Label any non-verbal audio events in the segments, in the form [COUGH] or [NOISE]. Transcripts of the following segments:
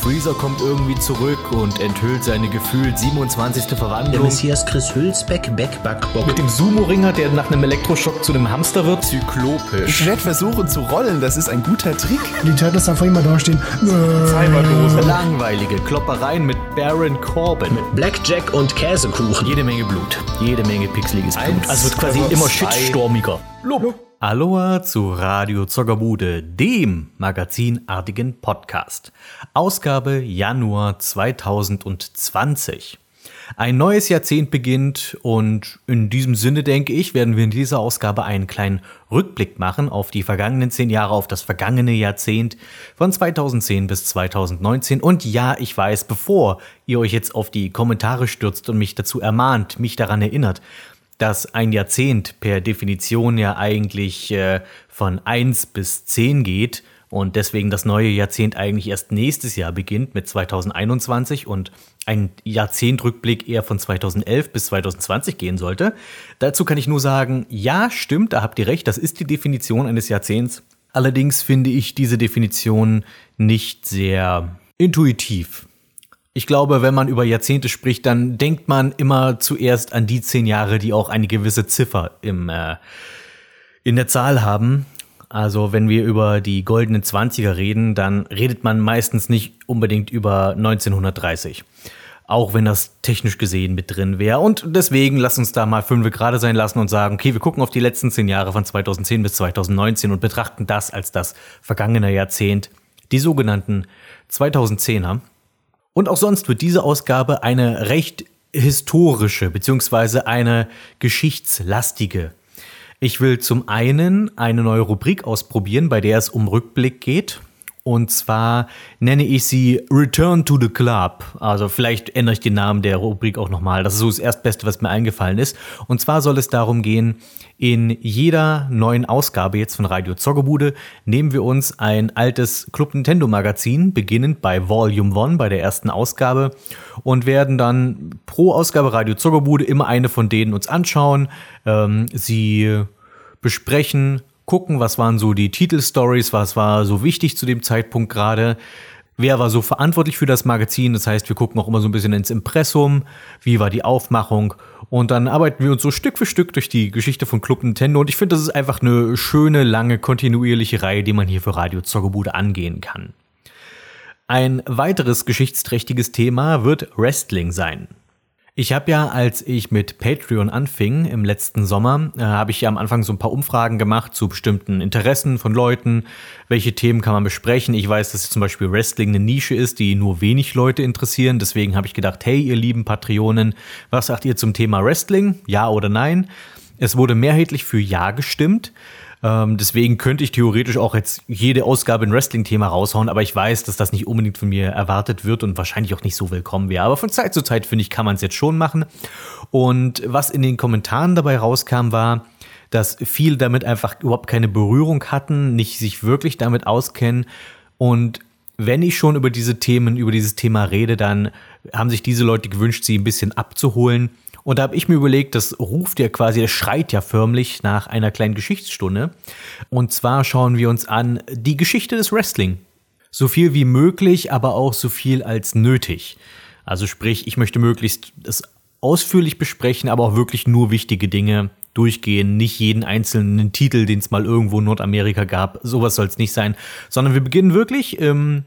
Freezer kommt irgendwie zurück und enthüllt seine gefühlt 27. Der Verwandlung. Messias Chris Hülsbeck, Backbackbock. Mit dem Sumo-Ringer, der nach einem Elektroschock zu einem Hamster wird. Zyklopisch. Ich werde versuchen zu rollen, das ist ein guter Trick. Die Turtles einfach immer dastehen. Cyberdose. Langweilige Kloppereien mit Baron Corbin. Blackjack und Käsekuchen. Jede Menge Blut. Jede Menge pixeliges Blut. Also wird quasi immer shitstormiger. Aloha zu Radio Zockerbude, dem magazinartigen Podcast. Ausgabe Januar 2020. Ein neues Jahrzehnt beginnt und in diesem Sinne denke ich, werden wir in dieser Ausgabe einen kleinen Rückblick machen auf die vergangenen zehn Jahre, auf das vergangene Jahrzehnt von 2010 bis 2019. Und ja, ich weiß, bevor ihr euch jetzt auf die Kommentare stürzt und mich dazu ermahnt, mich daran erinnert, dass ein Jahrzehnt per Definition ja eigentlich äh, von 1 bis 10 geht und deswegen das neue Jahrzehnt eigentlich erst nächstes Jahr beginnt mit 2021 und ein Jahrzehntrückblick eher von 2011 bis 2020 gehen sollte. Dazu kann ich nur sagen, ja, stimmt, da habt ihr recht, das ist die Definition eines Jahrzehnts. Allerdings finde ich diese Definition nicht sehr intuitiv. Ich glaube, wenn man über Jahrzehnte spricht, dann denkt man immer zuerst an die zehn Jahre, die auch eine gewisse Ziffer im, äh, in der Zahl haben. Also wenn wir über die goldenen Zwanziger reden, dann redet man meistens nicht unbedingt über 1930. Auch wenn das technisch gesehen mit drin wäre. Und deswegen lass uns da mal fünf gerade sein lassen und sagen, okay, wir gucken auf die letzten zehn Jahre von 2010 bis 2019 und betrachten das als das vergangene Jahrzehnt, die sogenannten 2010er. Und auch sonst wird diese Ausgabe eine recht historische beziehungsweise eine geschichtslastige. Ich will zum einen eine neue Rubrik ausprobieren, bei der es um Rückblick geht. Und zwar nenne ich sie Return to the Club. Also vielleicht ändere ich den Namen der Rubrik auch nochmal. Das ist so das Erstbeste, was mir eingefallen ist. Und zwar soll es darum gehen, in jeder neuen Ausgabe jetzt von Radio Zoggebude nehmen wir uns ein altes Club Nintendo Magazin, beginnend bei Volume 1, bei der ersten Ausgabe, und werden dann pro Ausgabe Radio Zoggebude immer eine von denen uns anschauen, ähm, sie besprechen, gucken, was waren so die Titelstories, was war so wichtig zu dem Zeitpunkt gerade. Wer war so verantwortlich für das Magazin? Das heißt, wir gucken auch immer so ein bisschen ins Impressum. Wie war die Aufmachung? Und dann arbeiten wir uns so Stück für Stück durch die Geschichte von Club Nintendo. Und ich finde, das ist einfach eine schöne, lange, kontinuierliche Reihe, die man hier für Radio Zockerbude angehen kann. Ein weiteres geschichtsträchtiges Thema wird Wrestling sein. Ich habe ja, als ich mit Patreon anfing im letzten Sommer, äh, habe ich ja am Anfang so ein paar Umfragen gemacht zu bestimmten Interessen von Leuten. Welche Themen kann man besprechen? Ich weiß, dass zum Beispiel Wrestling eine Nische ist, die nur wenig Leute interessieren. Deswegen habe ich gedacht, hey, ihr lieben Patreonen, was sagt ihr zum Thema Wrestling? Ja oder nein? Es wurde mehrheitlich für Ja gestimmt. Ähm, deswegen könnte ich theoretisch auch jetzt jede Ausgabe ein Wrestling-Thema raushauen, aber ich weiß, dass das nicht unbedingt von mir erwartet wird und wahrscheinlich auch nicht so willkommen wäre. Aber von Zeit zu Zeit, finde ich, kann man es jetzt schon machen. Und was in den Kommentaren dabei rauskam, war, dass viele damit einfach überhaupt keine Berührung hatten, nicht sich wirklich damit auskennen und wenn ich schon über diese Themen, über dieses Thema rede, dann haben sich diese Leute gewünscht, sie ein bisschen abzuholen und da habe ich mir überlegt, das ruft ja quasi, das schreit ja förmlich nach einer kleinen Geschichtsstunde. Und zwar schauen wir uns an die Geschichte des Wrestling. So viel wie möglich, aber auch so viel als nötig. Also sprich, ich möchte möglichst das ausführlich besprechen, aber auch wirklich nur wichtige Dinge durchgehen, nicht jeden einzelnen Titel, den es mal irgendwo in Nordamerika gab. Sowas soll es nicht sein, sondern wir beginnen wirklich ähm,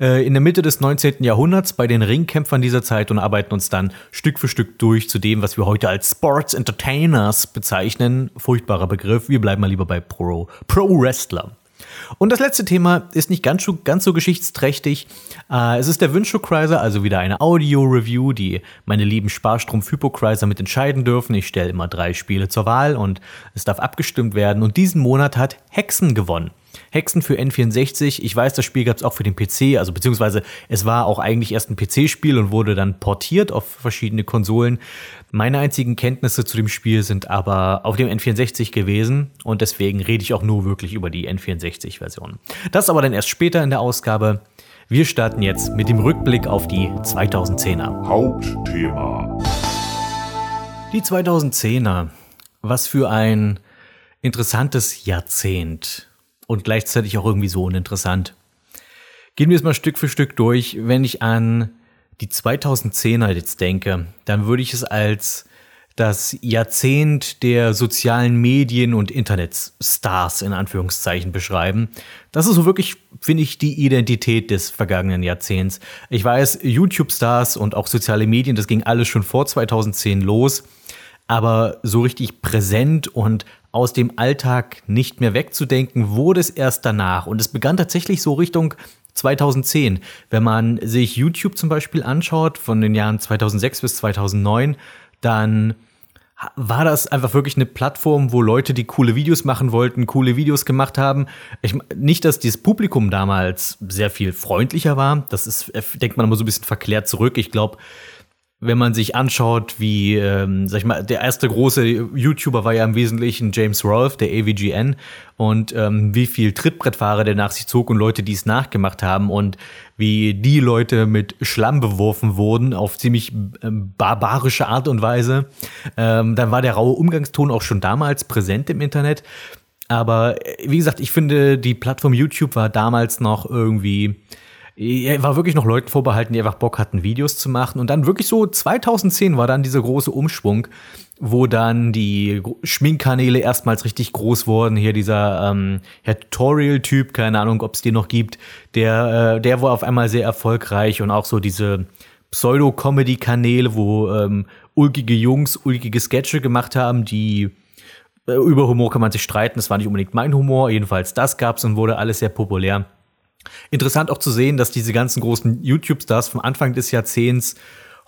äh, in der Mitte des 19. Jahrhunderts bei den Ringkämpfern dieser Zeit und arbeiten uns dann Stück für Stück durch zu dem, was wir heute als Sports Entertainers bezeichnen. Furchtbarer Begriff. Wir bleiben mal lieber bei Pro, Pro Wrestler. Und das letzte Thema ist nicht ganz so, ganz so geschichtsträchtig. Äh, es ist der Wünschokreiser, also wieder eine Audio-Review, die meine lieben Sparstrom-Hypokreiser mit entscheiden dürfen. Ich stelle immer drei Spiele zur Wahl und es darf abgestimmt werden. Und diesen Monat hat Hexen gewonnen. Hexen für N64. Ich weiß, das Spiel gab es auch für den PC, also beziehungsweise es war auch eigentlich erst ein PC-Spiel und wurde dann portiert auf verschiedene Konsolen. Meine einzigen Kenntnisse zu dem Spiel sind aber auf dem N64 gewesen und deswegen rede ich auch nur wirklich über die N64-Version. Das aber dann erst später in der Ausgabe. Wir starten jetzt mit dem Rückblick auf die 2010er. Hauptthema. Die 2010er. Was für ein interessantes Jahrzehnt und gleichzeitig auch irgendwie so uninteressant. Gehen wir es mal Stück für Stück durch. Wenn ich an die 2010er jetzt denke, dann würde ich es als das Jahrzehnt der sozialen Medien und Internetstars in Anführungszeichen beschreiben. Das ist so wirklich, finde ich, die Identität des vergangenen Jahrzehnts. Ich weiß, YouTube-Stars und auch soziale Medien, das ging alles schon vor 2010 los, aber so richtig präsent und aus dem Alltag nicht mehr wegzudenken, wurde es erst danach. Und es begann tatsächlich so Richtung 2010. Wenn man sich YouTube zum Beispiel anschaut, von den Jahren 2006 bis 2009, dann war das einfach wirklich eine Plattform, wo Leute, die coole Videos machen wollten, coole Videos gemacht haben. Ich, nicht, dass dieses Publikum damals sehr viel freundlicher war. Das ist, äh, denkt man immer so ein bisschen verklärt zurück. Ich glaube, wenn man sich anschaut, wie, ähm, sag ich mal, der erste große YouTuber war ja im Wesentlichen James Rolfe, der AVGN, und ähm, wie viel Trittbrettfahrer der nach sich zog und Leute, die es nachgemacht haben und wie die Leute mit Schlamm beworfen wurden auf ziemlich ähm, barbarische Art und Weise. Ähm, dann war der raue Umgangston auch schon damals präsent im Internet. Aber äh, wie gesagt, ich finde, die Plattform YouTube war damals noch irgendwie er war wirklich noch Leuten vorbehalten, die einfach Bock hatten, Videos zu machen. Und dann wirklich so 2010 war dann dieser große Umschwung, wo dann die Schminkkanäle erstmals richtig groß wurden. Hier dieser ähm, Tutorial-Typ, keine Ahnung, ob es den noch gibt, der, äh, der war auf einmal sehr erfolgreich und auch so diese Pseudo-Comedy-Kanäle, wo ähm, ulkige Jungs ulkige Sketche gemacht haben, die äh, über Humor kann man sich streiten. Das war nicht unbedingt mein Humor. Jedenfalls das gab's und wurde alles sehr populär. Interessant auch zu sehen, dass diese ganzen großen YouTube-Stars vom Anfang des Jahrzehnts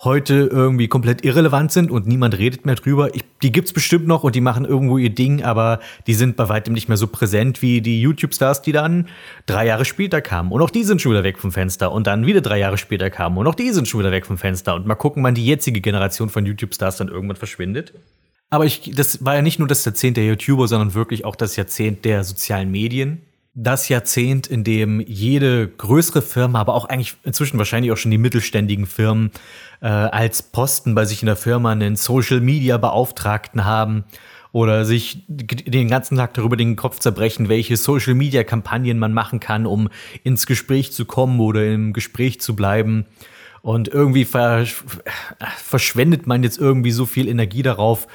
heute irgendwie komplett irrelevant sind und niemand redet mehr drüber. Ich, die gibt's bestimmt noch und die machen irgendwo ihr Ding, aber die sind bei weitem nicht mehr so präsent wie die YouTube-Stars, die dann drei Jahre später kamen. Und auch die sind schon wieder weg vom Fenster und dann wieder drei Jahre später kamen und auch die sind schon wieder weg vom Fenster. Und mal gucken, wann die jetzige Generation von YouTube-Stars dann irgendwann verschwindet. Aber ich, das war ja nicht nur das Jahrzehnt der YouTuber, sondern wirklich auch das Jahrzehnt der sozialen Medien das Jahrzehnt, in dem jede größere Firma, aber auch eigentlich inzwischen wahrscheinlich auch schon die mittelständigen Firmen äh, als Posten bei sich in der Firma einen Social Media Beauftragten haben oder sich den ganzen Tag darüber den Kopf zerbrechen, welche Social Media Kampagnen man machen kann, um ins Gespräch zu kommen oder im Gespräch zu bleiben. Und irgendwie verschwendet man jetzt irgendwie so viel Energie darauf,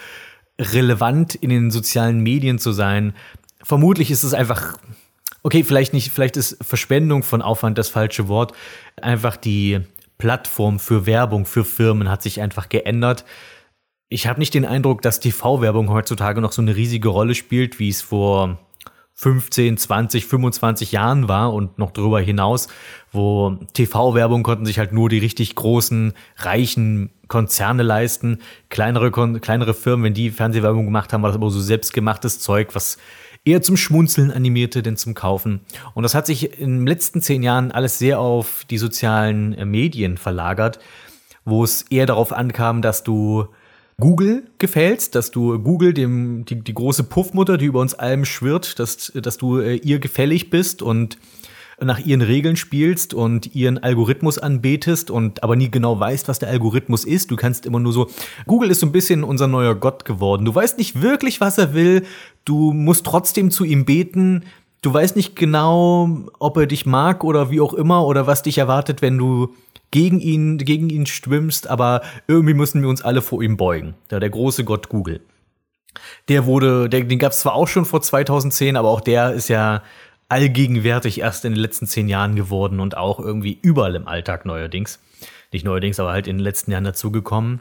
relevant in den sozialen Medien zu sein. Vermutlich ist es einfach okay, vielleicht nicht, vielleicht ist Verschwendung von Aufwand das falsche Wort. Einfach die Plattform für Werbung für Firmen hat sich einfach geändert. Ich habe nicht den Eindruck, dass TV-Werbung heutzutage noch so eine riesige Rolle spielt, wie es vor 15, 20, 25 Jahren war und noch darüber hinaus, wo TV-Werbung konnten sich halt nur die richtig großen, reichen Konzerne leisten. Kleinere, kleinere Firmen, wenn die Fernsehwerbung gemacht haben, war das aber so selbstgemachtes Zeug, was eher zum Schmunzeln animierte denn zum Kaufen. Und das hat sich in den letzten zehn Jahren alles sehr auf die sozialen äh, Medien verlagert, wo es eher darauf ankam, dass du Google gefällst, dass du Google, dem, die, die große Puffmutter, die über uns allem schwirrt, dass, dass du äh, ihr gefällig bist und nach ihren Regeln spielst und ihren Algorithmus anbetest und aber nie genau weißt, was der Algorithmus ist. Du kannst immer nur so. Google ist so ein bisschen unser neuer Gott geworden. Du weißt nicht wirklich, was er will. Du musst trotzdem zu ihm beten. Du weißt nicht genau, ob er dich mag oder wie auch immer oder was dich erwartet, wenn du gegen ihn, gegen ihn schwimmst, aber irgendwie müssen wir uns alle vor ihm beugen. Ja, der große Gott Google. Der wurde, der, den gab es zwar auch schon vor 2010, aber auch der ist ja allgegenwärtig erst in den letzten zehn Jahren geworden und auch irgendwie überall im Alltag neuerdings. Nicht neuerdings, aber halt in den letzten Jahren dazugekommen.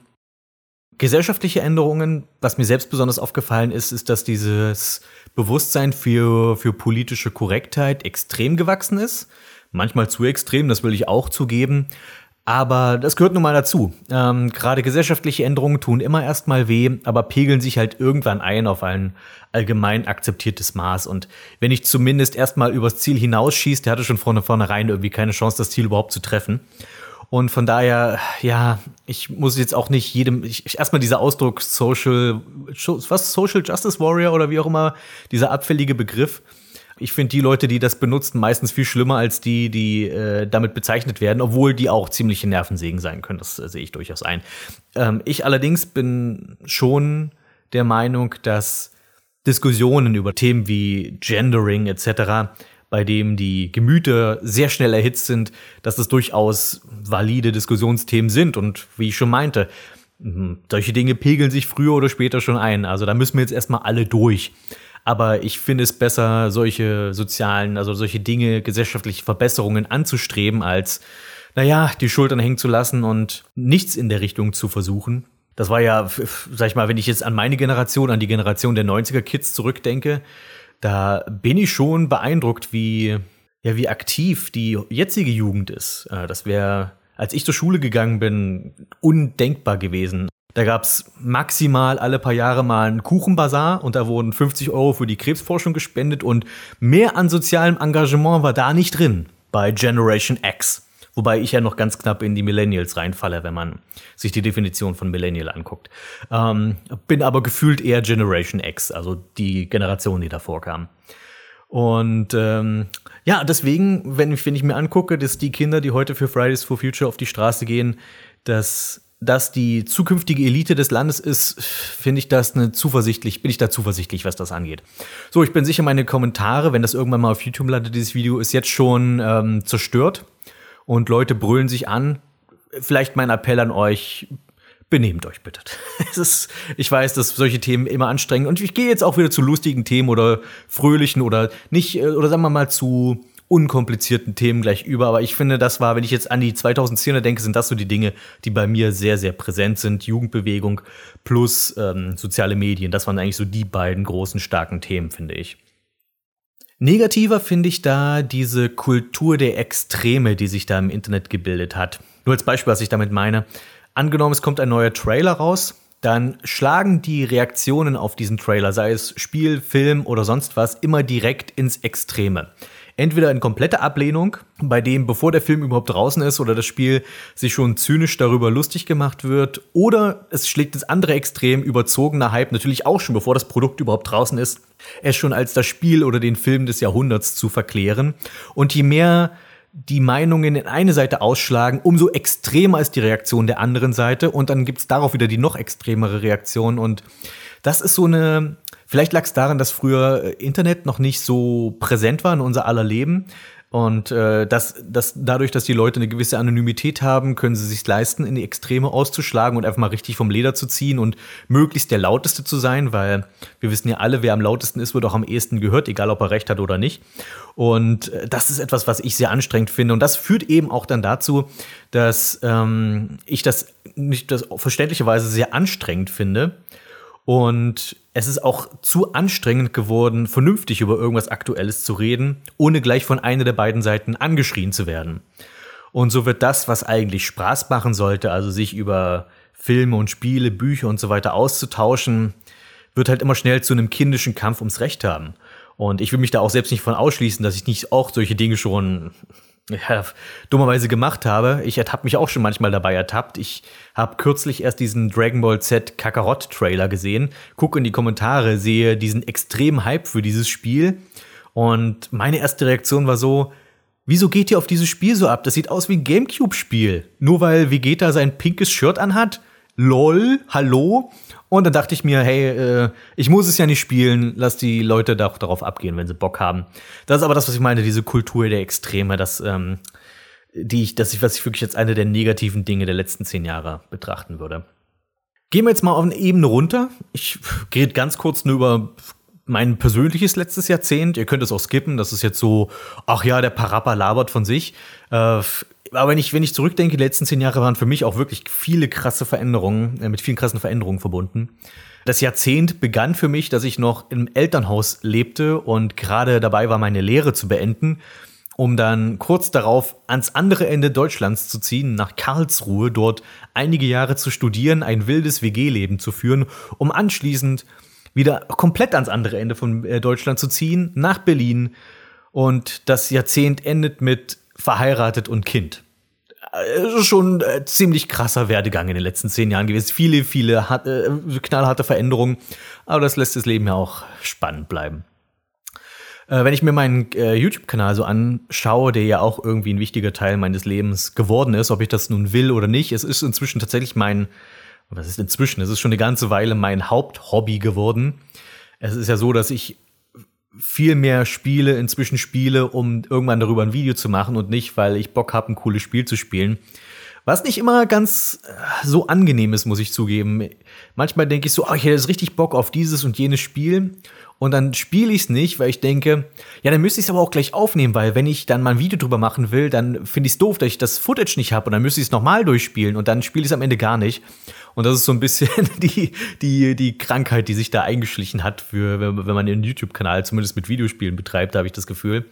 Gesellschaftliche Änderungen, was mir selbst besonders aufgefallen ist, ist, dass dieses Bewusstsein für, für politische Korrektheit extrem gewachsen ist. Manchmal zu extrem, das will ich auch zugeben. Aber das gehört nun mal dazu. Ähm, Gerade gesellschaftliche Änderungen tun immer erstmal weh, aber pegeln sich halt irgendwann ein auf ein allgemein akzeptiertes Maß. Und wenn ich zumindest erstmal übers Ziel hinausschieße, der hatte schon vorne vornherein irgendwie keine Chance, das Ziel überhaupt zu treffen. Und von daher, ja, ich muss jetzt auch nicht jedem, ich, erstmal dieser Ausdruck Social, was, Social Justice Warrior oder wie auch immer, dieser abfällige Begriff ich finde die Leute, die das benutzen, meistens viel schlimmer als die, die äh, damit bezeichnet werden, obwohl die auch ziemliche Nervensägen sein können. Das äh, sehe ich durchaus ein. Ähm, ich allerdings bin schon der Meinung, dass Diskussionen über Themen wie Gendering etc. bei dem die Gemüter sehr schnell erhitzt sind, dass das durchaus valide Diskussionsthemen sind. Und wie ich schon meinte, solche Dinge pegeln sich früher oder später schon ein. Also da müssen wir jetzt erstmal alle durch. Aber ich finde es besser, solche sozialen, also solche Dinge, gesellschaftliche Verbesserungen anzustreben, als, naja, die Schultern hängen zu lassen und nichts in der Richtung zu versuchen. Das war ja, sag ich mal, wenn ich jetzt an meine Generation, an die Generation der 90er Kids zurückdenke, da bin ich schon beeindruckt, wie, ja, wie aktiv die jetzige Jugend ist. Äh, das wäre, als ich zur Schule gegangen bin, undenkbar gewesen. Da gab's maximal alle paar Jahre mal einen Kuchenbazar und da wurden 50 Euro für die Krebsforschung gespendet und mehr an sozialem Engagement war da nicht drin bei Generation X. Wobei ich ja noch ganz knapp in die Millennials reinfalle, wenn man sich die Definition von Millennial anguckt. Ähm, bin aber gefühlt eher Generation X, also die Generation, die davor kam. Und ähm, ja, deswegen, wenn ich, wenn ich mir angucke, dass die Kinder, die heute für Fridays for Future auf die Straße gehen, dass das die zukünftige Elite des Landes ist, finde ich das eine zuversichtlich, bin ich da zuversichtlich, was das angeht. So, ich bin sicher, meine Kommentare, wenn das irgendwann mal auf YouTube landet, dieses Video, ist jetzt schon ähm, zerstört und Leute brüllen sich an. Vielleicht mein Appell an euch, benehmt euch bitte. [LAUGHS] es ist, ich weiß, dass solche Themen immer anstrengend und ich gehe jetzt auch wieder zu lustigen Themen oder fröhlichen oder nicht, äh, oder sagen wir mal zu unkomplizierten Themen gleich über. Aber ich finde, das war, wenn ich jetzt an die 2010er denke, sind das so die Dinge, die bei mir sehr, sehr präsent sind. Jugendbewegung plus ähm, soziale Medien. Das waren eigentlich so die beiden großen, starken Themen, finde ich. Negativer finde ich da diese Kultur der Extreme, die sich da im Internet gebildet hat. Nur als Beispiel, was ich damit meine. Angenommen, es kommt ein neuer Trailer raus, dann schlagen die Reaktionen auf diesen Trailer, sei es Spiel, Film oder sonst was, immer direkt ins Extreme entweder in komplette Ablehnung, bei dem, bevor der Film überhaupt draußen ist oder das Spiel sich schon zynisch darüber lustig gemacht wird, oder es schlägt das andere Extrem, überzogener Hype, natürlich auch schon bevor das Produkt überhaupt draußen ist, es schon als das Spiel oder den Film des Jahrhunderts zu verklären. Und je mehr die Meinungen in eine Seite ausschlagen, umso extremer ist die Reaktion der anderen Seite und dann gibt's darauf wieder die noch extremere Reaktion und das ist so eine Vielleicht lag es daran, dass früher äh, Internet noch nicht so präsent war in unser aller Leben. Und äh, dass, dass dadurch, dass die Leute eine gewisse Anonymität haben, können sie sich leisten, in die Extreme auszuschlagen und einfach mal richtig vom Leder zu ziehen und möglichst der lauteste zu sein, weil wir wissen ja alle, wer am lautesten ist, wird auch am ehesten gehört, egal ob er recht hat oder nicht. Und äh, das ist etwas, was ich sehr anstrengend finde. Und das führt eben auch dann dazu, dass ähm, ich das nicht das verständlicherweise sehr anstrengend finde und es ist auch zu anstrengend geworden, vernünftig über irgendwas Aktuelles zu reden, ohne gleich von einer der beiden Seiten angeschrien zu werden. Und so wird das, was eigentlich Spaß machen sollte, also sich über Filme und Spiele, Bücher und so weiter auszutauschen, wird halt immer schnell zu einem kindischen Kampf ums Recht haben. Und ich will mich da auch selbst nicht von ausschließen, dass ich nicht auch solche Dinge schon ja, dummerweise gemacht habe. Ich habe mich auch schon manchmal dabei ertappt. Ich habe kürzlich erst diesen Dragon Ball Z Kakarot Trailer gesehen, gucke in die Kommentare, sehe diesen extremen Hype für dieses Spiel und meine erste Reaktion war so, wieso geht ihr auf dieses Spiel so ab? Das sieht aus wie ein Gamecube Spiel. Nur weil Vegeta sein pinkes Shirt anhat? Lol, hallo? Und dann dachte ich mir, hey, äh, ich muss es ja nicht spielen, lass die Leute doch darauf abgehen, wenn sie Bock haben. Das ist aber das, was ich meine, diese Kultur der Extreme, das, ähm, die ich, das ich, was ich wirklich jetzt eine der negativen Dinge der letzten zehn Jahre betrachten würde. Gehen wir jetzt mal auf eine Ebene runter. Ich rede ganz kurz nur über mein persönliches letztes Jahrzehnt. Ihr könnt es auch skippen. Das ist jetzt so, ach ja, der Parappa labert von sich. Äh, aber wenn ich, wenn ich zurückdenke, die letzten zehn Jahre waren für mich auch wirklich viele krasse Veränderungen, äh, mit vielen krassen Veränderungen verbunden. Das Jahrzehnt begann für mich, dass ich noch im Elternhaus lebte und gerade dabei war, meine Lehre zu beenden, um dann kurz darauf ans andere Ende Deutschlands zu ziehen, nach Karlsruhe, dort einige Jahre zu studieren, ein wildes WG-Leben zu führen, um anschließend wieder komplett ans andere Ende von äh, Deutschland zu ziehen, nach Berlin. Und das Jahrzehnt endet mit verheiratet und Kind. Ist schon ein ziemlich krasser Werdegang in den letzten zehn Jahren gewesen. Viele, viele hat, äh, knallharte Veränderungen, aber das lässt das Leben ja auch spannend bleiben. Äh, wenn ich mir meinen äh, YouTube-Kanal so anschaue, der ja auch irgendwie ein wichtiger Teil meines Lebens geworden ist, ob ich das nun will oder nicht, es ist inzwischen tatsächlich mein, was ist inzwischen? Es ist schon eine ganze Weile mein Haupthobby geworden. Es ist ja so, dass ich viel mehr Spiele inzwischen spiele, um irgendwann darüber ein Video zu machen und nicht, weil ich Bock habe, ein cooles Spiel zu spielen. Was nicht immer ganz äh, so angenehm ist, muss ich zugeben. Manchmal denke ich so, oh, ich hätte jetzt richtig Bock auf dieses und jenes Spiel. Und dann spiele ich es nicht, weil ich denke, ja, dann müsste ich es aber auch gleich aufnehmen, weil wenn ich dann mal ein Video drüber machen will, dann finde ich es doof, dass ich das Footage nicht habe und dann müsste ich es nochmal durchspielen und dann spiele ich es am Ende gar nicht. Und das ist so ein bisschen [LAUGHS] die, die, die Krankheit, die sich da eingeschlichen hat, für, wenn, man einen YouTube-Kanal zumindest mit Videospielen betreibt, habe ich das Gefühl.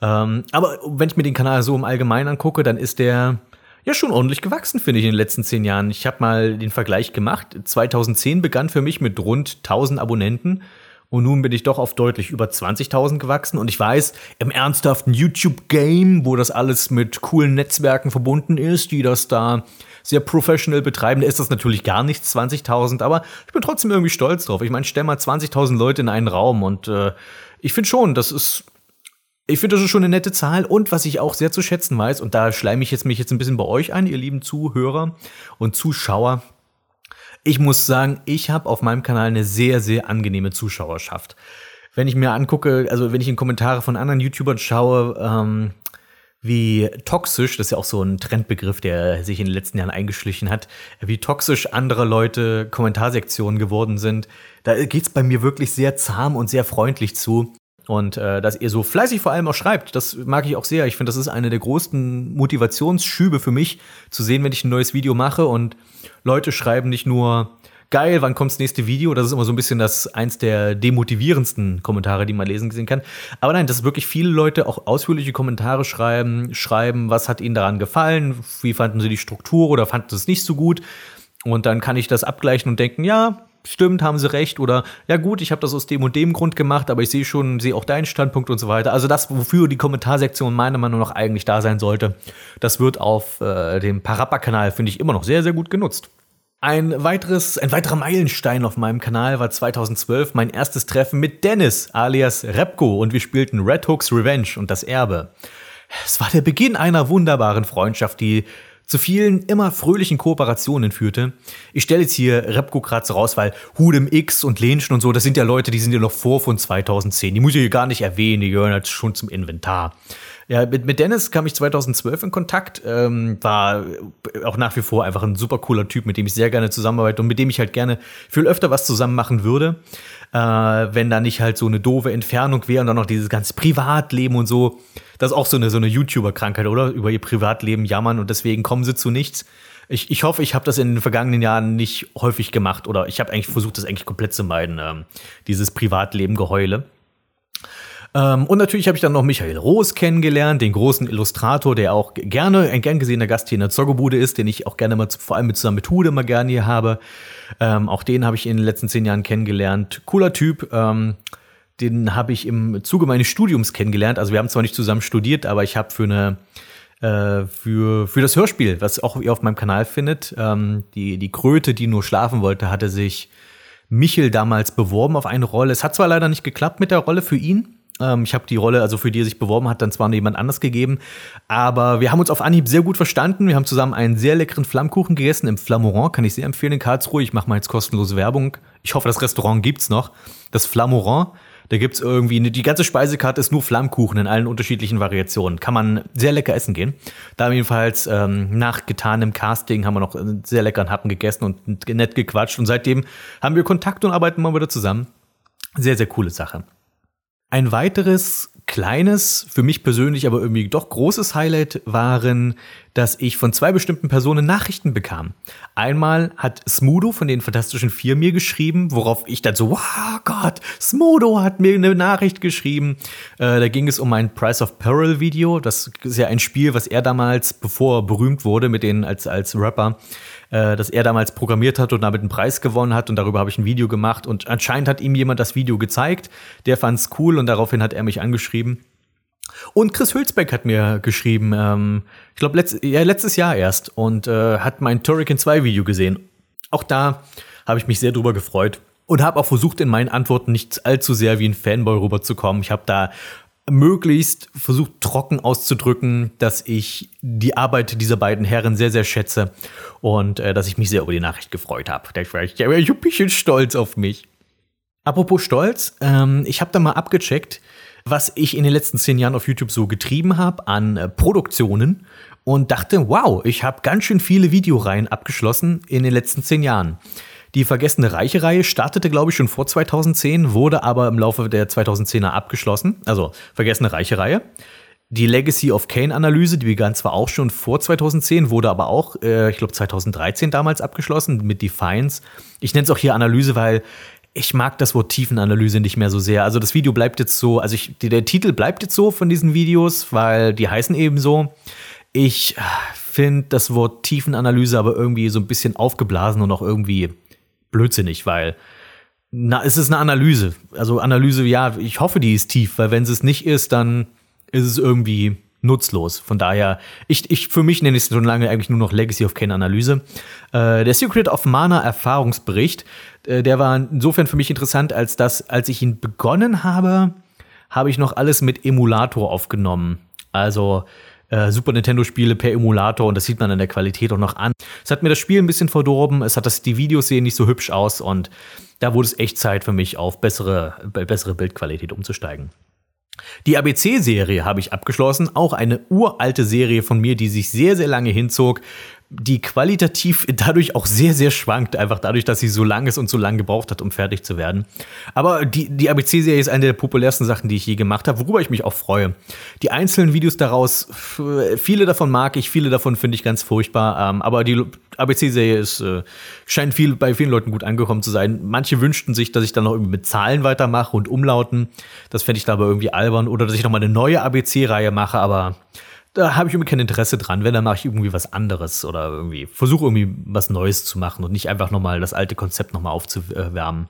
Ähm, aber wenn ich mir den Kanal so im Allgemeinen angucke, dann ist der ja schon ordentlich gewachsen, finde ich, in den letzten zehn Jahren. Ich habe mal den Vergleich gemacht. 2010 begann für mich mit rund 1000 Abonnenten. Und nun bin ich doch auf deutlich über 20.000 gewachsen. Und ich weiß, im ernsthaften YouTube-Game, wo das alles mit coolen Netzwerken verbunden ist, die das da sehr professional betreiben, da ist das natürlich gar nichts, 20.000. Aber ich bin trotzdem irgendwie stolz drauf. Ich meine, stell mal 20.000 Leute in einen Raum. Und äh, ich finde schon, das ist ich finde, das ist schon eine nette Zahl. Und was ich auch sehr zu schätzen weiß, und da schleime ich jetzt mich jetzt ein bisschen bei euch ein, ihr lieben Zuhörer und Zuschauer, ich muss sagen, ich habe auf meinem Kanal eine sehr, sehr angenehme Zuschauerschaft. Wenn ich mir angucke, also wenn ich in Kommentare von anderen YouTubern schaue, ähm, wie toxisch, das ist ja auch so ein Trendbegriff, der sich in den letzten Jahren eingeschlichen hat, wie toxisch andere Leute Kommentarsektionen geworden sind, da geht's bei mir wirklich sehr zahm und sehr freundlich zu. Und äh, dass ihr so fleißig vor allem auch schreibt, das mag ich auch sehr. Ich finde, das ist eine der größten Motivationsschübe für mich, zu sehen, wenn ich ein neues Video mache und Leute schreiben nicht nur geil, wann kommt das nächste Video? Das ist immer so ein bisschen das eins der demotivierendsten Kommentare, die man lesen sehen kann. Aber nein, dass wirklich viele Leute auch ausführliche Kommentare schreiben, schreiben, was hat ihnen daran gefallen, wie fanden sie die Struktur oder fanden sie es nicht so gut. Und dann kann ich das abgleichen und denken, ja, stimmt, haben sie recht oder ja gut, ich habe das aus dem und dem Grund gemacht, aber ich sehe schon, sehe auch deinen Standpunkt und so weiter. Also das, wofür die Kommentarsektion meiner Meinung nach eigentlich da sein sollte, das wird auf äh, dem Parappa-Kanal, finde ich, immer noch sehr, sehr gut genutzt. Ein weiteres, ein weiterer Meilenstein auf meinem Kanal war 2012 mein erstes Treffen mit Dennis alias Repko und wir spielten Red Hooks Revenge und das Erbe. Es war der Beginn einer wunderbaren Freundschaft, die zu vielen immer fröhlichen Kooperationen führte. Ich stelle jetzt hier gerade so raus, weil Hudem X und Lenschen und so, das sind ja Leute, die sind ja noch vor von 2010. Die muss ich hier gar nicht erwähnen, die gehören halt schon zum Inventar. Ja, mit, mit Dennis kam ich 2012 in Kontakt, ähm, war auch nach wie vor einfach ein super cooler Typ, mit dem ich sehr gerne zusammenarbeite und mit dem ich halt gerne viel öfter was zusammen machen würde. Äh, wenn da nicht halt so eine doofe Entfernung wäre und dann noch dieses ganze Privatleben und so. Das ist auch so eine, so eine YouTuber-Krankheit, oder? Über ihr Privatleben jammern und deswegen kommen sie zu nichts. Ich, ich hoffe, ich habe das in den vergangenen Jahren nicht häufig gemacht oder ich habe eigentlich versucht, das eigentlich komplett zu meiden, ähm, dieses Privatleben-Geheule. Ähm, und natürlich habe ich dann noch Michael Roos kennengelernt, den großen Illustrator, der auch gerne ein gern gesehener Gast hier in der Zoggebude ist, den ich auch gerne mal, vor allem mit zusammen mit Hude mal gerne hier habe. Ähm, auch den habe ich in den letzten zehn Jahren kennengelernt. Cooler Typ. Ähm, den habe ich im Zuge meines Studiums kennengelernt. Also wir haben zwar nicht zusammen studiert, aber ich habe für eine äh, für, für das Hörspiel, was auch ihr auf meinem Kanal findet, ähm, die, die Kröte, die nur schlafen wollte, hatte sich Michel damals beworben auf eine Rolle. Es hat zwar leider nicht geklappt mit der Rolle für ihn, ähm, ich habe die Rolle, also für die er sich beworben hat, dann zwar noch jemand anders gegeben. Aber wir haben uns auf Anhieb sehr gut verstanden. Wir haben zusammen einen sehr leckeren Flammkuchen gegessen im Flammorant. Kann ich sehr empfehlen in Karlsruhe. Ich mache mal jetzt kostenlose Werbung. Ich hoffe, das Restaurant gibt's noch. Das Flammorant. Da gibt's irgendwie, eine, die ganze Speisekarte ist nur Flammkuchen in allen unterschiedlichen Variationen. Kann man sehr lecker essen gehen. Da jedenfalls ähm, nach getanem Casting haben wir noch einen sehr leckeren Happen gegessen und nett gequatscht. Und seitdem haben wir Kontakt und arbeiten mal wieder zusammen. Sehr, sehr coole Sache. Ein weiteres kleines, für mich persönlich aber irgendwie doch großes Highlight waren, dass ich von zwei bestimmten Personen Nachrichten bekam. Einmal hat Smudo von den Fantastischen Vier mir geschrieben, worauf ich dann so, wow Gott, Smudo hat mir eine Nachricht geschrieben. Äh, da ging es um ein Price of Peril Video. Das ist ja ein Spiel, was er damals, bevor er berühmt wurde mit denen als, als Rapper, äh, das er damals programmiert hat und damit einen Preis gewonnen hat und darüber habe ich ein Video gemacht und anscheinend hat ihm jemand das Video gezeigt, der fand es cool und daraufhin hat er mich angeschrieben. Und Chris Hülsbeck hat mir geschrieben, ähm, ich glaube letzt, ja, letztes Jahr erst und äh, hat mein Turrican 2 Video gesehen. Auch da habe ich mich sehr drüber gefreut und habe auch versucht, in meinen Antworten nicht allzu sehr wie ein Fanboy rüberzukommen. Ich habe da möglichst versucht trocken auszudrücken, dass ich die Arbeit dieser beiden Herren sehr, sehr schätze und äh, dass ich mich sehr über die Nachricht gefreut habe. Da war ich ja ein bisschen stolz auf mich. Apropos Stolz, ähm, ich habe da mal abgecheckt, was ich in den letzten zehn Jahren auf YouTube so getrieben habe an äh, Produktionen und dachte, wow, ich habe ganz schön viele Videoreihen abgeschlossen in den letzten zehn Jahren. Die Vergessene Reiche-Reihe startete, glaube ich, schon vor 2010, wurde aber im Laufe der 2010er abgeschlossen. Also Vergessene Reiche-Reihe. Die Legacy of Kane-Analyse, die begann zwar auch schon vor 2010, wurde aber auch, äh, ich glaube, 2013 damals abgeschlossen mit Defiance. Ich nenne es auch hier Analyse, weil ich mag das Wort Tiefenanalyse nicht mehr so sehr. Also das Video bleibt jetzt so, also ich, der Titel bleibt jetzt so von diesen Videos, weil die heißen eben so. Ich äh, finde das Wort Tiefenanalyse aber irgendwie so ein bisschen aufgeblasen und auch irgendwie blödsinnig, weil na, es ist eine Analyse. Also Analyse, ja, ich hoffe, die ist tief, weil wenn es nicht ist, dann ist es irgendwie nutzlos. Von daher, ich, ich für mich nenne ich es schon lange eigentlich nur noch Legacy of Kane Analyse. Äh, der Secret of Mana Erfahrungsbericht, äh, der war insofern für mich interessant, als dass, als ich ihn begonnen habe, habe ich noch alles mit Emulator aufgenommen. Also äh, Super Nintendo-Spiele per Emulator und das sieht man an der Qualität auch noch an. Es hat mir das Spiel ein bisschen verdorben, es hat das, die Videos sehen nicht so hübsch aus und da wurde es echt Zeit für mich, auf bessere, bessere Bildqualität umzusteigen. Die ABC-Serie habe ich abgeschlossen, auch eine uralte Serie von mir, die sich sehr, sehr lange hinzog, die qualitativ dadurch auch sehr, sehr schwankt, einfach dadurch, dass sie so lang ist und so lange gebraucht hat, um fertig zu werden. Aber die, die ABC-Serie ist eine der populärsten Sachen, die ich je gemacht habe, worüber ich mich auch freue. Die einzelnen Videos daraus, viele davon mag ich, viele davon finde ich ganz furchtbar, ähm, aber die ABC-Serie ist, äh, scheint viel, bei vielen Leuten gut angekommen zu sein. Manche wünschten sich, dass ich dann noch irgendwie mit Zahlen weitermache und Umlauten. Das fände ich da aber irgendwie albern. Oder dass ich noch mal eine neue ABC-Reihe mache, aber da habe ich irgendwie kein Interesse dran. Wenn, dann mache ich irgendwie was anderes oder irgendwie versuche irgendwie was Neues zu machen und nicht einfach nochmal das alte Konzept nochmal aufzuwärmen.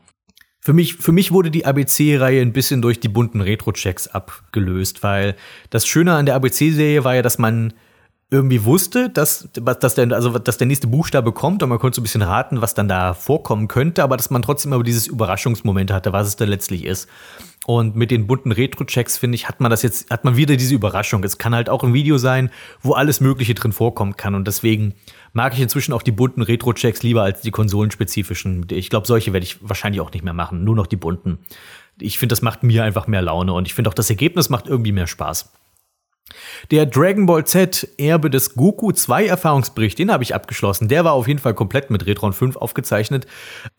Für mich, für mich wurde die ABC-Reihe ein bisschen durch die bunten Retro-Checks abgelöst, weil das Schöne an der ABC-Serie war ja, dass man irgendwie wusste, dass, dass, der, also, dass der nächste Buchstabe kommt und man konnte so ein bisschen raten, was dann da vorkommen könnte, aber dass man trotzdem aber dieses Überraschungsmoment hatte, was es dann letztlich ist. Und mit den bunten Retro-Checks, finde ich, hat man das jetzt, hat man wieder diese Überraschung. Es kann halt auch ein Video sein, wo alles Mögliche drin vorkommen kann. Und deswegen mag ich inzwischen auch die bunten Retro-Checks lieber als die konsolenspezifischen. Ich glaube, solche werde ich wahrscheinlich auch nicht mehr machen. Nur noch die bunten. Ich finde, das macht mir einfach mehr Laune und ich finde auch, das Ergebnis macht irgendwie mehr Spaß. Der Dragon Ball Z Erbe des Goku 2 Erfahrungsbericht, den habe ich abgeschlossen. Der war auf jeden Fall komplett mit Retron 5 aufgezeichnet.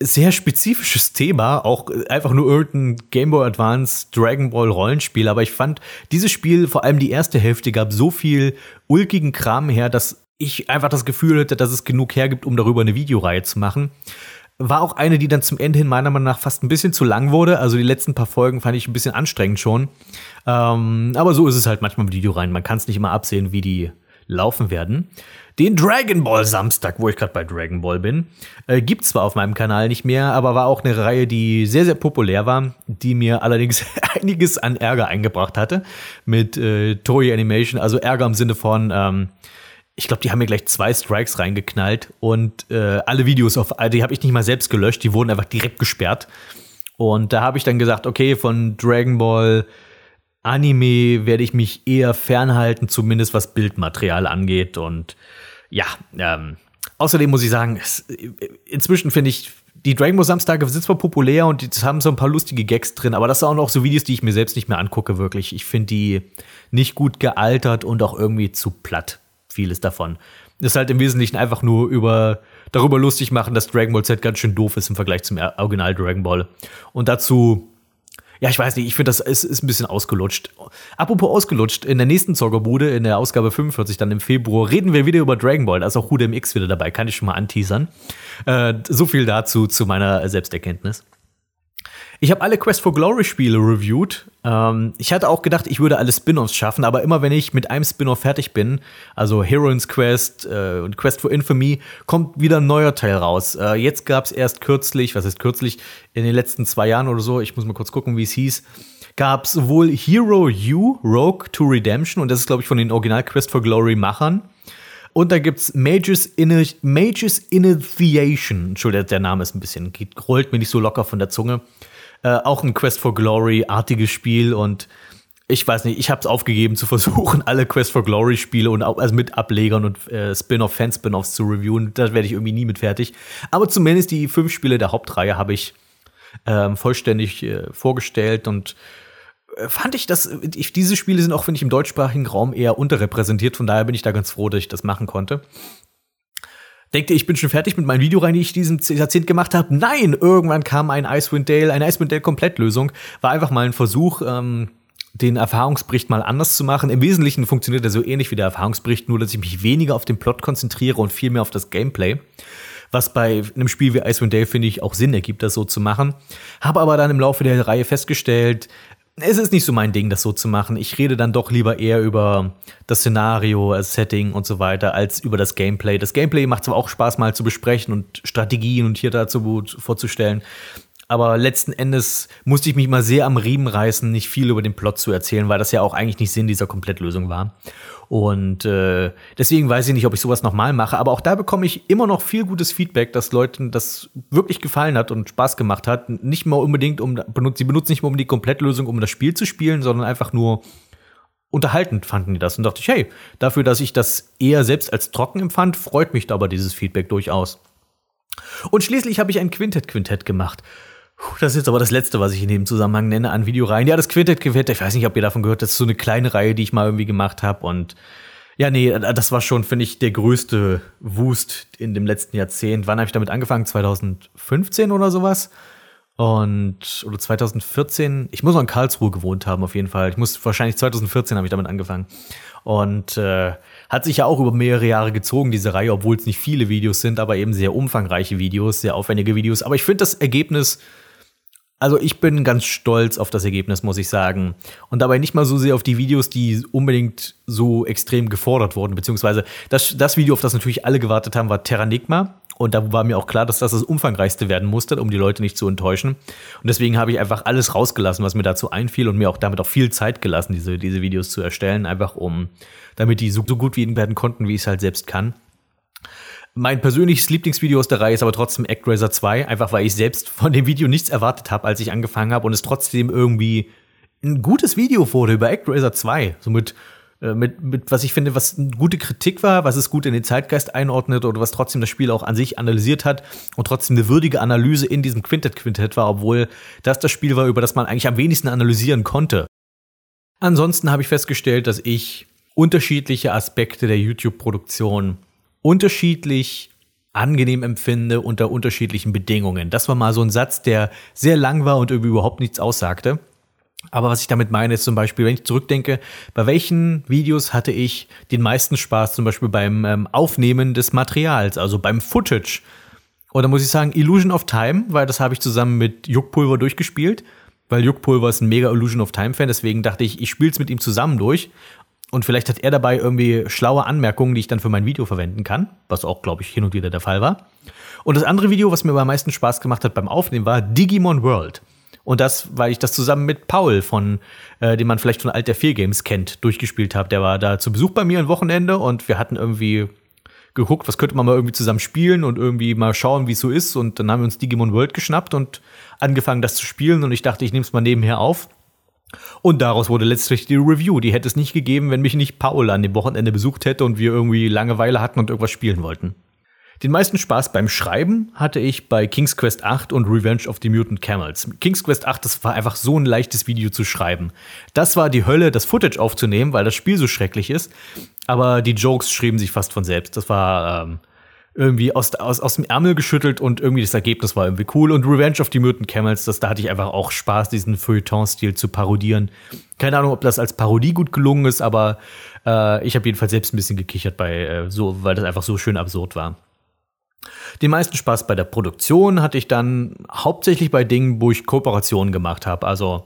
Sehr spezifisches Thema, auch einfach nur irgendein Game Boy Advance Dragon Ball Rollenspiel. Aber ich fand, dieses Spiel, vor allem die erste Hälfte, gab so viel ulkigen Kram her, dass ich einfach das Gefühl hatte, dass es genug hergibt, um darüber eine Videoreihe zu machen. War auch eine, die dann zum Ende hin meiner Meinung nach fast ein bisschen zu lang wurde. Also die letzten paar Folgen fand ich ein bisschen anstrengend schon. Ähm, aber so ist es halt manchmal mit Videoreihen. Man kann es nicht immer absehen, wie die laufen werden. Den Dragon Ball Samstag, wo ich gerade bei Dragon Ball bin, äh, gibt zwar auf meinem Kanal nicht mehr, aber war auch eine Reihe, die sehr, sehr populär war, die mir allerdings [LAUGHS] einiges an Ärger eingebracht hatte mit äh, Toei Animation. Also Ärger im Sinne von, ähm, ich glaube, die haben mir gleich zwei Strikes reingeknallt und äh, alle Videos auf, die habe ich nicht mal selbst gelöscht, die wurden einfach direkt gesperrt. Und da habe ich dann gesagt, okay, von Dragon Ball Anime werde ich mich eher fernhalten, zumindest was Bildmaterial angeht. Und ja, ähm, außerdem muss ich sagen, es, inzwischen finde ich, die Dragon Ball Samstage sind zwar populär und die haben so ein paar lustige Gags drin, aber das sind auch noch so Videos, die ich mir selbst nicht mehr angucke, wirklich. Ich finde die nicht gut gealtert und auch irgendwie zu platt vieles davon. ist halt im Wesentlichen einfach nur über darüber lustig machen, dass Dragon Ball Z ganz schön doof ist im Vergleich zum Original Dragon Ball. Und dazu, ja, ich weiß nicht, ich finde, das ist, ist ein bisschen ausgelutscht. Apropos ausgelutscht, in der nächsten Zockerbude, in der Ausgabe 45, dann im Februar, reden wir wieder über Dragon Ball. Da ist auch Hudem X wieder dabei, kann ich schon mal anteasern. Äh, so viel dazu, zu meiner Selbsterkenntnis. Ich habe alle Quest for Glory Spiele reviewed. Ähm, ich hatte auch gedacht, ich würde alle Spin-offs schaffen, aber immer wenn ich mit einem Spin-off fertig bin, also Heroines Quest äh, und Quest for Infamy, kommt wieder ein neuer Teil raus. Äh, jetzt gab es erst kürzlich, was ist kürzlich, in den letzten zwei Jahren oder so, ich muss mal kurz gucken, wie es hieß, gab es sowohl Hero U, Rogue to Redemption, und das ist, glaube ich, von den Original Quest for Glory Machern. Und da gibt's Mages, in Mages Initiation. Entschuldigung, der Name ist ein bisschen, geht, rollt mir nicht so locker von der Zunge. Äh, auch ein Quest for Glory-artiges Spiel und ich weiß nicht, ich habe es aufgegeben zu [LAUGHS] versuchen, alle Quest for Glory Spiele und auch also mit Ablegern und äh, Spin-off, Fan-Spin-offs zu reviewen. Da werde ich irgendwie nie mit fertig. Aber zumindest die fünf Spiele der Hauptreihe habe ich ähm, vollständig äh, vorgestellt und fand ich, dass ich, diese Spiele sind auch, finde ich, im deutschsprachigen Raum eher unterrepräsentiert. Von daher bin ich da ganz froh, dass ich das machen konnte. Denkte, ich bin schon fertig mit meinen Videoreihen, die ich diesem Jahrzehnt gemacht habe. Nein, irgendwann kam ein Icewind Dale, eine Icewind Dale Komplettlösung. War einfach mal ein Versuch, ähm, den Erfahrungsbericht mal anders zu machen. Im Wesentlichen funktioniert er so ähnlich wie der Erfahrungsbericht, nur dass ich mich weniger auf den Plot konzentriere und viel mehr auf das Gameplay. Was bei einem Spiel wie Icewind Dale, finde ich, auch Sinn ergibt, das so zu machen. Habe aber dann im Laufe der Reihe festgestellt, es ist nicht so mein Ding, das so zu machen. Ich rede dann doch lieber eher über das Szenario, das Setting und so weiter, als über das Gameplay. Das Gameplay macht zwar auch Spaß, mal zu besprechen und Strategien und hier dazu vorzustellen. Aber letzten Endes musste ich mich mal sehr am Riemen reißen, nicht viel über den Plot zu erzählen, weil das ja auch eigentlich nicht Sinn dieser Komplettlösung war. Und äh, deswegen weiß ich nicht, ob ich sowas nochmal mache. Aber auch da bekomme ich immer noch viel gutes Feedback, dass Leuten das wirklich gefallen hat und Spaß gemacht hat. Nicht mal unbedingt, um sie benutzen nicht mal um die Komplettlösung, um das Spiel zu spielen, sondern einfach nur unterhaltend fanden die das. Und dachte ich, hey, dafür, dass ich das eher selbst als trocken empfand, freut mich aber dieses Feedback durchaus. Und schließlich habe ich ein Quintett-Quintett gemacht. Das ist jetzt aber das Letzte, was ich in dem Zusammenhang nenne an Videoreihen. Ja, das Quintet Quintet, ich weiß nicht, ob ihr davon gehört, das ist so eine kleine Reihe, die ich mal irgendwie gemacht habe. Und ja, nee, das war schon, finde ich, der größte Wust in dem letzten Jahrzehnt. Wann habe ich damit angefangen? 2015 oder sowas? Und, oder 2014, ich muss noch in Karlsruhe gewohnt haben, auf jeden Fall. Ich muss, wahrscheinlich 2014 habe ich damit angefangen. Und äh, hat sich ja auch über mehrere Jahre gezogen, diese Reihe, obwohl es nicht viele Videos sind, aber eben sehr umfangreiche Videos, sehr aufwendige Videos. Aber ich finde das Ergebnis also ich bin ganz stolz auf das Ergebnis, muss ich sagen. Und dabei nicht mal so sehr auf die Videos, die unbedingt so extrem gefordert wurden, beziehungsweise das, das Video, auf das natürlich alle gewartet haben, war Terranigma. Und da war mir auch klar, dass das das umfangreichste werden musste, um die Leute nicht zu enttäuschen. Und deswegen habe ich einfach alles rausgelassen, was mir dazu einfiel und mir auch damit auch viel Zeit gelassen, diese, diese Videos zu erstellen, einfach um, damit die so, so gut werden konnten, wie ich es halt selbst kann. Mein persönliches Lieblingsvideo aus der Reihe ist aber trotzdem ActRaiser 2, einfach weil ich selbst von dem Video nichts erwartet habe, als ich angefangen habe und es trotzdem irgendwie ein gutes Video wurde über ActRaiser 2. So mit, äh, mit, mit, was ich finde, was eine gute Kritik war, was es gut in den Zeitgeist einordnet oder was trotzdem das Spiel auch an sich analysiert hat und trotzdem eine würdige Analyse in diesem Quintet-Quintett war, obwohl das das Spiel war, über das man eigentlich am wenigsten analysieren konnte. Ansonsten habe ich festgestellt, dass ich unterschiedliche Aspekte der YouTube-Produktion unterschiedlich angenehm empfinde unter unterschiedlichen Bedingungen. Das war mal so ein Satz, der sehr lang war und überhaupt nichts aussagte. Aber was ich damit meine, ist zum Beispiel, wenn ich zurückdenke, bei welchen Videos hatte ich den meisten Spaß, zum Beispiel beim ähm, Aufnehmen des Materials, also beim Footage. Oder muss ich sagen, Illusion of Time, weil das habe ich zusammen mit Juckpulver durchgespielt, weil Juckpulver ist ein mega Illusion of Time Fan, deswegen dachte ich, ich spiele es mit ihm zusammen durch und vielleicht hat er dabei irgendwie schlaue Anmerkungen, die ich dann für mein Video verwenden kann, was auch, glaube ich, hin und wieder der Fall war. Und das andere Video, was mir am meisten Spaß gemacht hat beim Aufnehmen, war Digimon World. Und das, weil ich das zusammen mit Paul von, äh, den man vielleicht von Alt der 4 Games kennt, durchgespielt habe. Der war da zu Besuch bei mir ein Wochenende und wir hatten irgendwie geguckt, was könnte man mal irgendwie zusammen spielen und irgendwie mal schauen, wie es so ist. Und dann haben wir uns Digimon World geschnappt und angefangen, das zu spielen. Und ich dachte, ich nehme es mal nebenher auf. Und daraus wurde letztlich die Review. Die hätte es nicht gegeben, wenn mich nicht Paul an dem Wochenende besucht hätte und wir irgendwie Langeweile hatten und irgendwas spielen wollten. Den meisten Spaß beim Schreiben hatte ich bei King's Quest 8 und Revenge of the Mutant Camels. King's Quest 8, das war einfach so ein leichtes Video zu schreiben. Das war die Hölle, das Footage aufzunehmen, weil das Spiel so schrecklich ist. Aber die Jokes schrieben sich fast von selbst. Das war ähm, irgendwie aus, aus, aus dem Ärmel geschüttelt und irgendwie das Ergebnis war irgendwie cool. Und Revenge of the Mutant Camels, das, da hatte ich einfach auch Spaß, diesen Feuilleton-Stil zu parodieren. Keine Ahnung, ob das als Parodie gut gelungen ist, aber äh, ich habe jedenfalls selbst ein bisschen gekichert bei äh, so, weil das einfach so schön absurd war. Den meisten Spaß bei der Produktion hatte ich dann hauptsächlich bei Dingen, wo ich Kooperationen gemacht habe. Also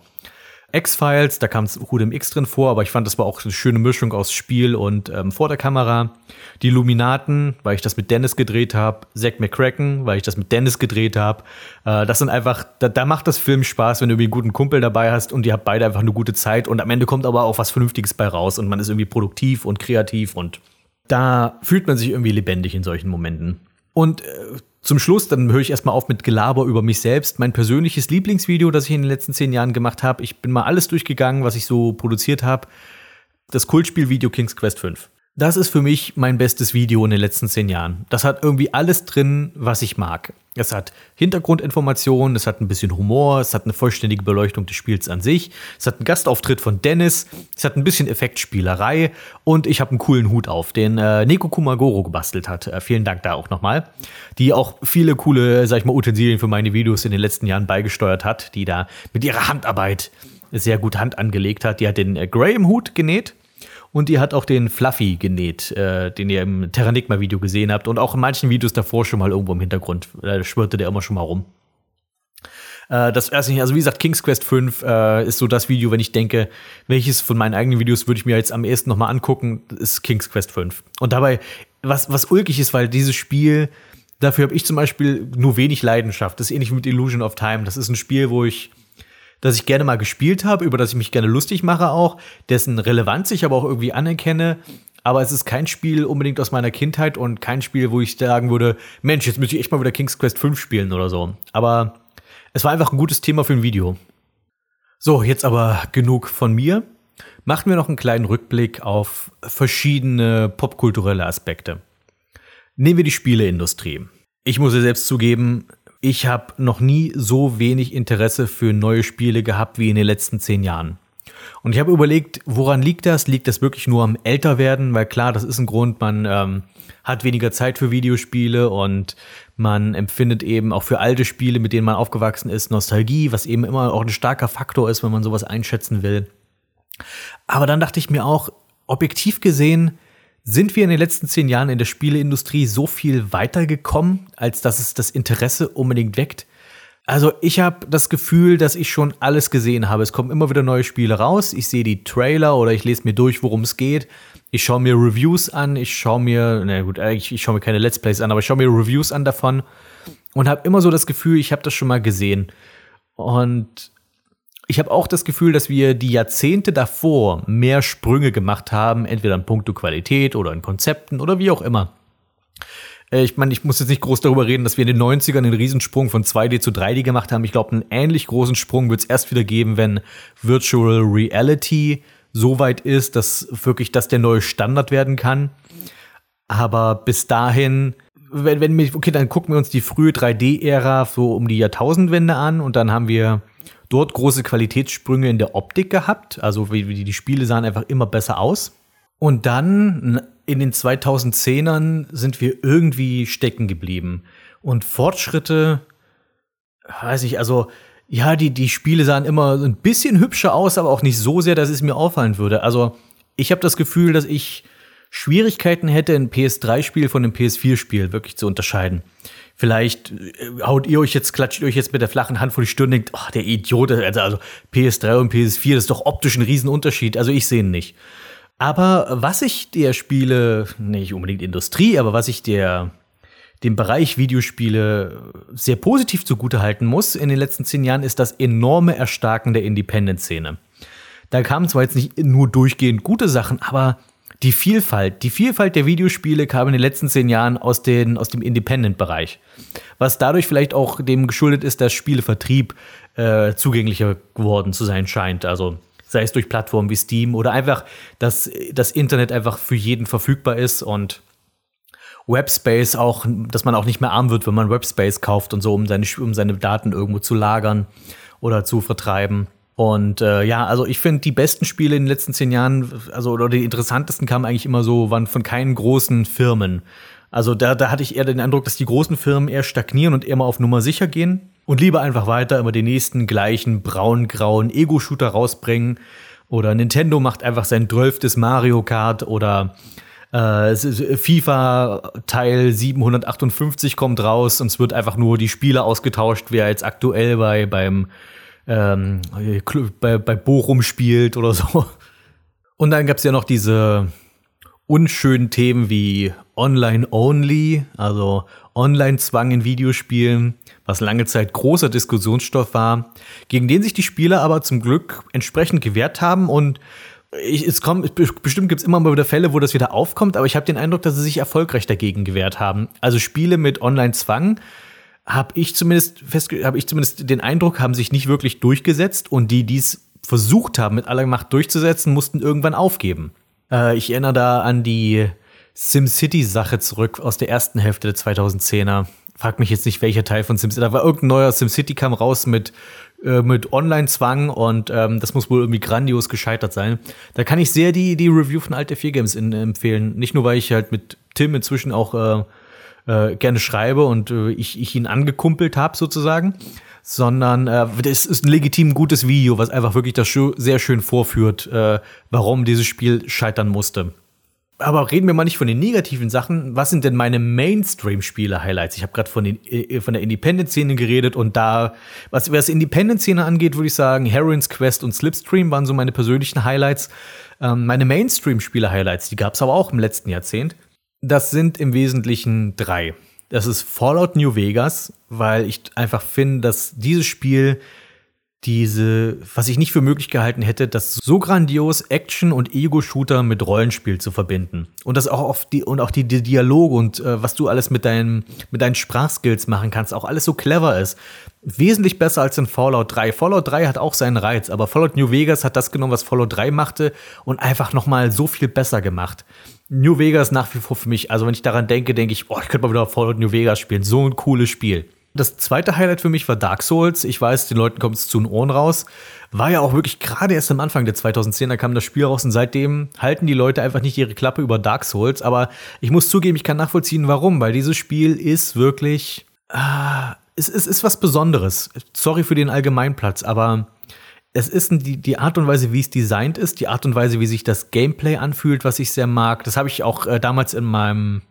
X-Files, da kam Hudem X drin vor, aber ich fand, das war auch eine schöne Mischung aus Spiel und ähm, vor der Kamera. Die Illuminaten, weil ich das mit Dennis gedreht habe. Zack McCracken, weil ich das mit Dennis gedreht habe. Äh, das sind einfach, da, da macht das Film Spaß, wenn du irgendwie einen guten Kumpel dabei hast und ihr habt beide einfach eine gute Zeit und am Ende kommt aber auch was Vernünftiges bei raus und man ist irgendwie produktiv und kreativ und da fühlt man sich irgendwie lebendig in solchen Momenten. Und äh, zum Schluss, dann höre ich erstmal auf mit Gelaber über mich selbst. Mein persönliches Lieblingsvideo, das ich in den letzten zehn Jahren gemacht habe. Ich bin mal alles durchgegangen, was ich so produziert habe. Das Kultspielvideo King's Quest 5. Das ist für mich mein bestes Video in den letzten zehn Jahren. Das hat irgendwie alles drin, was ich mag. Es hat Hintergrundinformationen, es hat ein bisschen Humor, es hat eine vollständige Beleuchtung des Spiels an sich, es hat einen Gastauftritt von Dennis, es hat ein bisschen Effektspielerei und ich habe einen coolen Hut auf, den äh, Neko Kumagoro gebastelt hat. Äh, vielen Dank da auch nochmal. Die auch viele coole, sag ich mal, Utensilien für meine Videos in den letzten Jahren beigesteuert hat, die da mit ihrer Handarbeit sehr gut Hand angelegt hat. Die hat den äh, Graham-Hut genäht und die hat auch den Fluffy genäht, äh, den ihr im Terranigma-Video gesehen habt. Und auch in manchen Videos davor schon mal irgendwo im Hintergrund. Da schwirrte der immer schon mal rum. Äh, das weiß nicht, also wie gesagt, King's Quest 5 äh, ist so das Video, wenn ich denke, welches von meinen eigenen Videos würde ich mir jetzt am ehesten noch mal angucken, ist King's Quest 5. Und dabei, was, was ulkig ist, weil dieses Spiel, dafür habe ich zum Beispiel nur wenig Leidenschaft. Das ist ähnlich wie mit Illusion of Time. Das ist ein Spiel, wo ich das ich gerne mal gespielt habe, über das ich mich gerne lustig mache auch, dessen Relevanz ich aber auch irgendwie anerkenne. Aber es ist kein Spiel unbedingt aus meiner Kindheit und kein Spiel, wo ich sagen würde, Mensch, jetzt müsste ich echt mal wieder King's Quest 5 spielen oder so. Aber es war einfach ein gutes Thema für ein Video. So, jetzt aber genug von mir. Machen wir noch einen kleinen Rückblick auf verschiedene popkulturelle Aspekte. Nehmen wir die Spieleindustrie. Ich muss ja selbst zugeben, ich habe noch nie so wenig Interesse für neue Spiele gehabt wie in den letzten zehn Jahren. Und ich habe überlegt, woran liegt das? Liegt das wirklich nur am Älterwerden? Weil klar, das ist ein Grund, man ähm, hat weniger Zeit für Videospiele und man empfindet eben auch für alte Spiele, mit denen man aufgewachsen ist, Nostalgie, was eben immer auch ein starker Faktor ist, wenn man sowas einschätzen will. Aber dann dachte ich mir auch, objektiv gesehen, sind wir in den letzten zehn Jahren in der Spieleindustrie so viel weitergekommen, als dass es das Interesse unbedingt weckt? Also ich habe das Gefühl, dass ich schon alles gesehen habe. Es kommen immer wieder neue Spiele raus. Ich sehe die Trailer oder ich lese mir durch, worum es geht. Ich schaue mir Reviews an. Ich schaue mir, na gut, ich, ich schaue mir keine Let's Plays an, aber ich schaue mir Reviews an davon und habe immer so das Gefühl, ich habe das schon mal gesehen. Und ich habe auch das Gefühl, dass wir die Jahrzehnte davor mehr Sprünge gemacht haben, entweder in puncto Qualität oder in Konzepten oder wie auch immer. Äh, ich meine, ich muss jetzt nicht groß darüber reden, dass wir in den 90ern einen Riesensprung von 2D zu 3D gemacht haben. Ich glaube, einen ähnlich großen Sprung wird es erst wieder geben, wenn Virtual Reality so weit ist, dass wirklich das der neue Standard werden kann. Aber bis dahin, wenn, wenn wir, okay, dann gucken wir uns die frühe 3D-Ära so um die Jahrtausendwende an und dann haben wir dort große Qualitätssprünge in der Optik gehabt. Also wie, die Spiele sahen einfach immer besser aus. Und dann in den 2010ern sind wir irgendwie stecken geblieben. Und Fortschritte, weiß ich, also ja, die, die Spiele sahen immer ein bisschen hübscher aus, aber auch nicht so sehr, dass es mir auffallen würde. Also ich habe das Gefühl, dass ich Schwierigkeiten hätte, ein PS3-Spiel von einem PS4-Spiel wirklich zu unterscheiden. Vielleicht äh, haut ihr euch jetzt, klatscht ihr euch jetzt mit der flachen Hand vor die Stirn und denkt, ach, der Idiot, also, also PS3 und PS4, das ist doch optisch ein Riesenunterschied. Also ich sehe ihn nicht. Aber was ich der Spiele, nicht unbedingt Industrie, aber was ich der dem Bereich Videospiele sehr positiv zugutehalten muss in den letzten zehn Jahren, ist das enorme Erstarken der Independent-Szene. Da kamen zwar jetzt nicht nur durchgehend gute Sachen, aber die Vielfalt, die Vielfalt der Videospiele kam in den letzten zehn Jahren aus, den, aus dem Independent-Bereich. Was dadurch vielleicht auch dem geschuldet ist, dass Spielevertrieb äh, zugänglicher geworden zu sein scheint. Also sei es durch Plattformen wie Steam oder einfach, dass das Internet einfach für jeden verfügbar ist und Webspace auch, dass man auch nicht mehr arm wird, wenn man Webspace kauft und so, um seine, um seine Daten irgendwo zu lagern oder zu vertreiben. Und äh, ja, also ich finde, die besten Spiele in den letzten zehn Jahren, also oder die interessantesten kamen eigentlich immer so, waren von keinen großen Firmen. Also da, da hatte ich eher den Eindruck, dass die großen Firmen eher stagnieren und eher mal auf Nummer sicher gehen und lieber einfach weiter immer den nächsten gleichen braun-grauen Ego-Shooter rausbringen. Oder Nintendo macht einfach sein zwölftes Mario Kart oder äh, FIFA Teil 758 kommt raus und es wird einfach nur die Spiele ausgetauscht, wer jetzt aktuell bei beim ähm, bei, bei Bochum spielt oder so. Und dann gab es ja noch diese unschönen Themen wie Online-Only, also Online-Zwang in Videospielen, was lange Zeit großer Diskussionsstoff war, gegen den sich die Spieler aber zum Glück entsprechend gewehrt haben und ich, es kommt, bestimmt gibt es immer mal wieder Fälle, wo das wieder aufkommt, aber ich habe den Eindruck, dass sie sich erfolgreich dagegen gewehrt haben. Also Spiele mit Online-Zwang habe ich zumindest habe ich zumindest den Eindruck, haben sich nicht wirklich durchgesetzt und die, die es versucht haben, mit aller Macht durchzusetzen, mussten irgendwann aufgeben. Äh, ich erinnere da an die SimCity-Sache zurück aus der ersten Hälfte der 2010er. Frag mich jetzt nicht, welcher Teil von SimCity. Da war irgendein neuer SimCity kam raus mit, äh, mit Online-Zwang und ähm, das muss wohl irgendwie grandios gescheitert sein. Da kann ich sehr die, die Review von Alter 4 Games in, empfehlen. Nicht nur, weil ich halt mit Tim inzwischen auch äh, äh, gerne schreibe und äh, ich, ich ihn angekumpelt habe sozusagen, sondern äh, das ist ein legitim gutes Video, was einfach wirklich das sehr schön vorführt, äh, warum dieses Spiel scheitern musste. Aber reden wir mal nicht von den negativen Sachen. Was sind denn meine Mainstream-Spiele-Highlights? Ich habe gerade von, äh, von der Independent-Szene geredet und da, was, was Independent-Szene angeht, würde ich sagen, Heroin's Quest und Slipstream waren so meine persönlichen Highlights. Ähm, meine Mainstream-Spiele-Highlights, die gab es aber auch im letzten Jahrzehnt. Das sind im Wesentlichen drei. Das ist Fallout New Vegas, weil ich einfach finde, dass dieses Spiel diese, was ich nicht für möglich gehalten hätte, das so grandios Action und Ego-Shooter mit Rollenspiel zu verbinden. Und das auch auf die, und auch die, die Dialoge und äh, was du alles mit deinen, mit deinen Sprachskills machen kannst, auch alles so clever ist. Wesentlich besser als in Fallout 3. Fallout 3 hat auch seinen Reiz, aber Fallout New Vegas hat das genommen, was Fallout 3 machte und einfach nochmal so viel besser gemacht. New Vegas nach wie vor für mich, also wenn ich daran denke, denke ich, boah, ich könnte mal wieder Fallout New Vegas spielen. So ein cooles Spiel. Das zweite Highlight für mich war Dark Souls. Ich weiß, den Leuten kommt es zu den Ohren raus. War ja auch wirklich gerade erst am Anfang der 2010er kam das Spiel raus und seitdem halten die Leute einfach nicht ihre Klappe über Dark Souls. Aber ich muss zugeben, ich kann nachvollziehen, warum. Weil dieses Spiel ist wirklich, ah, es, es ist was Besonderes. Sorry für den Allgemeinplatz, aber es ist die, die Art und Weise, wie es designt ist, die Art und Weise, wie sich das Gameplay anfühlt, was ich sehr mag. Das habe ich auch äh, damals in meinem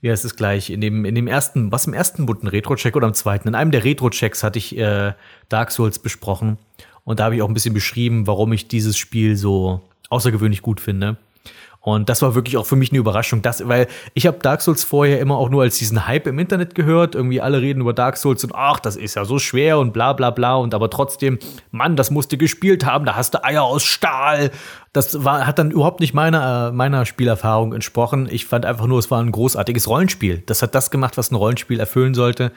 wie heißt es gleich, in dem, in dem ersten, was im ersten bunten Retro-Check oder im zweiten? In einem der Retro-Checks hatte ich äh, Dark Souls besprochen. Und da habe ich auch ein bisschen beschrieben, warum ich dieses Spiel so außergewöhnlich gut finde. Und das war wirklich auch für mich eine Überraschung, dass, weil ich habe Dark Souls vorher immer auch nur als diesen Hype im Internet gehört. Irgendwie alle reden über Dark Souls und ach, das ist ja so schwer und bla bla bla. Und aber trotzdem, Mann, das musst du gespielt haben, da hast du Eier aus Stahl. Das war, hat dann überhaupt nicht meiner, meiner Spielerfahrung entsprochen. Ich fand einfach nur, es war ein großartiges Rollenspiel. Das hat das gemacht, was ein Rollenspiel erfüllen sollte.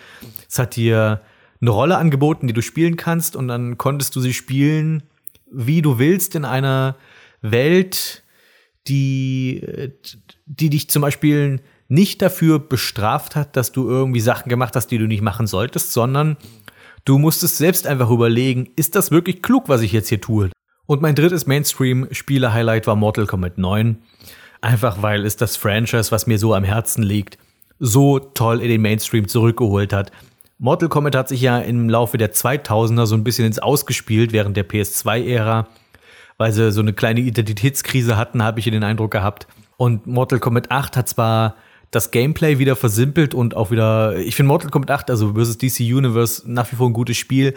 Es hat dir eine Rolle angeboten, die du spielen kannst, und dann konntest du sie spielen, wie du willst, in einer Welt, die, die dich zum Beispiel nicht dafür bestraft hat, dass du irgendwie Sachen gemacht hast, die du nicht machen solltest, sondern du musstest selbst einfach überlegen, ist das wirklich klug, was ich jetzt hier tue? Und mein drittes Mainstream-Spiele-Highlight war Mortal Kombat 9. Einfach weil es das Franchise, was mir so am Herzen liegt, so toll in den Mainstream zurückgeholt hat. Mortal Kombat hat sich ja im Laufe der 2000er so ein bisschen ins Ausgespielt während der PS2-Ära weil sie so eine kleine Identitätskrise hatten, habe ich den Eindruck gehabt. Und Mortal Kombat 8 hat zwar das Gameplay wieder versimpelt und auch wieder, ich finde Mortal Kombat 8, also versus DC Universe, nach wie vor ein gutes Spiel,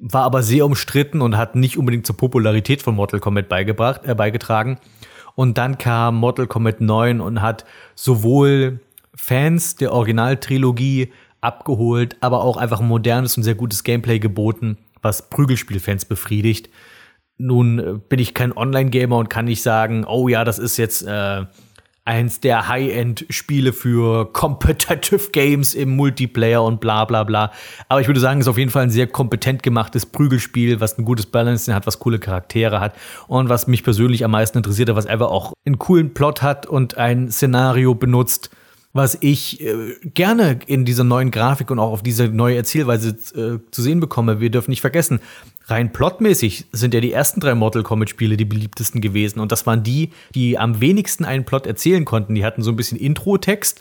war aber sehr umstritten und hat nicht unbedingt zur Popularität von Mortal Kombat beigebracht, äh, beigetragen. Und dann kam Mortal Kombat 9 und hat sowohl Fans der Originaltrilogie abgeholt, aber auch einfach ein modernes und sehr gutes Gameplay geboten, was Prügelspielfans befriedigt. Nun äh, bin ich kein Online-Gamer und kann nicht sagen, oh ja, das ist jetzt äh, eins der High-End-Spiele für Competitive Games im Multiplayer und bla bla bla. Aber ich würde sagen, es ist auf jeden Fall ein sehr kompetent gemachtes Prügelspiel, was ein gutes Balancing hat, was coole Charaktere hat und was mich persönlich am meisten interessiert, was einfach auch einen coolen Plot hat und ein Szenario benutzt, was ich äh, gerne in dieser neuen Grafik und auch auf diese neue Erzählweise äh, zu sehen bekomme. Wir dürfen nicht vergessen, rein plotmäßig sind ja die ersten drei Mortal Kombat Spiele die beliebtesten gewesen und das waren die, die am wenigsten einen Plot erzählen konnten. Die hatten so ein bisschen Intro-Text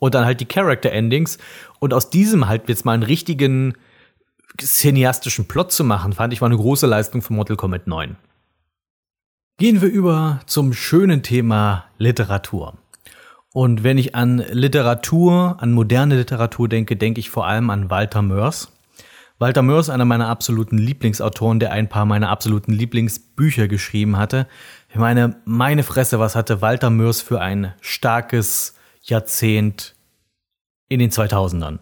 und dann halt die Character Endings und aus diesem halt jetzt mal einen richtigen cineastischen Plot zu machen, fand ich war eine große Leistung von Mortal Kombat 9. Gehen wir über zum schönen Thema Literatur. Und wenn ich an Literatur, an moderne Literatur denke, denke ich vor allem an Walter Mörs. Walter Mörs, einer meiner absoluten Lieblingsautoren, der ein paar meiner absoluten Lieblingsbücher geschrieben hatte. Ich meine, meine Fresse, was hatte Walter Mörs für ein starkes Jahrzehnt in den 2000ern?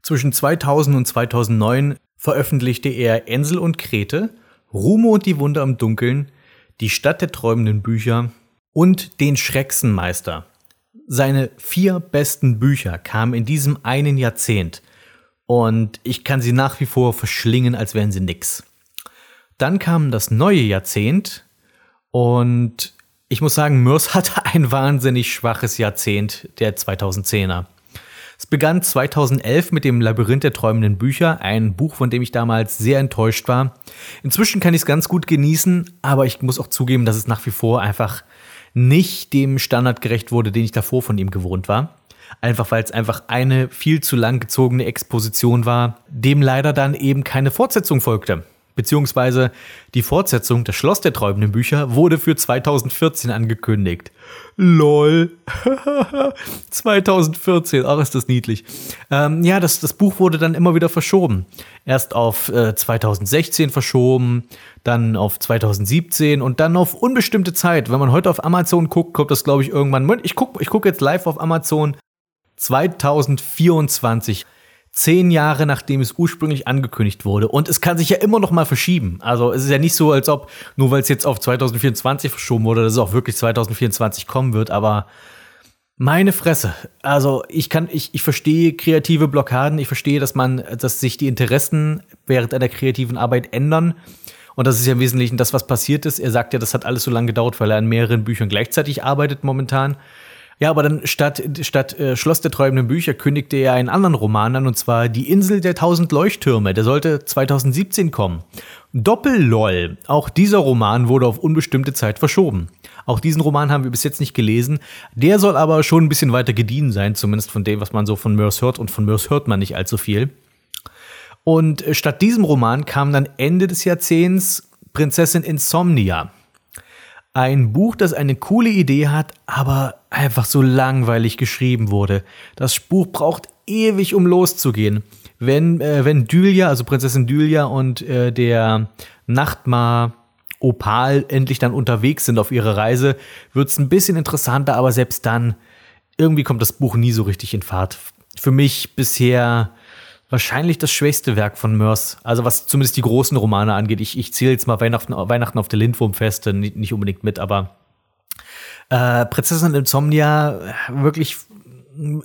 Zwischen 2000 und 2009 veröffentlichte er Ensel und Krete, Rumo und die Wunder im Dunkeln, Die Stadt der träumenden Bücher und Den Schrecksenmeister, seine vier besten Bücher kamen in diesem einen Jahrzehnt und ich kann sie nach wie vor verschlingen, als wären sie nix. Dann kam das neue Jahrzehnt und Ich muss sagen, Mörs [LAUGHS] hatte ein wahnsinnig schwaches Jahrzehnt der 2010er. Es begann 2011 mit dem Labyrinth der träumenden Bücher, ein Buch, von dem ich damals sehr enttäuscht war. Inzwischen kann ich es ganz gut genießen, aber ich muss auch zugeben, dass es nach wie vor einfach nicht dem Standard gerecht wurde, den ich davor von ihm gewohnt war. Einfach weil es einfach eine viel zu lang gezogene Exposition war, dem leider dann eben keine Fortsetzung folgte beziehungsweise die Fortsetzung Das Schloss der träumenden Bücher wurde für 2014 angekündigt. LOL. [LAUGHS] 2014, ach ist das niedlich. Ähm, ja, das, das Buch wurde dann immer wieder verschoben. Erst auf äh, 2016 verschoben, dann auf 2017 und dann auf unbestimmte Zeit. Wenn man heute auf Amazon guckt, kommt das, glaube ich, irgendwann. Ich gucke ich guck jetzt live auf Amazon 2024 zehn Jahre nachdem es ursprünglich angekündigt wurde. Und es kann sich ja immer noch mal verschieben. Also es ist ja nicht so, als ob, nur weil es jetzt auf 2024 verschoben wurde, dass es auch wirklich 2024 kommen wird, aber meine Fresse. Also ich kann, ich, ich verstehe kreative Blockaden, ich verstehe, dass man, dass sich die Interessen während einer kreativen Arbeit ändern. Und das ist ja im Wesentlichen das, was passiert ist. Er sagt ja, das hat alles so lange gedauert, weil er an mehreren Büchern gleichzeitig arbeitet momentan. Ja, aber dann statt, statt äh, Schloss der träumenden Bücher kündigte er einen anderen Roman an, und zwar Die Insel der tausend Leuchttürme. Der sollte 2017 kommen. Doppel-LOL. Auch dieser Roman wurde auf unbestimmte Zeit verschoben. Auch diesen Roman haben wir bis jetzt nicht gelesen. Der soll aber schon ein bisschen weiter gediehen sein, zumindest von dem, was man so von Mörs hört. Und von Mörs hört man nicht allzu viel. Und äh, statt diesem Roman kam dann Ende des Jahrzehnts Prinzessin Insomnia. Ein Buch, das eine coole Idee hat, aber einfach so langweilig geschrieben wurde. Das Buch braucht ewig, um loszugehen. Wenn, äh, wenn Dylia, also Prinzessin Dylia und äh, der Nachtmar Opal endlich dann unterwegs sind auf ihrer Reise, wird es ein bisschen interessanter, aber selbst dann, irgendwie kommt das Buch nie so richtig in Fahrt. Für mich bisher wahrscheinlich das schwächste Werk von Mörs. Also was zumindest die großen Romane angeht. Ich, ich zähle jetzt mal Weihnachten, Weihnachten auf der Lindwurmfeste nicht, nicht unbedingt mit, aber äh, Prinzessin Insomnia wirklich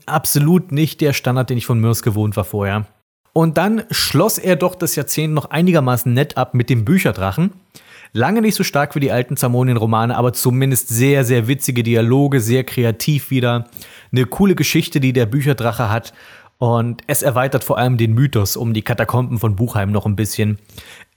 absolut nicht der Standard, den ich von Mörs gewohnt war vorher. Und dann schloss er doch das Jahrzehnt noch einigermaßen nett ab mit dem Bücherdrachen. Lange nicht so stark wie die alten Zamonien-Romane, aber zumindest sehr, sehr witzige Dialoge, sehr kreativ wieder. Eine coole Geschichte, die der Bücherdrache hat. Und es erweitert vor allem den Mythos um die Katakomben von Buchheim noch ein bisschen.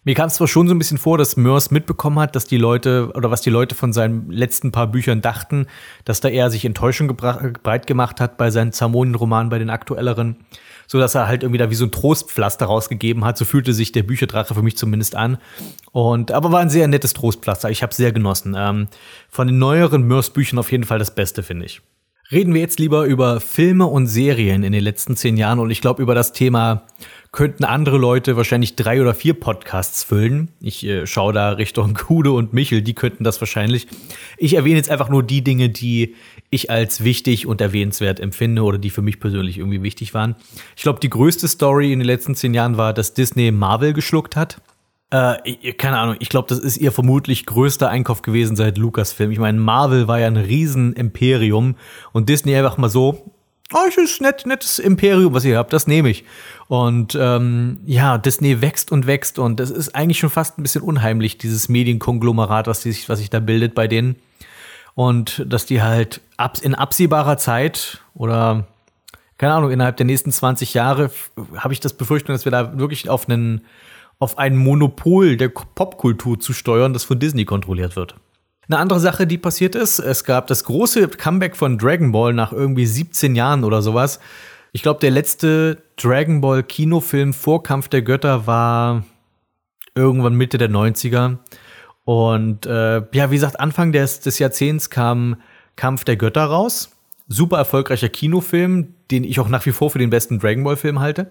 Mir kam es zwar schon so ein bisschen vor, dass Mörs mitbekommen hat, dass die Leute oder was die Leute von seinen letzten paar Büchern dachten, dass da er sich Enttäuschung breit gemacht hat bei seinen Zamonien-Romanen, bei den aktuelleren, so dass er halt irgendwie da wie so ein Trostpflaster rausgegeben hat. So fühlte sich der Bücherdrache für mich zumindest an. Und aber war ein sehr nettes Trostpflaster. Ich habe sehr genossen. Ähm, von den neueren Mörs-Büchern auf jeden Fall das Beste, finde ich. Reden wir jetzt lieber über Filme und Serien in den letzten zehn Jahren und ich glaube über das Thema könnten andere Leute wahrscheinlich drei oder vier Podcasts füllen. Ich äh, schaue da Richtung Kude und Michel, die könnten das wahrscheinlich. Ich erwähne jetzt einfach nur die Dinge, die ich als wichtig und erwähnenswert empfinde oder die für mich persönlich irgendwie wichtig waren. Ich glaube, die größte Story in den letzten zehn Jahren war, dass Disney Marvel geschluckt hat. Äh, keine Ahnung, ich glaube, das ist ihr vermutlich größter Einkauf gewesen seit Lucasfilm. Ich meine, Marvel war ja ein Riesen-Imperium und Disney einfach mal so, oh, es ist nett, nettes Imperium, was ihr habt, das nehme ich. Und ähm, ja, Disney wächst und wächst und das ist eigentlich schon fast ein bisschen unheimlich, dieses Medienkonglomerat, was, die sich, was sich da bildet bei denen. Und dass die halt in absehbarer Zeit oder keine Ahnung, innerhalb der nächsten 20 Jahre habe ich das Befürchtung, dass wir da wirklich auf einen auf ein Monopol der Popkultur zu steuern, das von Disney kontrolliert wird. Eine andere Sache, die passiert ist, es gab das große Comeback von Dragon Ball nach irgendwie 17 Jahren oder sowas. Ich glaube, der letzte Dragon Ball Kinofilm vor Kampf der Götter war irgendwann Mitte der 90er. Und äh, ja, wie gesagt, Anfang des, des Jahrzehnts kam Kampf der Götter raus. Super erfolgreicher Kinofilm, den ich auch nach wie vor für den besten Dragon Ball Film halte.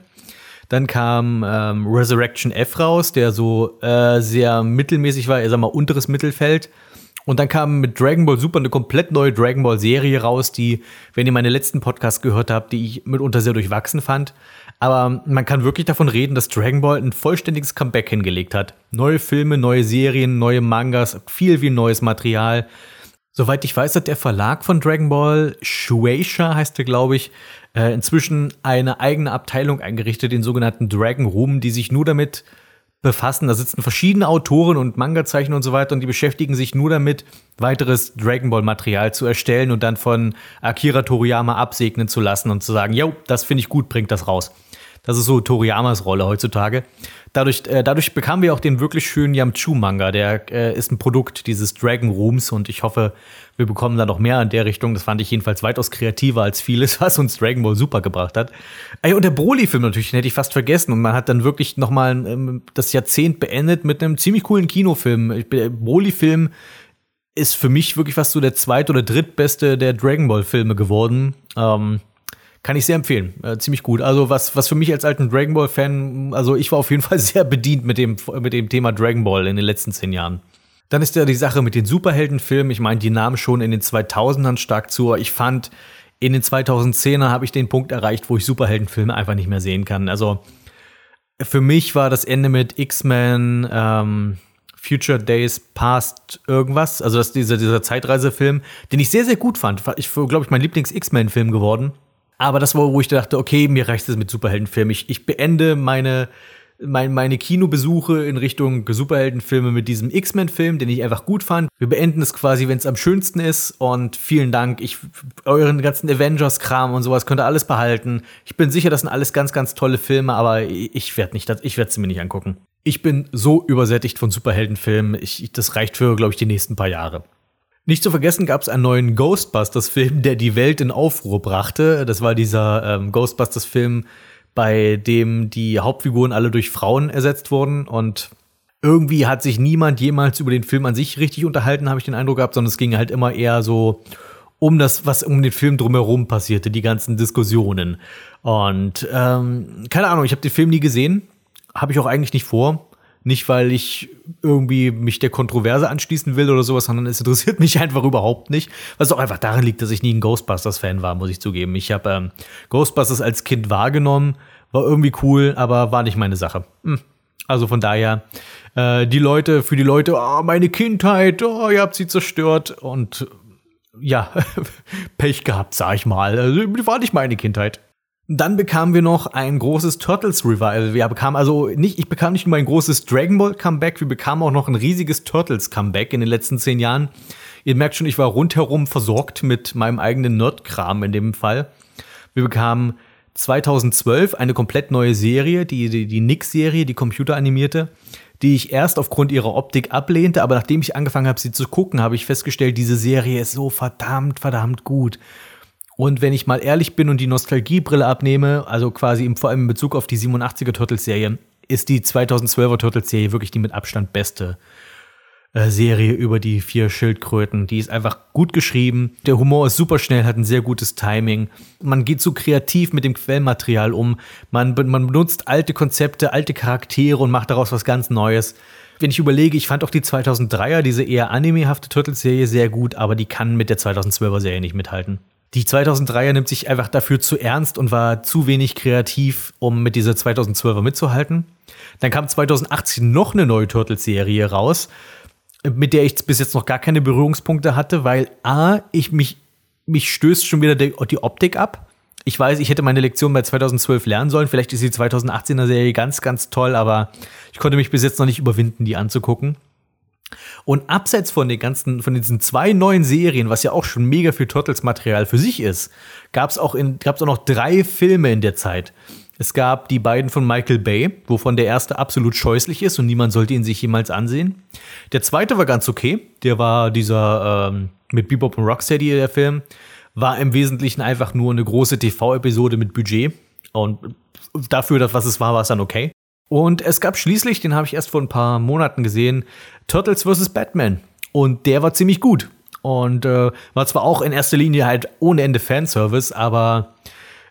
Dann kam ähm, Resurrection F raus, der so äh, sehr mittelmäßig war, ich sag mal unteres Mittelfeld. Und dann kam mit Dragon Ball Super eine komplett neue Dragon Ball Serie raus, die, wenn ihr meine letzten Podcasts gehört habt, die ich mitunter sehr durchwachsen fand. Aber man kann wirklich davon reden, dass Dragon Ball ein vollständiges Comeback hingelegt hat. Neue Filme, neue Serien, neue Mangas, viel, viel neues Material. Soweit ich weiß, hat der Verlag von Dragon Ball, Shueisha heißt der, glaube ich, äh, inzwischen eine eigene Abteilung eingerichtet, den sogenannten Dragon Room, die sich nur damit befassen. Da sitzen verschiedene Autoren und Manga-Zeichner und so weiter und die beschäftigen sich nur damit, weiteres Dragon Ball-Material zu erstellen und dann von Akira Toriyama absegnen zu lassen und zu sagen, jo, das finde ich gut, bringt das raus. Das ist so Toriyamas Rolle heutzutage. Dadurch, äh, dadurch bekamen wir auch den wirklich schönen Yamchu-Manga. Der äh, ist ein Produkt dieses Dragon Rooms und ich hoffe, wir bekommen da noch mehr in der Richtung. Das fand ich jedenfalls weitaus kreativer als vieles, [LAUGHS] was uns Dragon Ball Super gebracht hat. Ey, und der Broly-Film natürlich, den hätte ich fast vergessen. Und man hat dann wirklich noch mal ähm, das Jahrzehnt beendet mit einem ziemlich coolen Kinofilm. Der Broly-Film ist für mich wirklich fast so der zweit- oder drittbeste der Dragon Ball-Filme geworden. Ähm, kann ich sehr empfehlen. Äh, ziemlich gut. Also, was, was für mich als alten Dragon Ball-Fan, also ich war auf jeden [LAUGHS] Fall sehr bedient mit dem, mit dem Thema Dragon Ball in den letzten zehn Jahren. Dann ist ja die Sache mit den Superheldenfilmen. Ich meine, die nahmen schon in den 2000ern stark zu. Ich fand, in den 2010ern habe ich den Punkt erreicht, wo ich Superheldenfilme einfach nicht mehr sehen kann. Also, für mich war das Ende mit X-Men, ähm, Future Days Past irgendwas, also das, dieser, dieser Zeitreisefilm, den ich sehr, sehr gut fand. Ich glaube ich, mein Lieblings-X-Men-Film geworden. Aber das war, wo ich dachte, okay, mir reicht es mit Superheldenfilmen. Ich, ich beende meine, mein, meine Kinobesuche in Richtung Superheldenfilme mit diesem X-Men-Film, den ich einfach gut fand. Wir beenden es quasi, wenn es am schönsten ist. Und vielen Dank. Ich, euren ganzen Avengers-Kram und sowas könnt ihr alles behalten. Ich bin sicher, das sind alles ganz, ganz tolle Filme, aber ich werde nicht, ich werde sie mir nicht angucken. Ich bin so übersättigt von Superheldenfilmen. Ich, das reicht für, glaube ich, die nächsten paar Jahre. Nicht zu vergessen gab es einen neuen Ghostbusters-Film, der die Welt in Aufruhr brachte. Das war dieser ähm, Ghostbusters-Film, bei dem die Hauptfiguren alle durch Frauen ersetzt wurden. Und irgendwie hat sich niemand jemals über den Film an sich richtig unterhalten, habe ich den Eindruck gehabt, sondern es ging halt immer eher so um das, was um den Film drumherum passierte, die ganzen Diskussionen. Und ähm, keine Ahnung, ich habe den Film nie gesehen, habe ich auch eigentlich nicht vor. Nicht, weil ich irgendwie mich der Kontroverse anschließen will oder sowas, sondern es interessiert mich einfach überhaupt nicht. Was auch einfach daran liegt, dass ich nie ein Ghostbusters-Fan war, muss ich zugeben. Ich habe ähm, Ghostbusters als Kind wahrgenommen, war irgendwie cool, aber war nicht meine Sache. Hm. Also von daher, äh, die Leute, für die Leute, oh, meine Kindheit, oh, ihr habt sie zerstört und ja, [LAUGHS] Pech gehabt, sag ich mal. Also, war nicht meine Kindheit. Dann bekamen wir noch ein großes Turtles Revival. Wir bekamen also nicht, ich bekam nicht nur ein großes Dragon Ball Comeback, wir bekamen auch noch ein riesiges Turtles Comeback in den letzten zehn Jahren. Ihr merkt schon, ich war rundherum versorgt mit meinem eigenen Nerdkram in dem Fall. Wir bekamen 2012 eine komplett neue Serie, die, die, die Nix-Serie, die computeranimierte, die ich erst aufgrund ihrer Optik ablehnte, aber nachdem ich angefangen habe, sie zu gucken, habe ich festgestellt, diese Serie ist so verdammt, verdammt gut. Und wenn ich mal ehrlich bin und die Nostalgiebrille abnehme, also quasi im, vor allem in Bezug auf die 87er Turtles-Serie, ist die 2012er Turtles-Serie wirklich die mit Abstand beste äh, Serie über die vier Schildkröten. Die ist einfach gut geschrieben. Der Humor ist super schnell, hat ein sehr gutes Timing. Man geht so kreativ mit dem Quellmaterial um. Man, man benutzt alte Konzepte, alte Charaktere und macht daraus was ganz Neues. Wenn ich überlege, ich fand auch die 2003er, diese eher animehafte Turtles-Serie sehr gut, aber die kann mit der 2012er Serie nicht mithalten. Die 2003er nimmt sich einfach dafür zu ernst und war zu wenig kreativ, um mit dieser 2012er mitzuhalten. Dann kam 2018 noch eine neue Turtles-Serie raus, mit der ich bis jetzt noch gar keine Berührungspunkte hatte, weil A, ich mich, mich stößt schon wieder die, die Optik ab. Ich weiß, ich hätte meine Lektion bei 2012 lernen sollen. Vielleicht ist die 2018er Serie ganz, ganz toll, aber ich konnte mich bis jetzt noch nicht überwinden, die anzugucken. Und abseits von den ganzen, von diesen zwei neuen Serien, was ja auch schon mega viel Turtles-Material für sich ist, gab es auch, auch noch drei Filme in der Zeit. Es gab die beiden von Michael Bay, wovon der erste absolut scheußlich ist und niemand sollte ihn sich jemals ansehen. Der zweite war ganz okay. Der war dieser ähm, mit Bebop und Rocksteady, der Film. War im Wesentlichen einfach nur eine große TV-Episode mit Budget. Und dafür, dass was es war, war es dann okay. Und es gab schließlich, den habe ich erst vor ein paar Monaten gesehen, Turtles vs. Batman. Und der war ziemlich gut. Und äh, war zwar auch in erster Linie halt ohne Ende Fanservice, aber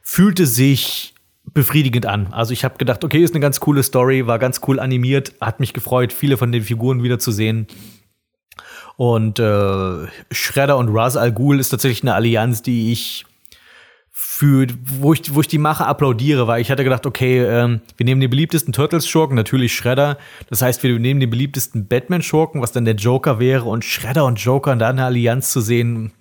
fühlte sich befriedigend an. Also ich habe gedacht, okay, ist eine ganz coole Story, war ganz cool animiert, hat mich gefreut, viele von den Figuren wiederzusehen. Und äh, Shredder und Raz Al Ghul ist tatsächlich eine Allianz, die ich für, wo ich, wo ich die Mache applaudiere, weil ich hatte gedacht, okay, ähm, wir nehmen den beliebtesten Turtles-Schurken, natürlich Shredder. Das heißt, wir nehmen den beliebtesten Batman-Schurken, was dann der Joker wäre, und Shredder und Joker und da eine Allianz zu sehen,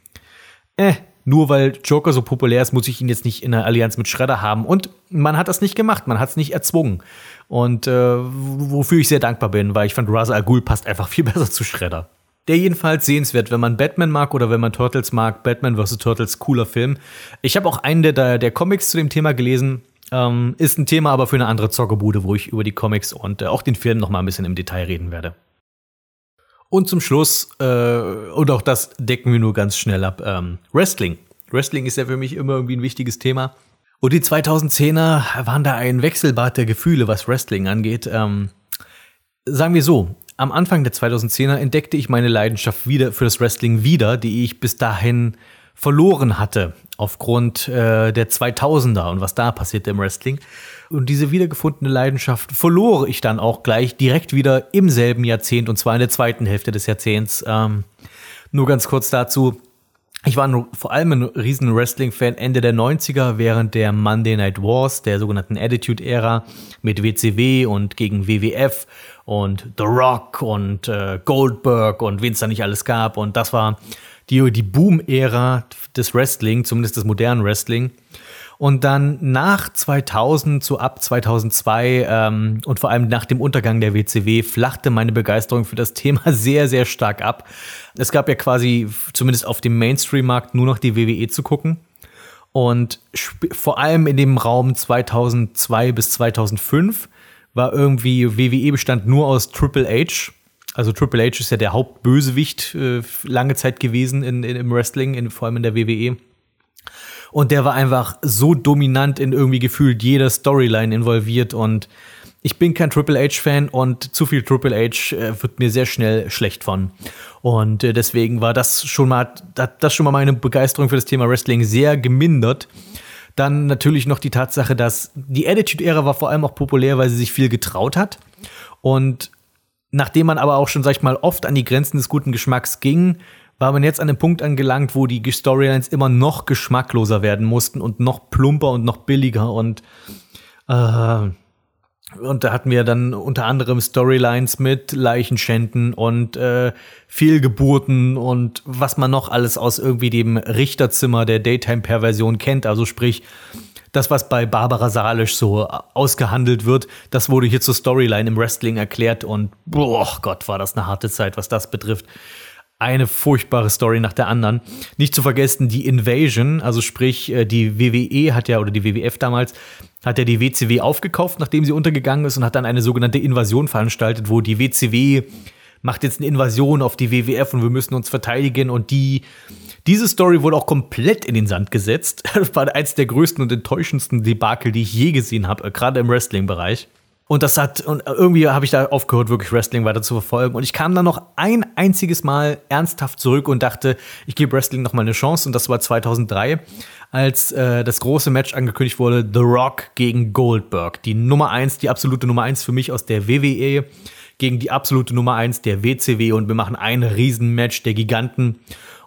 äh, nur weil Joker so populär ist, muss ich ihn jetzt nicht in der Allianz mit Shredder haben. Und man hat das nicht gemacht, man hat es nicht erzwungen. Und äh, wofür ich sehr dankbar bin, weil ich fand, Ra's al Ghul passt einfach [LAUGHS] viel besser zu Shredder. Der jedenfalls sehenswert, wenn man Batman mag oder wenn man Turtles mag. Batman vs. Turtles, cooler Film. Ich habe auch einen der, der Comics zu dem Thema gelesen. Ähm, ist ein Thema aber für eine andere Zockerbude, wo ich über die Comics und äh, auch den Film noch mal ein bisschen im Detail reden werde. Und zum Schluss, äh, und auch das decken wir nur ganz schnell ab, ähm, Wrestling. Wrestling ist ja für mich immer irgendwie ein wichtiges Thema. Und die 2010er waren da ein Wechselbad der Gefühle, was Wrestling angeht. Ähm, sagen wir so, am Anfang der 2010er entdeckte ich meine Leidenschaft wieder für das Wrestling wieder, die ich bis dahin verloren hatte aufgrund äh, der 2000er und was da passierte im Wrestling. Und diese wiedergefundene Leidenschaft verlor ich dann auch gleich direkt wieder im selben Jahrzehnt und zwar in der zweiten Hälfte des Jahrzehnts. Ähm, nur ganz kurz dazu. Ich war vor allem ein riesen Wrestling-Fan Ende der 90er während der Monday Night Wars, der sogenannten Attitude-Ära mit WCW und gegen WWF und The Rock und äh, Goldberg und wen es da nicht alles gab. Und das war die, die Boom-Ära des Wrestling, zumindest des modernen Wrestling. Und dann nach 2000, so ab 2002 ähm, und vor allem nach dem Untergang der WCW flachte meine Begeisterung für das [LAUGHS] Thema sehr, sehr stark ab. Es gab ja quasi, zumindest auf dem Mainstream-Markt, nur noch die WWE zu gucken. Und vor allem in dem Raum 2002 bis 2005 war irgendwie WWE bestand nur aus Triple H. Also Triple H ist ja der Hauptbösewicht äh, lange Zeit gewesen in, in, im Wrestling, in, vor allem in der WWE. Und der war einfach so dominant in irgendwie gefühlt jeder Storyline involviert. Und ich bin kein Triple H-Fan und zu viel Triple H äh, wird mir sehr schnell schlecht von. Und äh, deswegen war das schon mal, das schon mal meine Begeisterung für das Thema Wrestling sehr gemindert. Dann natürlich noch die Tatsache, dass die Attitude-Ära war vor allem auch populär, weil sie sich viel getraut hat. Und nachdem man aber auch schon, sag ich mal, oft an die Grenzen des guten Geschmacks ging, war man jetzt an dem Punkt angelangt, wo die Storylines immer noch geschmackloser werden mussten und noch plumper und noch billiger und äh, und da hatten wir dann unter anderem Storylines mit Leichenschänden und äh, Fehlgeburten und was man noch alles aus irgendwie dem Richterzimmer der Daytime-Perversion kennt. Also sprich, das, was bei Barbara Salisch so ausgehandelt wird, das wurde hier zur Storyline im Wrestling erklärt und boah Gott, war das eine harte Zeit, was das betrifft eine furchtbare Story nach der anderen. Nicht zu vergessen die Invasion, also sprich äh, die WWE hat ja oder die WWF damals hat ja die WCW aufgekauft, nachdem sie untergegangen ist und hat dann eine sogenannte Invasion veranstaltet, wo die WCW macht jetzt eine Invasion auf die WWF und wir müssen uns verteidigen und die diese Story wurde auch komplett in den Sand gesetzt. Das [LAUGHS] war eins der größten und enttäuschendsten Debakel, die ich je gesehen habe, äh, gerade im Wrestling-Bereich. Und das hat, und irgendwie habe ich da aufgehört, wirklich Wrestling weiter zu verfolgen. Und ich kam dann noch ein einziges Mal ernsthaft zurück und dachte, ich gebe Wrestling noch mal eine Chance. Und das war 2003, als äh, das große Match angekündigt wurde: The Rock gegen Goldberg. Die Nummer eins, die absolute Nummer eins für mich aus der WWE gegen die absolute Nummer eins der WCW. Und wir machen ein Riesenmatch der Giganten.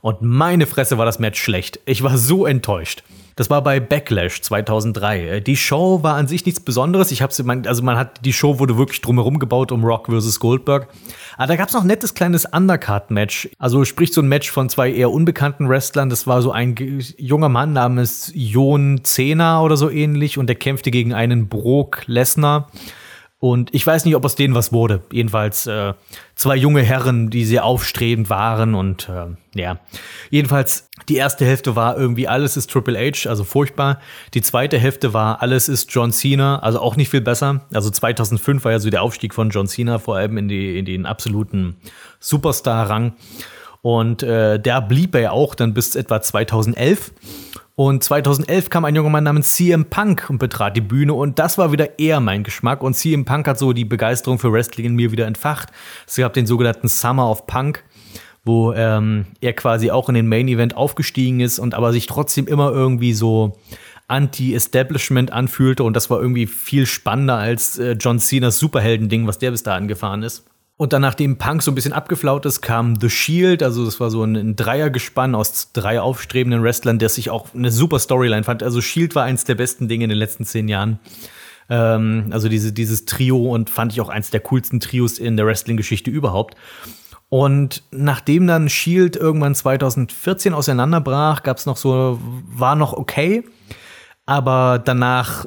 Und meine Fresse war das Match schlecht. Ich war so enttäuscht. Das war bei Backlash 2003. Äh, die Show war an sich nichts Besonderes. Ich hab's, also man hat die Show wurde wirklich drumherum gebaut um Rock vs. Goldberg. Aber da gab's noch ein nettes kleines Undercard-Match. Also sprich so ein Match von zwei eher unbekannten Wrestlern. Das war so ein junger Mann namens Jon Zehner oder so ähnlich und der kämpfte gegen einen Brock Lesnar. Und ich weiß nicht, ob aus denen was wurde. Jedenfalls äh, zwei junge Herren, die sehr aufstrebend waren. Und äh, ja, jedenfalls die erste Hälfte war irgendwie alles ist Triple H, also furchtbar. Die zweite Hälfte war alles ist John Cena, also auch nicht viel besser. Also 2005 war ja so der Aufstieg von John Cena, vor allem in, die, in den absoluten Superstar-Rang. Und äh, da blieb er ja auch dann bis etwa 2011. Und 2011 kam ein junger Mann namens CM Punk und betrat die Bühne und das war wieder eher mein Geschmack. Und CM Punk hat so die Begeisterung für Wrestling in mir wieder entfacht. Es gab den sogenannten Summer of Punk, wo ähm, er quasi auch in den Main Event aufgestiegen ist und aber sich trotzdem immer irgendwie so Anti-Establishment anfühlte und das war irgendwie viel spannender als äh, John Cenas Superhelden-Ding, was der bis dahin gefahren ist. Und dann, nachdem Punk so ein bisschen abgeflaut ist, kam The Shield. Also, das war so ein, ein Dreiergespann aus drei aufstrebenden Wrestlern, der sich auch eine super Storyline fand. Also, Shield war eins der besten Dinge in den letzten zehn Jahren. Ähm, also, diese, dieses Trio und fand ich auch eins der coolsten Trios in der Wrestling-Geschichte überhaupt. Und nachdem dann Shield irgendwann 2014 auseinanderbrach, gab es noch so, war noch okay, aber danach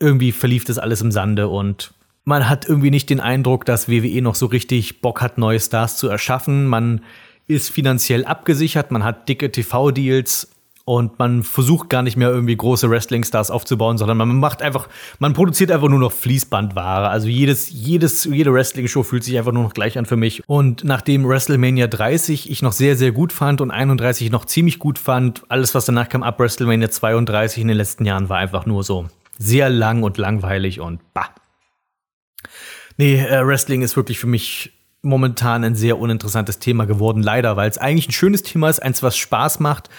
irgendwie verlief das alles im Sande und man hat irgendwie nicht den Eindruck, dass WWE noch so richtig Bock hat, neue Stars zu erschaffen. Man ist finanziell abgesichert, man hat dicke TV-Deals und man versucht gar nicht mehr irgendwie große Wrestling-Stars aufzubauen, sondern man macht einfach, man produziert einfach nur noch Fließbandware. Also jedes, jedes, jede Wrestling-Show fühlt sich einfach nur noch gleich an für mich. Und nachdem WrestleMania 30 ich noch sehr, sehr gut fand und 31 noch ziemlich gut fand, alles, was danach kam ab WrestleMania 32 in den letzten Jahren, war einfach nur so sehr lang und langweilig und bah. Nee, äh, Wrestling ist wirklich für mich momentan ein sehr uninteressantes Thema geworden, leider, weil es eigentlich ein schönes Thema ist, eins, was Spaß macht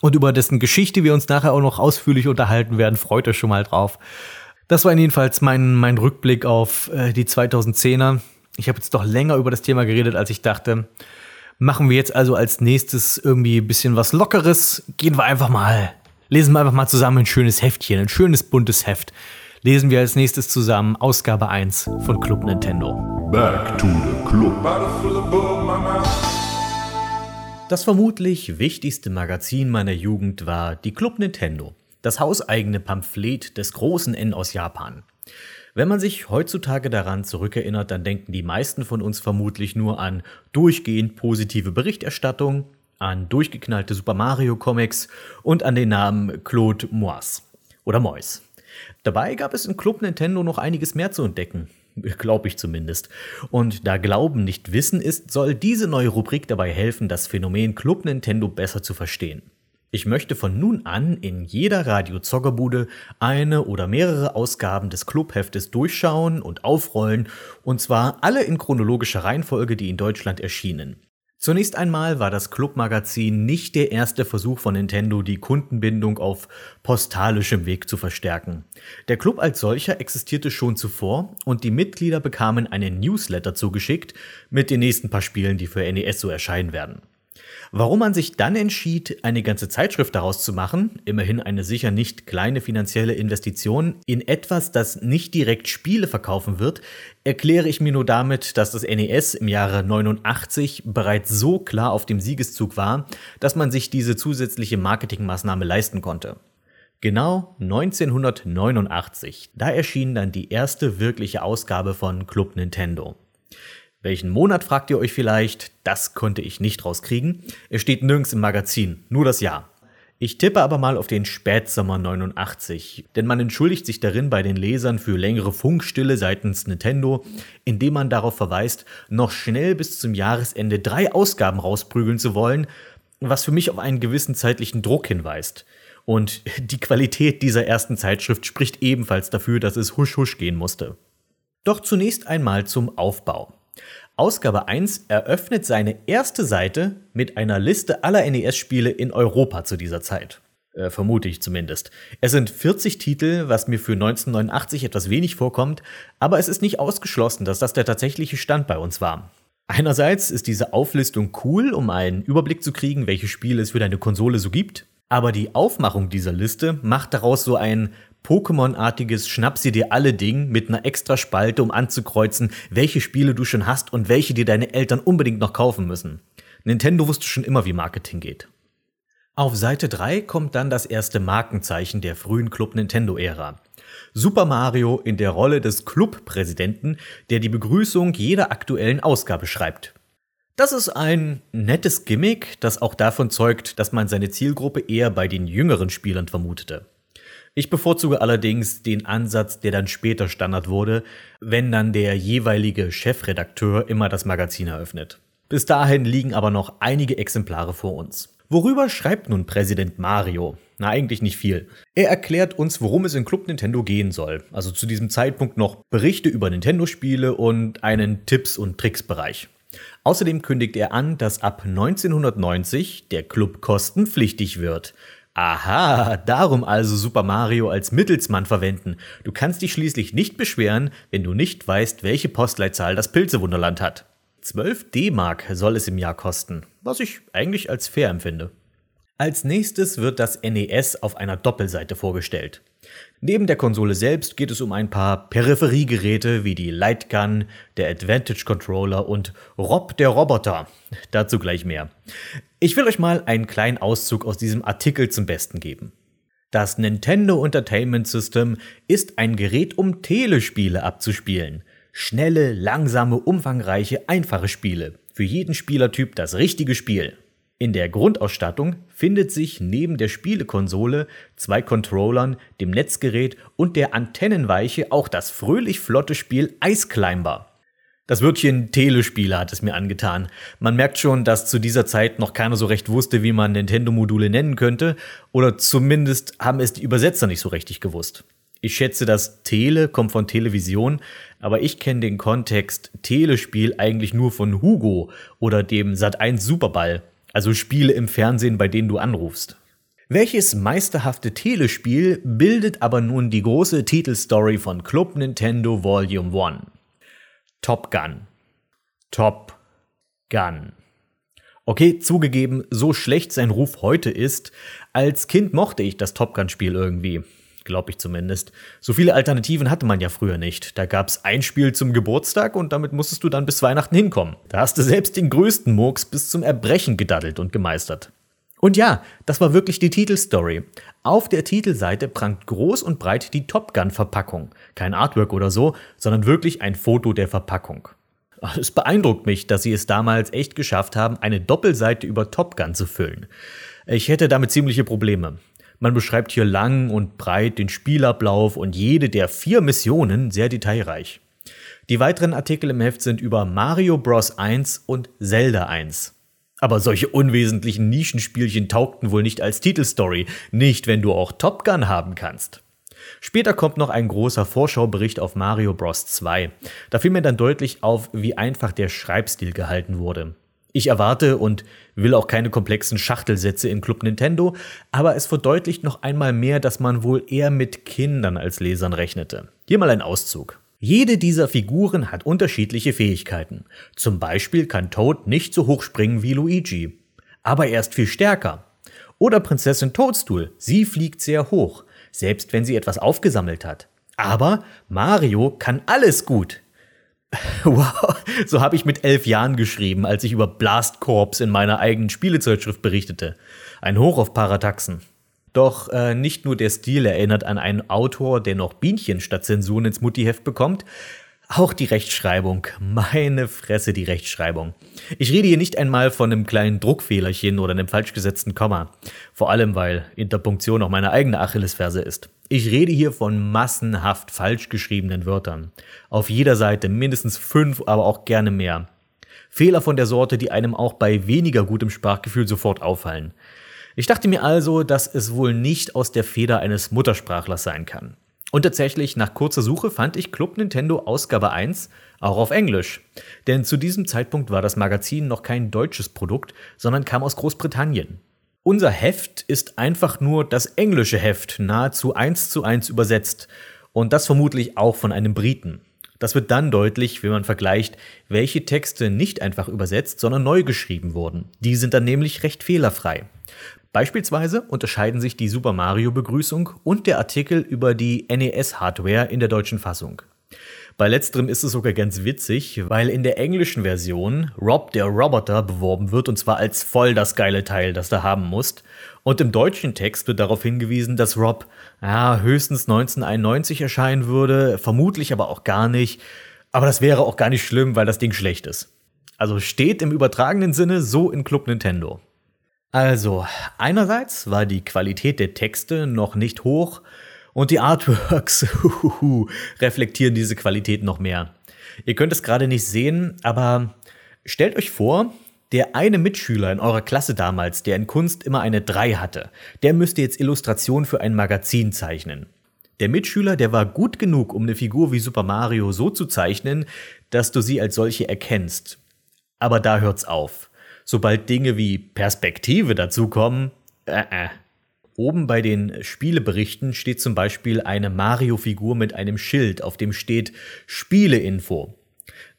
und über dessen Geschichte wir uns nachher auch noch ausführlich unterhalten werden. Freut euch schon mal drauf. Das war jedenfalls mein, mein Rückblick auf äh, die 2010er. Ich habe jetzt doch länger über das Thema geredet, als ich dachte. Machen wir jetzt also als nächstes irgendwie ein bisschen was Lockeres. Gehen wir einfach mal, lesen wir einfach mal zusammen ein schönes Heftchen, ein schönes buntes Heft lesen wir als nächstes zusammen Ausgabe 1 von Club Nintendo. Back to the Club. Das vermutlich wichtigste Magazin meiner Jugend war die Club Nintendo, das hauseigene Pamphlet des großen N aus Japan. Wenn man sich heutzutage daran zurückerinnert, dann denken die meisten von uns vermutlich nur an durchgehend positive Berichterstattung, an durchgeknallte Super Mario Comics und an den Namen Claude Moise oder Mois. Dabei gab es in Club Nintendo noch einiges mehr zu entdecken. [LAUGHS] Glaube ich zumindest. Und da Glauben nicht Wissen ist, soll diese neue Rubrik dabei helfen, das Phänomen Club Nintendo besser zu verstehen. Ich möchte von nun an in jeder Radio-Zockerbude eine oder mehrere Ausgaben des Clubheftes durchschauen und aufrollen, und zwar alle in chronologischer Reihenfolge, die in Deutschland erschienen. Zunächst einmal war das Clubmagazin nicht der erste Versuch von Nintendo, die Kundenbindung auf postalischem Weg zu verstärken. Der Club als solcher existierte schon zuvor und die Mitglieder bekamen einen Newsletter zugeschickt mit den nächsten paar Spielen, die für NES so erscheinen werden. Warum man sich dann entschied, eine ganze Zeitschrift daraus zu machen, immerhin eine sicher nicht kleine finanzielle Investition, in etwas, das nicht direkt Spiele verkaufen wird, erkläre ich mir nur damit, dass das NES im Jahre 89 bereits so klar auf dem Siegeszug war, dass man sich diese zusätzliche Marketingmaßnahme leisten konnte. Genau 1989, da erschien dann die erste wirkliche Ausgabe von Club Nintendo. Welchen Monat fragt ihr euch vielleicht? Das konnte ich nicht rauskriegen. Es steht nirgends im Magazin, nur das Jahr. Ich tippe aber mal auf den Spätsommer 89, denn man entschuldigt sich darin bei den Lesern für längere Funkstille seitens Nintendo, indem man darauf verweist, noch schnell bis zum Jahresende drei Ausgaben rausprügeln zu wollen, was für mich auf einen gewissen zeitlichen Druck hinweist. Und [LAUGHS] die Qualität dieser ersten Zeitschrift spricht ebenfalls dafür, dass es husch husch gehen musste. Doch zunächst einmal zum Aufbau. Ausgabe 1 eröffnet seine erste Seite mit einer Liste aller NES-Spiele in Europa zu dieser Zeit. Äh, vermute ich zumindest. Es sind 40 Titel, was mir für 1989 etwas wenig vorkommt, aber es ist nicht ausgeschlossen, dass das der tatsächliche Stand bei uns war. Einerseits ist diese Auflistung cool, um einen Überblick zu kriegen, welche Spiele es für deine Konsole so gibt, aber die Aufmachung dieser Liste macht daraus so ein Pokémon-artiges Schnapp sie dir alle Ding mit einer extra Spalte, um anzukreuzen, welche Spiele du schon hast und welche dir deine Eltern unbedingt noch kaufen müssen. Nintendo wusste schon immer, wie Marketing geht. Auf Seite 3 kommt dann das erste Markenzeichen der frühen Club Nintendo-Ära. Super Mario in der Rolle des Clubpräsidenten, der die Begrüßung jeder aktuellen Ausgabe schreibt. Das ist ein nettes Gimmick, das auch davon zeugt, dass man seine Zielgruppe eher bei den jüngeren Spielern vermutete. Ich bevorzuge allerdings den Ansatz, der dann später Standard wurde, wenn dann der jeweilige Chefredakteur immer das Magazin eröffnet. Bis dahin liegen aber noch einige Exemplare vor uns. Worüber schreibt nun Präsident Mario? Na, eigentlich nicht viel. Er erklärt uns, worum es in Club Nintendo gehen soll. Also zu diesem Zeitpunkt noch Berichte über Nintendo-Spiele und einen Tipps- und Tricks-Bereich. Außerdem kündigt er an, dass ab 1990 der Club kostenpflichtig wird. Aha, darum also Super Mario als Mittelsmann verwenden. Du kannst dich schließlich nicht beschweren, wenn du nicht weißt, welche Postleitzahl das Pilzewunderland hat. 12 D-Mark soll es im Jahr kosten, was ich eigentlich als fair empfinde. Als nächstes wird das NES auf einer Doppelseite vorgestellt. Neben der Konsole selbst geht es um ein paar Peripheriegeräte wie die Lightgun, der Advantage Controller und Rob der Roboter. Dazu gleich mehr. Ich will euch mal einen kleinen Auszug aus diesem Artikel zum Besten geben. Das Nintendo Entertainment System ist ein Gerät, um Telespiele abzuspielen. Schnelle, langsame, umfangreiche, einfache Spiele. Für jeden Spielertyp das richtige Spiel. In der Grundausstattung findet sich neben der Spielekonsole, zwei Controllern, dem Netzgerät und der Antennenweiche auch das fröhlich flotte Spiel Ice Climber. Das Wörtchen Telespieler hat es mir angetan. Man merkt schon, dass zu dieser Zeit noch keiner so recht wusste, wie man Nintendo-Module nennen könnte, oder zumindest haben es die Übersetzer nicht so richtig gewusst. Ich schätze, das Tele kommt von Television, aber ich kenne den Kontext Telespiel eigentlich nur von Hugo oder dem Sat1 Superball also Spiele im Fernsehen, bei denen du anrufst. Welches meisterhafte Telespiel bildet aber nun die große Titelstory von Club Nintendo Volume 1? Top Gun. Top Gun. Okay, zugegeben, so schlecht sein Ruf heute ist, als Kind mochte ich das Top Gun-Spiel irgendwie. Glaube ich zumindest. So viele Alternativen hatte man ja früher nicht. Da gab's ein Spiel zum Geburtstag und damit musstest du dann bis Weihnachten hinkommen. Da hast du selbst den größten Murks bis zum Erbrechen gedaddelt und gemeistert. Und ja, das war wirklich die Titelstory. Auf der Titelseite prangt groß und breit die Top Gun-Verpackung. Kein Artwork oder so, sondern wirklich ein Foto der Verpackung. Es beeindruckt mich, dass sie es damals echt geschafft haben, eine Doppelseite über Top Gun zu füllen. Ich hätte damit ziemliche Probleme. Man beschreibt hier lang und breit den Spielablauf und jede der vier Missionen sehr detailreich. Die weiteren Artikel im Heft sind über Mario Bros. 1 und Zelda 1. Aber solche unwesentlichen Nischenspielchen taugten wohl nicht als Titelstory, nicht wenn du auch Top Gun haben kannst. Später kommt noch ein großer Vorschaubericht auf Mario Bros. 2. Da fiel mir dann deutlich auf, wie einfach der Schreibstil gehalten wurde. Ich erwarte und will auch keine komplexen Schachtelsätze in Club Nintendo, aber es verdeutlicht noch einmal mehr, dass man wohl eher mit Kindern als Lesern rechnete. Hier mal ein Auszug. Jede dieser Figuren hat unterschiedliche Fähigkeiten. Zum Beispiel kann Toad nicht so hoch springen wie Luigi. Aber er ist viel stärker. Oder Prinzessin Toadstool. Sie fliegt sehr hoch, selbst wenn sie etwas aufgesammelt hat. Aber Mario kann alles gut. [LAUGHS] Wow, so habe ich mit elf Jahren geschrieben, als ich über Blast Corps in meiner eigenen Spielezeitschrift berichtete. Ein Hoch auf Parataxen. Doch äh, nicht nur der Stil erinnert an einen Autor, der noch Bienchen statt Zensuren ins Muttiheft bekommt, auch die Rechtschreibung. Meine Fresse, die Rechtschreibung. Ich rede hier nicht einmal von einem kleinen Druckfehlerchen oder einem falsch gesetzten Komma. Vor allem, weil Interpunktion auch meine eigene Achillesferse ist. Ich rede hier von massenhaft falsch geschriebenen Wörtern. Auf jeder Seite mindestens fünf, aber auch gerne mehr. Fehler von der Sorte, die einem auch bei weniger gutem Sprachgefühl sofort auffallen. Ich dachte mir also, dass es wohl nicht aus der Feder eines Muttersprachlers sein kann. Und tatsächlich, nach kurzer Suche fand ich Club Nintendo Ausgabe 1 auch auf Englisch. Denn zu diesem Zeitpunkt war das Magazin noch kein deutsches Produkt, sondern kam aus Großbritannien. Unser Heft ist einfach nur das englische Heft, nahezu eins zu eins übersetzt. Und das vermutlich auch von einem Briten. Das wird dann deutlich, wenn man vergleicht, welche Texte nicht einfach übersetzt, sondern neu geschrieben wurden. Die sind dann nämlich recht fehlerfrei. Beispielsweise unterscheiden sich die Super Mario Begrüßung und der Artikel über die NES-Hardware in der deutschen Fassung. Bei letzterem ist es sogar ganz witzig, weil in der englischen Version Rob der Roboter beworben wird und zwar als voll das geile Teil, das du haben musst. Und im deutschen Text wird darauf hingewiesen, dass Rob ja, höchstens 1991 erscheinen würde, vermutlich aber auch gar nicht. Aber das wäre auch gar nicht schlimm, weil das Ding schlecht ist. Also steht im übertragenen Sinne so in Club Nintendo. Also, einerseits war die Qualität der Texte noch nicht hoch, und die Artworks [LAUGHS] reflektieren diese Qualität noch mehr. Ihr könnt es gerade nicht sehen, aber stellt euch vor, der eine Mitschüler in eurer Klasse damals, der in Kunst immer eine 3 hatte, der müsste jetzt Illustrationen für ein Magazin zeichnen. Der Mitschüler, der war gut genug, um eine Figur wie Super Mario so zu zeichnen, dass du sie als solche erkennst. Aber da hört's auf. Sobald Dinge wie Perspektive dazukommen, äh, äh, Oben bei den Spieleberichten steht zum Beispiel eine Mario-Figur mit einem Schild, auf dem steht Spieleinfo.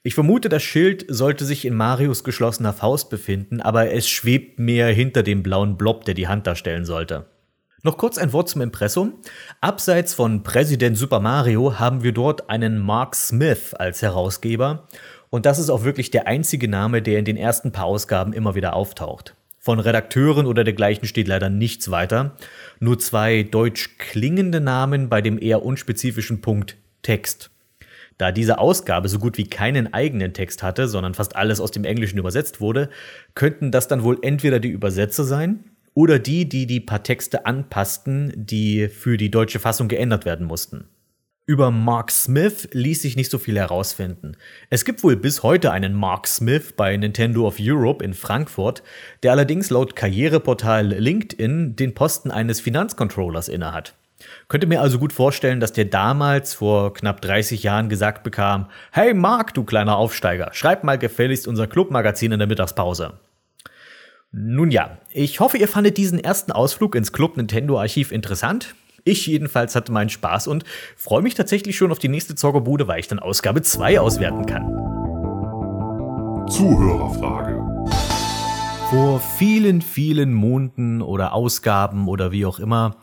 Ich vermute, das Schild sollte sich in Marius geschlossener Faust befinden, aber es schwebt mehr hinter dem blauen Blob, der die Hand darstellen sollte. Noch kurz ein Wort zum Impressum. Abseits von Präsident Super Mario haben wir dort einen Mark Smith als Herausgeber. Und das ist auch wirklich der einzige Name, der in den ersten paar Ausgaben immer wieder auftaucht. Von Redakteuren oder dergleichen steht leider nichts weiter. Nur zwei deutsch klingende Namen bei dem eher unspezifischen Punkt Text. Da diese Ausgabe so gut wie keinen eigenen Text hatte, sondern fast alles aus dem Englischen übersetzt wurde, könnten das dann wohl entweder die Übersetzer sein oder die, die die paar Texte anpassten, die für die deutsche Fassung geändert werden mussten. Über Mark Smith ließ sich nicht so viel herausfinden. Es gibt wohl bis heute einen Mark Smith bei Nintendo of Europe in Frankfurt, der allerdings laut Karriereportal LinkedIn den Posten eines Finanzcontrollers innehat. Könnte mir also gut vorstellen, dass der damals vor knapp 30 Jahren gesagt bekam, Hey Mark, du kleiner Aufsteiger, schreib mal gefälligst unser Clubmagazin in der Mittagspause. Nun ja, ich hoffe, ihr fandet diesen ersten Ausflug ins Club Nintendo Archiv interessant. Ich jedenfalls hatte meinen Spaß und freue mich tatsächlich schon auf die nächste Zockerbude, weil ich dann Ausgabe 2 auswerten kann. Zuhörerfrage. Vor vielen, vielen Monaten oder Ausgaben oder wie auch immer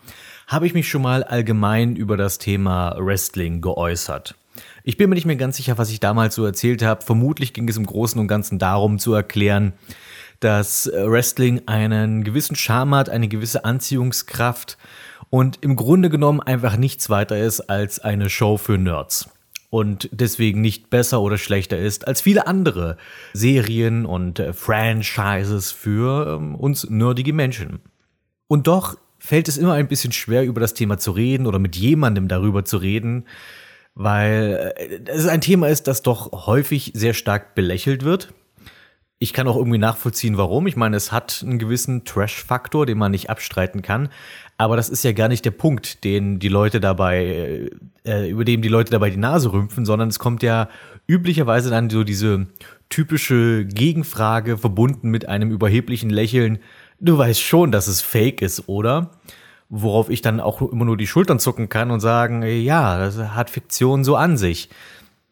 habe ich mich schon mal allgemein über das Thema Wrestling geäußert. Ich bin mir nicht mehr ganz sicher, was ich damals so erzählt habe. Vermutlich ging es im Großen und Ganzen darum zu erklären, dass Wrestling einen gewissen Charme hat, eine gewisse Anziehungskraft und im Grunde genommen einfach nichts weiter ist als eine Show für Nerds und deswegen nicht besser oder schlechter ist als viele andere Serien und Franchises für ähm, uns nerdige Menschen. Und doch fällt es immer ein bisschen schwer, über das Thema zu reden oder mit jemandem darüber zu reden, weil äh, es ein Thema ist, das doch häufig sehr stark belächelt wird. Ich kann auch irgendwie nachvollziehen, warum. Ich meine, es hat einen gewissen Trash-Faktor, den man nicht abstreiten kann. Aber das ist ja gar nicht der Punkt, den die Leute dabei, äh, über dem die Leute dabei die Nase rümpfen, sondern es kommt ja üblicherweise dann so diese typische Gegenfrage verbunden mit einem überheblichen Lächeln du weißt schon, dass es fake ist, oder? Worauf ich dann auch immer nur die Schultern zucken kann und sagen, ja, das hat Fiktion so an sich.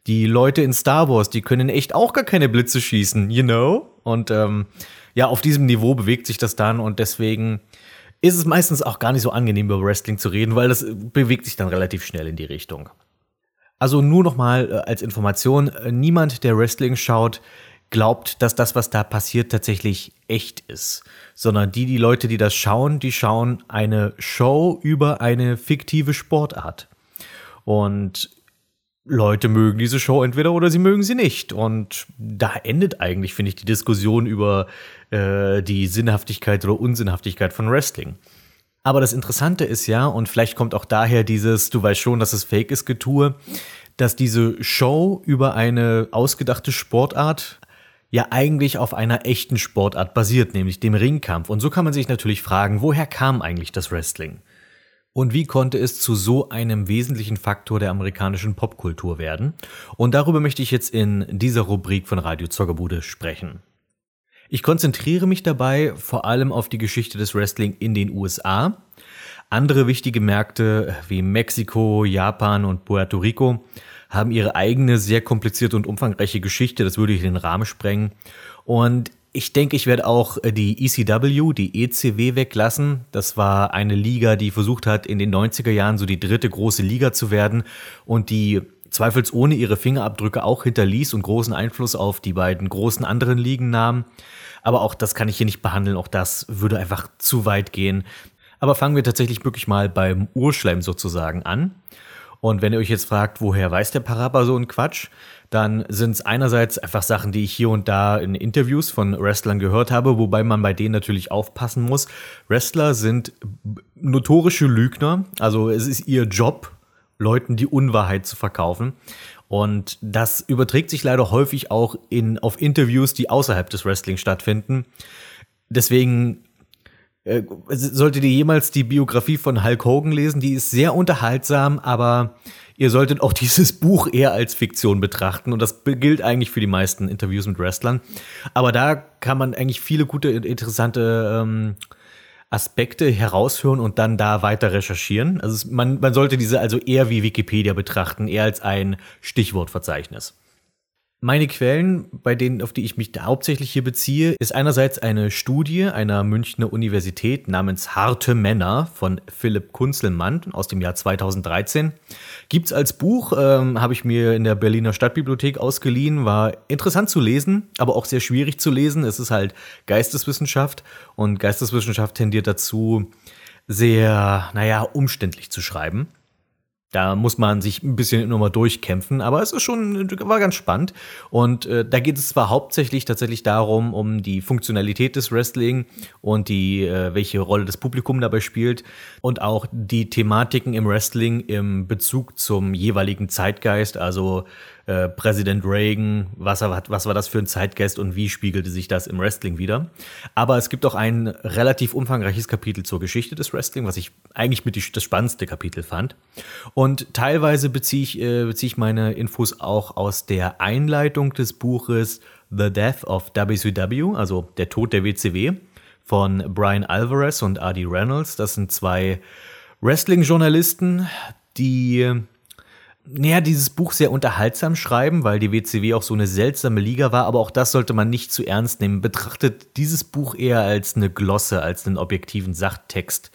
Die Leute in Star Wars, die können echt auch gar keine Blitze schießen, you know? Und ähm, ja, auf diesem Niveau bewegt sich das dann und deswegen ist es meistens auch gar nicht so angenehm, über Wrestling zu reden, weil das bewegt sich dann relativ schnell in die Richtung. Also nur noch mal äh, als Information, äh, niemand, der Wrestling schaut, glaubt, dass das, was da passiert, tatsächlich echt ist, sondern die, die Leute, die das schauen, die schauen eine Show über eine fiktive Sportart. Und Leute mögen diese Show entweder oder sie mögen sie nicht. Und da endet eigentlich, finde ich, die Diskussion über äh, die Sinnhaftigkeit oder Unsinnhaftigkeit von Wrestling. Aber das Interessante ist ja, und vielleicht kommt auch daher dieses, du weißt schon, dass es fake ist, Getue, dass diese Show über eine ausgedachte Sportart ja eigentlich auf einer echten Sportart basiert, nämlich dem Ringkampf. Und so kann man sich natürlich fragen, woher kam eigentlich das Wrestling? Und wie konnte es zu so einem wesentlichen Faktor der amerikanischen Popkultur werden? Und darüber möchte ich jetzt in dieser Rubrik von Radio Zoggerbude sprechen. Ich konzentriere mich dabei vor allem auf die Geschichte des Wrestling in den USA. Andere wichtige Märkte wie Mexiko, Japan und Puerto Rico haben ihre eigene sehr komplizierte und umfangreiche Geschichte. Das würde ich in den Rahmen sprengen. Und ich denke, ich werde auch die ECW, die ECW weglassen. Das war eine Liga, die versucht hat, in den 90er Jahren so die dritte große Liga zu werden und die zweifelsohne ihre Fingerabdrücke auch hinterließ und großen Einfluss auf die beiden großen anderen Ligen nahm. Aber auch das kann ich hier nicht behandeln. Auch das würde einfach zu weit gehen. Aber fangen wir tatsächlich wirklich mal beim Urschleim sozusagen an. Und wenn ihr euch jetzt fragt, woher weiß der Parappa so ein Quatsch, dann sind es einerseits einfach Sachen, die ich hier und da in Interviews von Wrestlern gehört habe, wobei man bei denen natürlich aufpassen muss. Wrestler sind notorische Lügner, also es ist ihr Job, Leuten die Unwahrheit zu verkaufen. Und das überträgt sich leider häufig auch in, auf Interviews, die außerhalb des Wrestling stattfinden. Deswegen äh, solltet ihr jemals die Biografie von Hulk Hogan lesen, die ist sehr unterhaltsam, aber ihr solltet auch [LAUGHS] dieses Buch eher als Fiktion betrachten und das gilt eigentlich für die meisten Interviews mit Wrestlern. Aber da kann man eigentlich viele gute, interessante ähm, Aspekte heraushören und dann da weiter recherchieren. Also man, man sollte diese also eher wie Wikipedia betrachten, eher als ein Stichwortverzeichnis. Meine Quellen, bei denen, auf die ich mich hauptsächlich hier beziehe, ist einerseits eine Studie einer Münchner Universität namens Harte Männer von Philipp Kunzelmann aus dem Jahr 2013. Gibt's als Buch, ähm, habe ich mir in der Berliner Stadtbibliothek ausgeliehen, war interessant zu lesen, aber auch sehr schwierig zu lesen. Es ist halt Geisteswissenschaft und Geisteswissenschaft tendiert dazu, sehr, naja, umständlich zu schreiben. Da muss man sich ein bisschen nochmal durchkämpfen, aber es ist schon, war ganz spannend. Und äh, da geht es zwar hauptsächlich tatsächlich darum, um die Funktionalität des Wrestling und die, äh, welche Rolle das Publikum dabei spielt und auch die Thematiken im Wrestling im Bezug zum jeweiligen Zeitgeist, also äh, Präsident Reagan, was, was war das für ein Zeitgeist und wie spiegelte sich das im Wrestling wieder. Aber es gibt auch ein relativ umfangreiches Kapitel zur Geschichte des Wrestling, was ich eigentlich mit die, das spannendste Kapitel fand. Und teilweise beziehe ich, äh, beziehe ich meine Infos auch aus der Einleitung des Buches The Death of WCW, also der Tod der WCW von Brian Alvarez und Adi Reynolds. Das sind zwei Wrestling-Journalisten, die naja, dieses Buch sehr unterhaltsam schreiben, weil die WCW auch so eine seltsame Liga war, aber auch das sollte man nicht zu ernst nehmen. Betrachtet dieses Buch eher als eine Glosse, als einen objektiven Sachtext.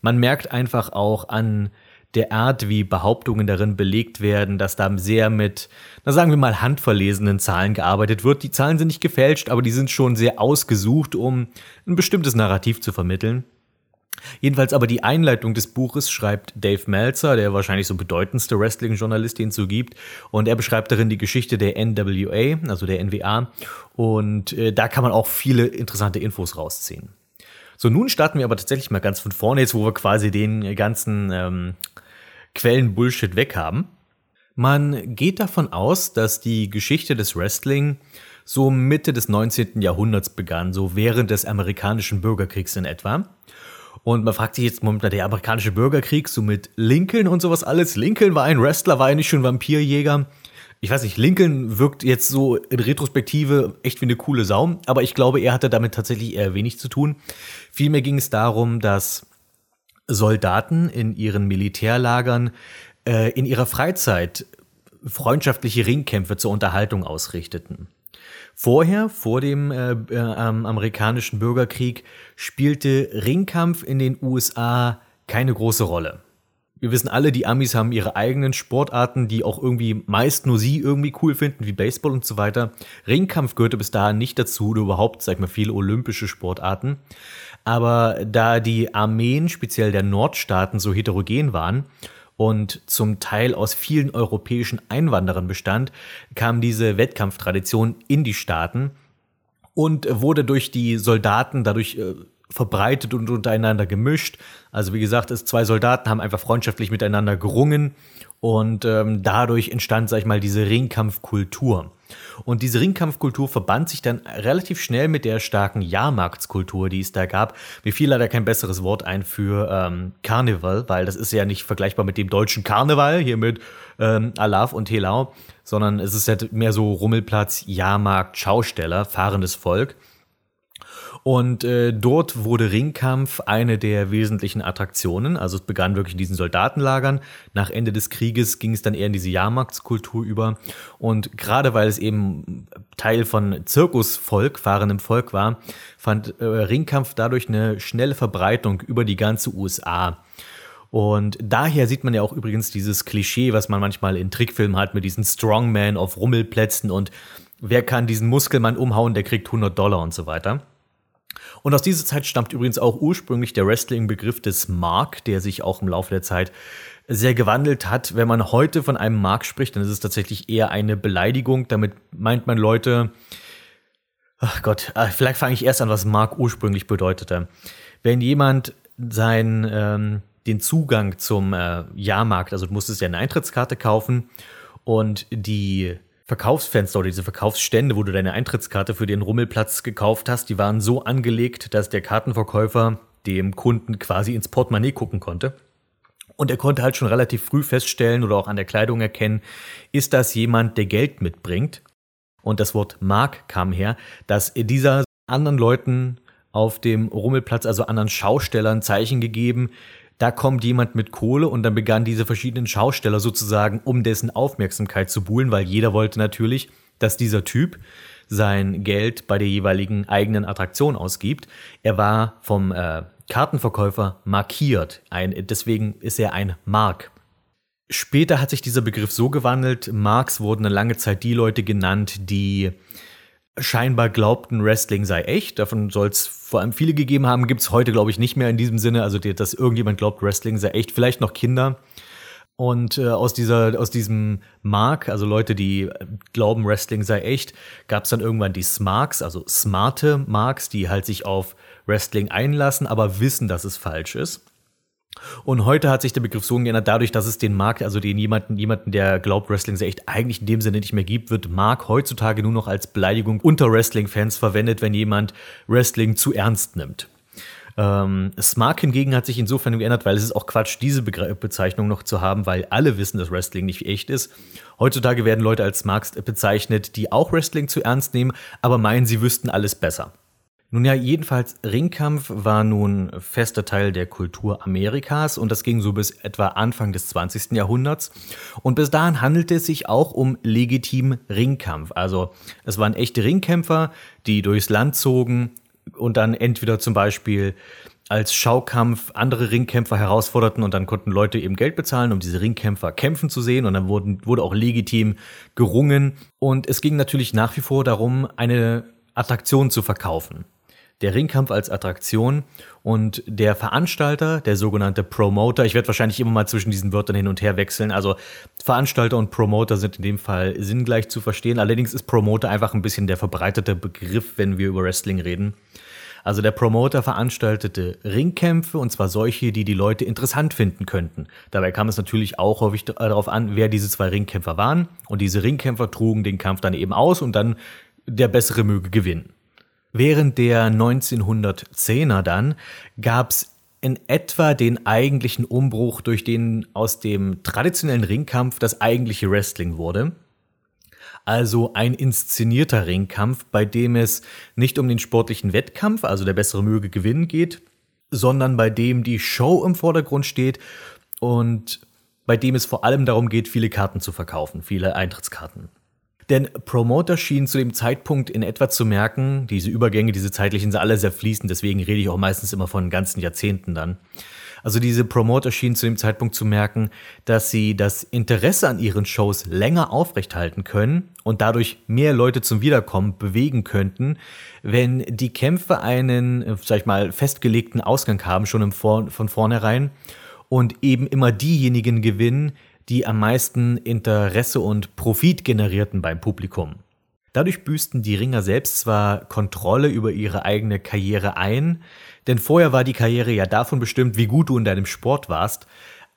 Man merkt einfach auch an der Art, wie Behauptungen darin belegt werden, dass da sehr mit, na sagen wir mal, handverlesenen Zahlen gearbeitet wird. Die Zahlen sind nicht gefälscht, aber die sind schon sehr ausgesucht, um ein bestimmtes Narrativ zu vermitteln. Jedenfalls aber die Einleitung des Buches schreibt Dave Meltzer, der wahrscheinlich so bedeutendste Wrestling-Journalist, den es so gibt. Und er beschreibt darin die Geschichte der NWA, also der NWA. Und äh, da kann man auch viele interessante Infos rausziehen. So, nun starten wir aber tatsächlich mal ganz von vorne, jetzt wo wir quasi den ganzen ähm, Quellen-Bullshit weg haben. Man geht davon aus, dass die Geschichte des Wrestling so Mitte des 19. Jahrhunderts begann, so während des amerikanischen Bürgerkriegs in etwa. Und man fragt sich jetzt momentan, der amerikanische Bürgerkrieg, so mit Lincoln und sowas alles. Lincoln war ein Wrestler, war er nicht schon Vampirjäger? Ich weiß nicht, Lincoln wirkt jetzt so in Retrospektive echt wie eine coole Sau, aber ich glaube, er hatte damit tatsächlich eher wenig zu tun. Vielmehr ging es darum, dass Soldaten in ihren Militärlagern äh, in ihrer Freizeit freundschaftliche Ringkämpfe zur Unterhaltung ausrichteten. Vorher, vor dem äh, äh, amerikanischen Bürgerkrieg, spielte Ringkampf in den USA keine große Rolle. Wir wissen alle, die Amis haben ihre eigenen Sportarten, die auch irgendwie meist nur sie irgendwie cool finden, wie Baseball und so weiter. Ringkampf gehörte bis dahin nicht dazu oder überhaupt, sag ich mal, viele olympische Sportarten. Aber da die Armeen, speziell der Nordstaaten, so heterogen waren und zum Teil aus vielen europäischen Einwanderern bestand, kam diese Wettkampftradition in die Staaten und wurde durch die Soldaten dadurch äh, verbreitet und untereinander gemischt. Also wie gesagt, es zwei Soldaten haben einfach freundschaftlich miteinander gerungen und ähm, dadurch entstand, sag ich mal, diese Ringkampfkultur. Und diese Ringkampfkultur verband sich dann relativ schnell mit der starken Jahrmarktskultur, die es da gab. Mir fiel leider kein besseres Wort ein für ähm, Karneval, weil das ist ja nicht vergleichbar mit dem deutschen Karneval, hier mit ähm, Alaf und Helau, sondern es ist halt mehr so Rummelplatz, Jahrmarkt, Schausteller, fahrendes Volk. Und äh, dort wurde Ringkampf eine der wesentlichen Attraktionen. Also es begann wirklich in diesen Soldatenlagern. Nach Ende des Krieges ging es dann eher in diese Jahrmarktskultur über. Und gerade weil es eben Teil von Zirkusvolk, fahrendem Volk war, fand äh, Ringkampf dadurch eine schnelle Verbreitung über die ganze USA. Und daher sieht man ja auch übrigens dieses Klischee, was man manchmal in Trickfilmen hat mit diesen Strongman auf Rummelplätzen und wer kann diesen Muskelmann umhauen, der kriegt 100 Dollar und so weiter. Und aus dieser Zeit stammt übrigens auch ursprünglich der Wrestling-Begriff des Mark, der sich auch im Laufe der Zeit sehr gewandelt hat. Wenn man heute von einem Mark spricht, dann ist es tatsächlich eher eine Beleidigung. Damit meint man Leute, ach Gott, ah, vielleicht fange ich erst an, was Mark ursprünglich bedeutete. Wenn jemand sein, ähm, den Zugang zum äh, Jahrmarkt, also du musstest ja eine Eintrittskarte kaufen und die Verkaufsfenster oder diese Verkaufsstände, wo du deine Eintrittskarte für den Rummelplatz gekauft hast, die waren so angelegt, dass der Kartenverkäufer dem Kunden quasi ins Portemonnaie gucken konnte. Und er konnte halt schon relativ früh feststellen oder auch an der Kleidung erkennen, ist das jemand, der Geld mitbringt? Und das Wort Mark kam her, dass dieser anderen Leuten auf dem Rummelplatz, also anderen Schaustellern, Zeichen gegeben, da kommt jemand mit Kohle und dann begannen diese verschiedenen Schausteller sozusagen, um dessen Aufmerksamkeit zu buhlen, weil jeder wollte natürlich dass dieser Typ sein Geld bei der jeweiligen eigenen Attraktion ausgibt. Er war vom äh, Kartenverkäufer markiert. Ein, deswegen ist er ein Mark. Später hat sich dieser Begriff so gewandelt. Marks wurden eine lange Zeit die Leute genannt, die scheinbar glaubten, Wrestling sei echt. Davon soll es vor allem viele gegeben haben. Gibt es heute, glaube ich, nicht mehr in diesem Sinne. Also, dass irgendjemand glaubt, Wrestling sei echt. Vielleicht noch Kinder. Und äh, aus, dieser, aus diesem Mark, also Leute, die glauben, Wrestling sei echt, gab es dann irgendwann die Smarks, also smarte Marks, die halt sich auf Wrestling einlassen, aber wissen, dass es falsch ist. Und heute hat sich der Begriff so geändert, dadurch, dass es den Markt, also den jemanden, jemanden, der glaubt, Wrestling sei echt eigentlich in dem Sinne nicht mehr gibt, wird Mark heutzutage nur noch als Beleidigung unter Wrestling-Fans verwendet, wenn jemand Wrestling zu ernst nimmt. Ähm, Smart hingegen hat sich insofern geändert, weil es ist auch Quatsch, diese Begr Bezeichnung noch zu haben, weil alle wissen, dass Wrestling nicht echt ist. Heutzutage werden Leute als Smarks bezeichnet, die auch Wrestling zu ernst nehmen, aber meinen, sie wüssten alles besser. Nun ja, jedenfalls Ringkampf war nun fester Teil der Kultur Amerikas und das ging so bis etwa Anfang des 20. Jahrhunderts. Und bis dahin handelte es sich auch um legitim Ringkampf. Also es waren echte Ringkämpfer, die durchs Land zogen und dann entweder zum Beispiel als Schaukampf andere Ringkämpfer herausforderten und dann konnten Leute eben Geld bezahlen, um diese Ringkämpfer kämpfen zu sehen und dann wurden, wurde auch legitim gerungen. Und es ging natürlich nach wie vor darum, eine Attraktion zu verkaufen der Ringkampf als Attraktion und der Veranstalter, der sogenannte Promoter, ich werde wahrscheinlich immer mal zwischen diesen Wörtern hin und her wechseln, also Veranstalter und Promoter sind in dem Fall sinngleich zu verstehen, allerdings ist Promoter einfach ein bisschen der verbreitete Begriff, wenn wir über Wrestling reden. Also der Promoter veranstaltete Ringkämpfe und zwar solche, die die Leute interessant finden könnten. Dabei kam es natürlich auch häufig darauf an, wer diese zwei Ringkämpfer waren und diese Ringkämpfer trugen den Kampf dann eben aus und dann der bessere möge gewinnen. Während der 1910er dann gab es in etwa den eigentlichen Umbruch, durch den aus dem traditionellen Ringkampf das eigentliche Wrestling wurde. Also ein inszenierter Ringkampf, bei dem es nicht um den sportlichen Wettkampf, also der bessere möge gewinnen geht, sondern bei dem die Show im Vordergrund steht und bei dem es vor allem darum geht, viele Karten zu verkaufen, viele Eintrittskarten. Denn Promoter schienen zu dem Zeitpunkt in etwa zu merken, diese Übergänge, diese zeitlichen sind alle sehr fließend, deswegen rede ich auch meistens immer von ganzen Jahrzehnten dann. Also diese Promoter schienen zu dem Zeitpunkt zu merken, dass sie das Interesse an ihren Shows länger aufrechthalten können und dadurch mehr Leute zum Wiederkommen bewegen könnten, wenn die Kämpfe einen, sag ich mal, festgelegten Ausgang haben, schon im Vor von vornherein und eben immer diejenigen gewinnen, die am meisten Interesse und Profit generierten beim Publikum. Dadurch büßten die Ringer selbst zwar Kontrolle über ihre eigene Karriere ein, denn vorher war die Karriere ja davon bestimmt, wie gut du in deinem Sport warst,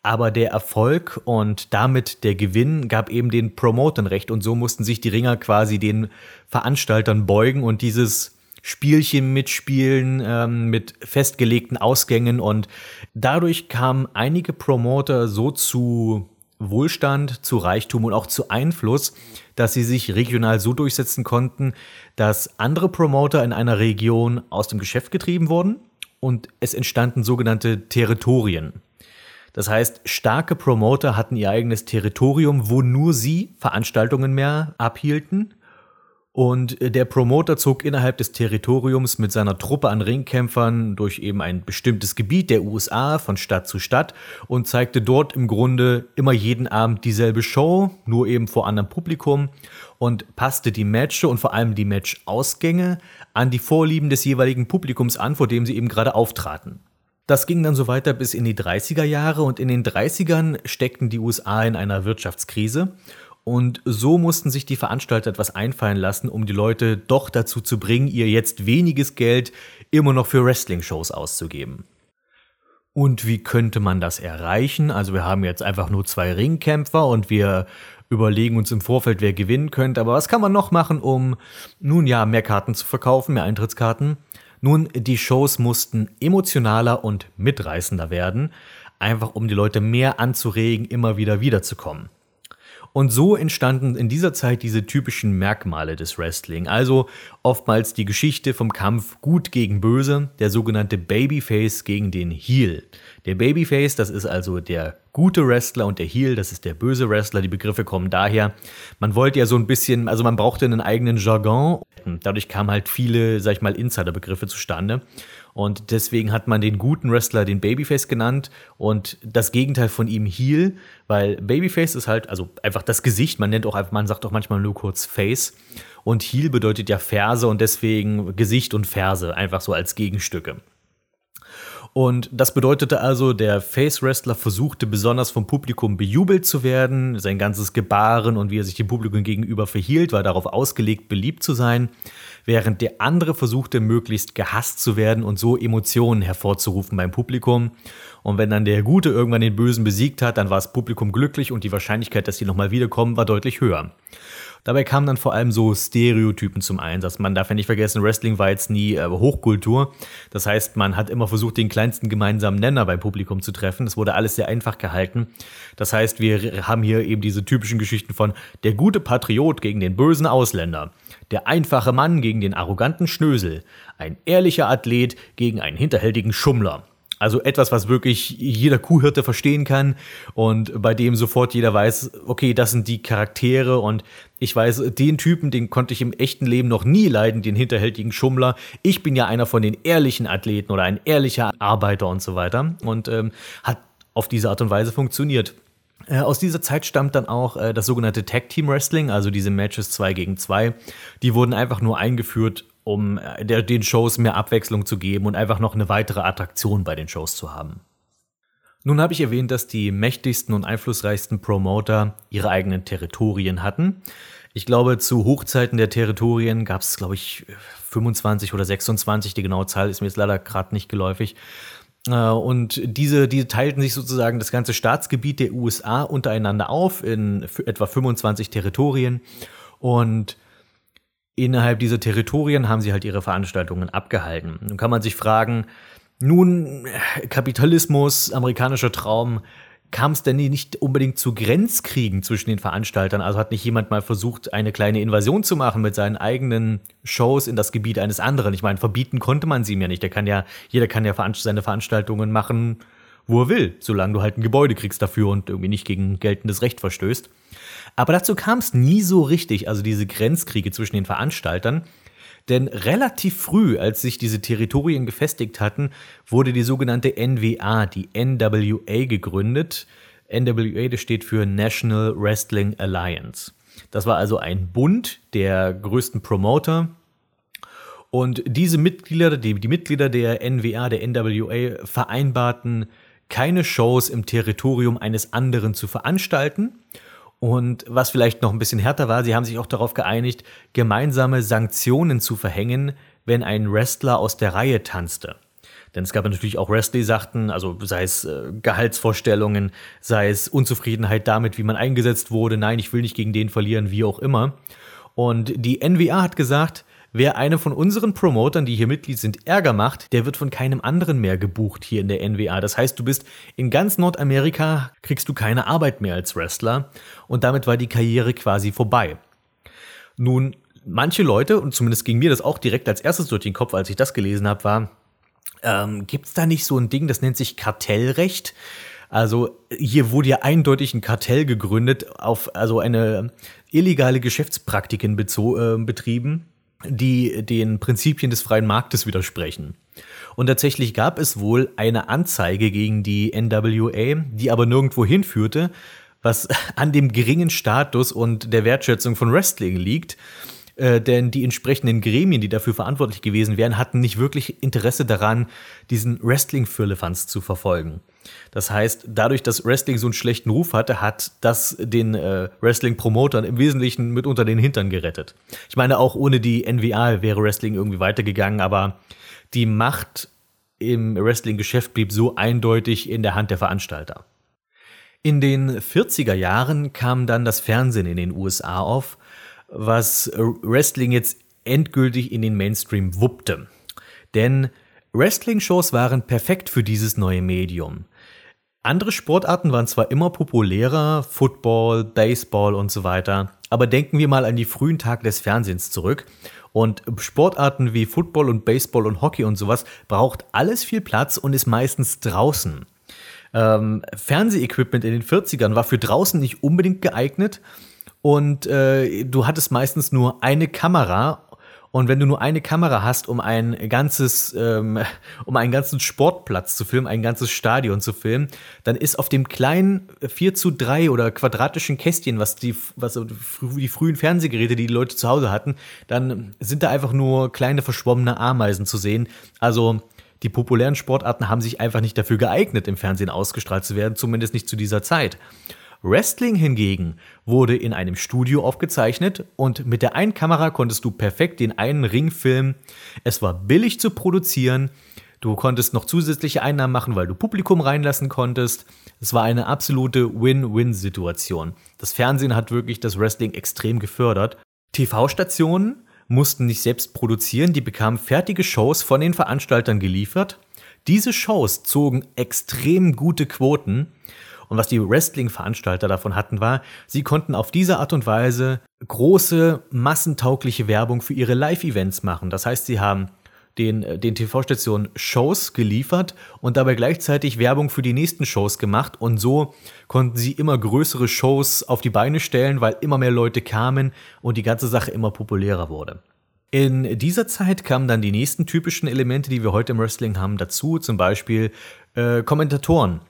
aber der Erfolg und damit der Gewinn gab eben den Promotern recht und so mussten sich die Ringer quasi den Veranstaltern beugen und dieses Spielchen mitspielen ähm, mit festgelegten Ausgängen und dadurch kamen einige Promoter so zu Wohlstand, zu Reichtum und auch zu Einfluss, dass sie sich regional so durchsetzen konnten, dass andere Promoter in einer Region aus dem Geschäft getrieben wurden und es entstanden sogenannte Territorien. Das heißt, starke Promoter hatten ihr eigenes Territorium, wo nur sie Veranstaltungen mehr abhielten und der Promoter zog innerhalb des Territoriums mit seiner Truppe an Ringkämpfern durch eben ein bestimmtes Gebiet der USA von Stadt zu Stadt und zeigte dort im Grunde immer jeden Abend dieselbe Show, nur eben vor anderem Publikum und passte die Matches und vor allem die Matchausgänge an die Vorlieben des jeweiligen Publikums an, vor dem sie eben gerade auftraten. Das ging dann so weiter bis in die 30er Jahre und in den 30ern steckten die USA in einer Wirtschaftskrise und so mussten sich die Veranstalter etwas einfallen lassen, um die Leute doch dazu zu bringen, ihr jetzt weniges Geld immer noch für Wrestling-Shows auszugeben. Und wie könnte man das erreichen? Also wir haben jetzt einfach nur zwei Ringkämpfer und wir überlegen uns im Vorfeld, wer gewinnen könnte. Aber was kann man noch machen, um nun ja mehr Karten zu verkaufen, mehr Eintrittskarten? Nun, die Shows mussten emotionaler und mitreißender werden, einfach um die Leute mehr anzuregen, immer wieder wiederzukommen. Und so entstanden in dieser Zeit diese typischen Merkmale des Wrestling. Also oftmals die Geschichte vom Kampf Gut gegen Böse, der sogenannte Babyface gegen den Heel. Der Babyface, das ist also der gute Wrestler und der Heel, das ist der böse Wrestler. Die Begriffe kommen daher. Man wollte ja so ein bisschen, also man brauchte einen eigenen Jargon. Dadurch kamen halt viele, sag ich mal, Insider-Begriffe zustande. Und deswegen hat man den guten Wrestler den Babyface genannt und das Gegenteil von ihm Heel, weil Babyface ist halt, also einfach das Gesicht, man nennt auch einfach, man sagt auch manchmal nur kurz Face. Und Heel bedeutet ja Ferse und deswegen Gesicht und Ferse, einfach so als Gegenstücke. Und das bedeutete also, der Face Wrestler versuchte besonders vom Publikum bejubelt zu werden. Sein ganzes Gebaren und wie er sich dem Publikum gegenüber verhielt, war darauf ausgelegt, beliebt zu sein. Während der andere versuchte, möglichst gehasst zu werden und so Emotionen hervorzurufen beim Publikum. Und wenn dann der Gute irgendwann den Bösen besiegt hat, dann war das Publikum glücklich und die Wahrscheinlichkeit, dass die nochmal wiederkommen, war deutlich höher. Dabei kamen dann vor allem so Stereotypen zum Einsatz. Man darf ja nicht vergessen, Wrestling war jetzt nie äh, Hochkultur. Das heißt, man hat immer versucht, den kleinsten gemeinsamen Nenner beim Publikum zu treffen. Es wurde alles sehr einfach gehalten. Das heißt, wir haben hier eben diese typischen Geschichten von der gute Patriot gegen den bösen Ausländer, der einfache Mann gegen den arroganten Schnösel, ein ehrlicher Athlet gegen einen hinterhältigen Schummler. Also etwas, was wirklich jeder Kuhhirte verstehen kann und bei dem sofort jeder weiß, okay, das sind die Charaktere und ich weiß, den Typen, den konnte ich im echten Leben noch nie leiden, den hinterhältigen Schummler. Ich bin ja einer von den ehrlichen Athleten oder ein ehrlicher Arbeiter und so weiter und ähm, hat auf diese Art und Weise funktioniert. Äh, aus dieser Zeit stammt dann auch äh, das sogenannte Tag Team Wrestling, also diese Matches 2 gegen 2. Die wurden einfach nur eingeführt, um äh, der, den Shows mehr Abwechslung zu geben und einfach noch eine weitere Attraktion bei den Shows zu haben. Nun habe ich erwähnt, dass die mächtigsten und einflussreichsten Promoter ihre eigenen Territorien hatten. Ich glaube, zu Hochzeiten der Territorien gab es, glaube ich, 25 oder 26. Die genaue Zahl ist mir jetzt leider gerade nicht geläufig. Äh, und diese, diese teilten sich sozusagen das ganze Staatsgebiet der USA untereinander auf in etwa 25 Territorien. Und innerhalb dieser Territorien haben sie halt ihre Veranstaltungen abgehalten. Nun kann man sich fragen, nun, Kapitalismus, amerikanischer Traum, kam es denn nicht unbedingt zu Grenzkriegen zwischen den Veranstaltern? Also hat nicht jemand mal versucht, eine kleine Invasion zu machen mit seinen eigenen Shows in das Gebiet eines anderen? Ich meine, verbieten konnte man sie ihm ja nicht. Der kann ja, jeder kann ja seine Veranstaltungen machen, wo er will, solange du halt ein Gebäude kriegst dafür und irgendwie nicht gegen geltendes Recht verstößt. Aber dazu kam es nie so richtig, also diese Grenzkriege zwischen den Veranstaltern. Denn relativ früh, als sich diese Territorien gefestigt hatten, wurde die sogenannte NWA, die NWA, gegründet. NWA, das steht für National Wrestling Alliance. Das war also ein Bund der größten Promoter. Und diese Mitglieder, die, die Mitglieder der NWA, der NWA, vereinbarten, keine Shows im Territorium eines anderen zu veranstalten und was vielleicht noch ein bisschen härter war, sie haben sich auch darauf geeinigt, gemeinsame Sanktionen zu verhängen, wenn ein Wrestler aus der Reihe tanzte. Denn es gab natürlich auch sagten, also sei es äh, Gehaltsvorstellungen, sei es Unzufriedenheit damit, wie man eingesetzt wurde, nein, ich will nicht gegen den verlieren, wie auch immer. Und die NWA hat gesagt, Wer einem von unseren Promotern, die hier Mitglied sind, Ärger macht, der wird von keinem anderen mehr gebucht hier in der NWA. Das heißt, du bist in ganz Nordamerika, kriegst du keine Arbeit mehr als Wrestler und damit war die Karriere quasi vorbei. Nun, manche Leute, und zumindest ging mir das auch direkt als erstes durch den Kopf, als ich das gelesen habe, war, ähm, gibt es da nicht so ein Ding, das nennt sich Kartellrecht? Also hier wurde ja eindeutig ein Kartell gegründet, auf also eine illegale Geschäftspraktiken äh, betrieben die den Prinzipien des freien Marktes widersprechen. Und tatsächlich gab es wohl eine Anzeige gegen die NWA, die aber nirgendwo hinführte, was an dem geringen Status und der Wertschätzung von Wrestling liegt. Äh, denn die entsprechenden Gremien, die dafür verantwortlich gewesen wären, hatten nicht wirklich Interesse daran, diesen Wrestling-Firlefanz zu verfolgen. Das heißt, dadurch, dass Wrestling so einen schlechten Ruf hatte, hat das den äh, Wrestling-Promotern im Wesentlichen mit unter den Hintern gerettet. Ich meine, auch ohne die NWA wäre Wrestling irgendwie weitergegangen, aber die Macht im Wrestling-Geschäft blieb so eindeutig in der Hand der Veranstalter. In den 40er Jahren kam dann das Fernsehen in den USA auf was Wrestling jetzt endgültig in den Mainstream wuppte. Denn Wrestling-Shows waren perfekt für dieses neue Medium. Andere Sportarten waren zwar immer populärer, Football, Baseball und so weiter, aber denken wir mal an die frühen Tage des Fernsehens zurück. Und Sportarten wie Football und Baseball und Hockey und sowas braucht alles viel Platz und ist meistens draußen. Ähm, Fernsehequipment in den 40ern war für draußen nicht unbedingt geeignet und äh, du hattest meistens nur eine Kamera und wenn du nur eine Kamera hast, um ein ganzes, ähm, [LAUGHS] um einen ganzen Sportplatz zu filmen, ein ganzes Stadion zu filmen, dann ist auf dem kleinen 4 zu 3 oder quadratischen Kästchen, was die, was die frühen Fernsehgeräte, die die Leute zu Hause hatten, dann sind da einfach nur kleine verschwommene Ameisen zu sehen. Also die populären Sportarten haben sich einfach nicht dafür geeignet, im Fernsehen ausgestrahlt zu werden, zumindest nicht zu dieser Zeit. Wrestling hingegen wurde in einem Studio aufgezeichnet und mit der einen Kamera konntest du perfekt den einen Ring filmen. Es war billig zu produzieren. Du konntest noch zusätzliche Einnahmen machen, weil du Publikum reinlassen konntest. Es war eine absolute Win-Win-Situation. Das Fernsehen hat wirklich das Wrestling extrem gefördert. TV-Stationen mussten nicht selbst produzieren, die bekamen fertige Shows von den Veranstaltern geliefert. Diese Shows zogen extrem gute Quoten und was die Wrestling-Veranstalter davon hatten, war, sie konnten auf diese Art und Weise große, massentaugliche Werbung für ihre Live-Events machen. Das heißt, sie haben den, äh, den TV-Stationen Shows geliefert und dabei gleichzeitig Werbung für die nächsten Shows gemacht. Und so konnten sie immer größere Shows auf die Beine stellen, weil immer mehr Leute kamen und die ganze Sache immer populärer wurde. In dieser Zeit kamen dann die nächsten typischen Elemente, die wir heute im Wrestling haben, dazu, zum Beispiel äh, Kommentatoren.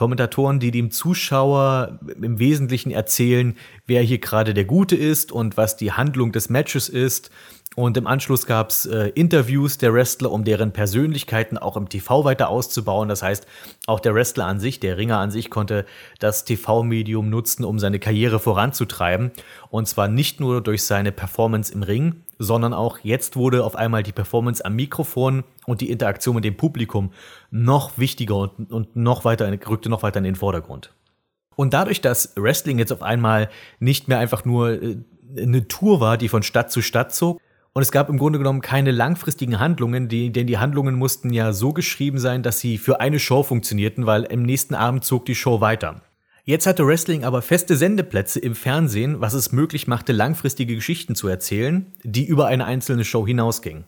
Kommentatoren, die dem Zuschauer im Wesentlichen erzählen, wer hier gerade der Gute ist und was die Handlung des Matches ist. Und im Anschluss gab es äh, Interviews der Wrestler, um deren Persönlichkeiten auch im TV weiter auszubauen. Das heißt, auch der Wrestler an sich, der Ringer an sich, konnte das TV-Medium nutzen, um seine Karriere voranzutreiben. Und zwar nicht nur durch seine Performance im Ring, sondern auch jetzt wurde auf einmal die Performance am Mikrofon und die Interaktion mit dem Publikum noch wichtiger und, und noch weiter, rückte noch weiter in den Vordergrund. Und dadurch, dass Wrestling jetzt auf einmal nicht mehr einfach nur äh, eine Tour war, die von Stadt zu Stadt zog, und es gab im Grunde genommen keine langfristigen Handlungen, die, denn die Handlungen mussten ja so geschrieben sein, dass sie für eine Show funktionierten, weil im nächsten Abend zog die Show weiter. Jetzt hatte Wrestling aber feste Sendeplätze im Fernsehen, was es möglich machte, langfristige Geschichten zu erzählen, die über eine einzelne Show hinausgingen.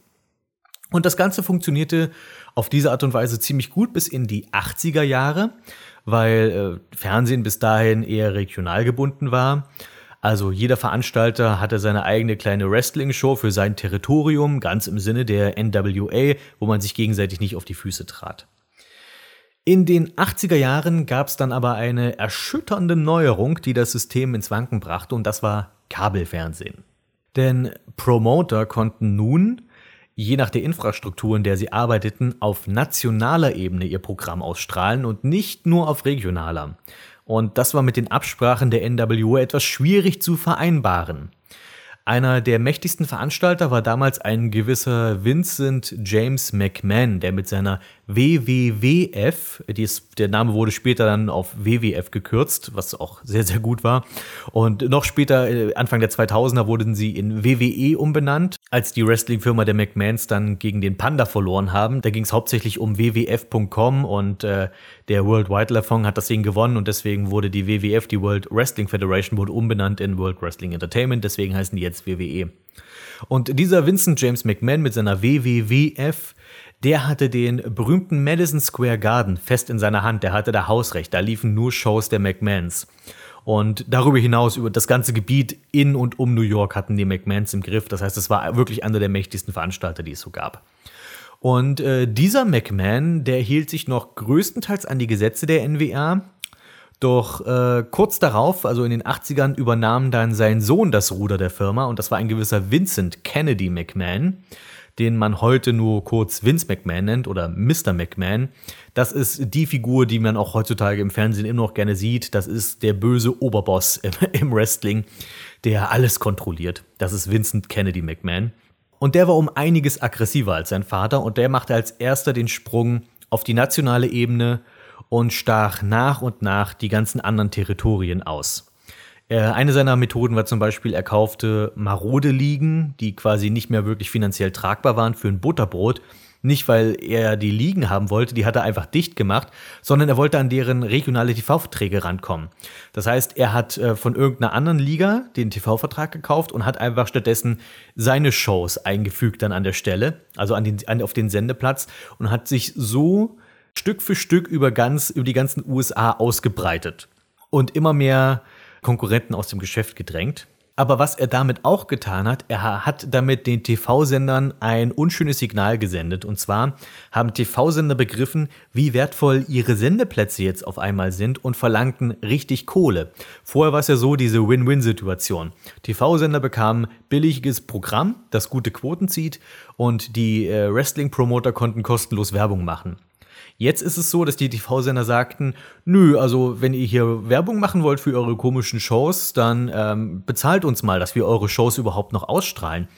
Und das Ganze funktionierte auf diese Art und Weise ziemlich gut bis in die 80er Jahre, weil äh, Fernsehen bis dahin eher regional gebunden war. Also jeder Veranstalter hatte seine eigene kleine Wrestling-Show für sein Territorium, ganz im Sinne der NWA, wo man sich gegenseitig nicht auf die Füße trat. In den 80er Jahren gab es dann aber eine erschütternde Neuerung, die das System ins Wanken brachte, und das war Kabelfernsehen. Denn Promoter konnten nun, je nach der Infrastruktur, in der sie arbeiteten, auf nationaler Ebene ihr Programm ausstrahlen und nicht nur auf regionaler. Und das war mit den Absprachen der NWA etwas schwierig zu vereinbaren. Einer der mächtigsten Veranstalter war damals ein gewisser Vincent James McMahon, der mit seiner WWWF, dies, der Name wurde später dann auf WWF gekürzt, was auch sehr, sehr gut war. Und noch später, äh, Anfang der 2000er, wurden sie in WWE umbenannt, als die Wrestling-Firma der McMahons dann gegen den Panda verloren haben. Da ging es hauptsächlich um WWF.com und äh, der World Wildlife hat das Ding gewonnen und deswegen wurde die WWF, die World Wrestling Federation, wurde umbenannt in World Wrestling Entertainment, deswegen heißen die jetzt WWE. Und dieser Vincent James McMahon mit seiner WWWF der hatte den berühmten Madison Square Garden fest in seiner Hand. Der hatte da Hausrecht. Da liefen nur Shows der McMahons. Und darüber hinaus, über das ganze Gebiet in und um New York hatten die McMahons im Griff. Das heißt, es war wirklich einer der mächtigsten Veranstalter, die es so gab. Und äh, dieser McMahon, der hielt sich noch größtenteils an die Gesetze der NWA. Doch äh, kurz darauf, also in den 80ern, übernahm dann sein Sohn das Ruder der Firma und das war ein gewisser Vincent Kennedy McMahon den man heute nur kurz Vince McMahon nennt oder Mr. McMahon. Das ist die Figur, die man auch heutzutage im Fernsehen immer noch gerne sieht. Das ist der böse Oberboss [LAUGHS] im, Wrestling, der alles kontrolliert. Das ist Vincent Kennedy McMahon. Und der war um einiges aggressiver als sein Vater und der machte als erster den Sprung auf die nationale Ebene und stach nach und nach die ganzen anderen Territorien aus. Äh, eine seiner Methoden war zum Beispiel, er kaufte marode Ligen, die quasi nicht mehr wirklich finanziell tragbar waren für ein Butterbrot Nicht, weil er die Ligen haben wollte, die hat er einfach dicht gemacht, sondern er wollte an deren regionale TV-Verträge rankommen. Das heißt, er hat äh, von irgendeiner anderen Liga den TV-Vertrag gekauft und hat einfach stattdessen seine Shows eingefügt dann an der Stelle, also an den, an, auf den Sendeplatz und hat sich so Stück für Stück über ganz, über die ganzen USA ausgebreitet und immer mehr Konkurrenten aus dem Geschäft gedrängt. Aber was er damit auch getan hat, er hat damit den TV-Sendern ein unschönes Signal gesendet. Und zwar haben TV-Sender begriffen, wie wertvoll ihre Sendeplätze jetzt auf einmal sind und verlangten richtig Kohle. Vorher war es ja so diese Win-Win-Situation. TV-Sender bekamen billiges Programm, das gute Quoten zieht und die äh, Wrestling-Promoter konnten kostenlos Werbung machen. Jetzt ist es so, dass die TV-Sender sagten, nö, also wenn ihr hier Werbung machen wollt für eure komischen Shows, dann ähm, bezahlt uns mal, dass wir eure Shows überhaupt noch ausstrahlen.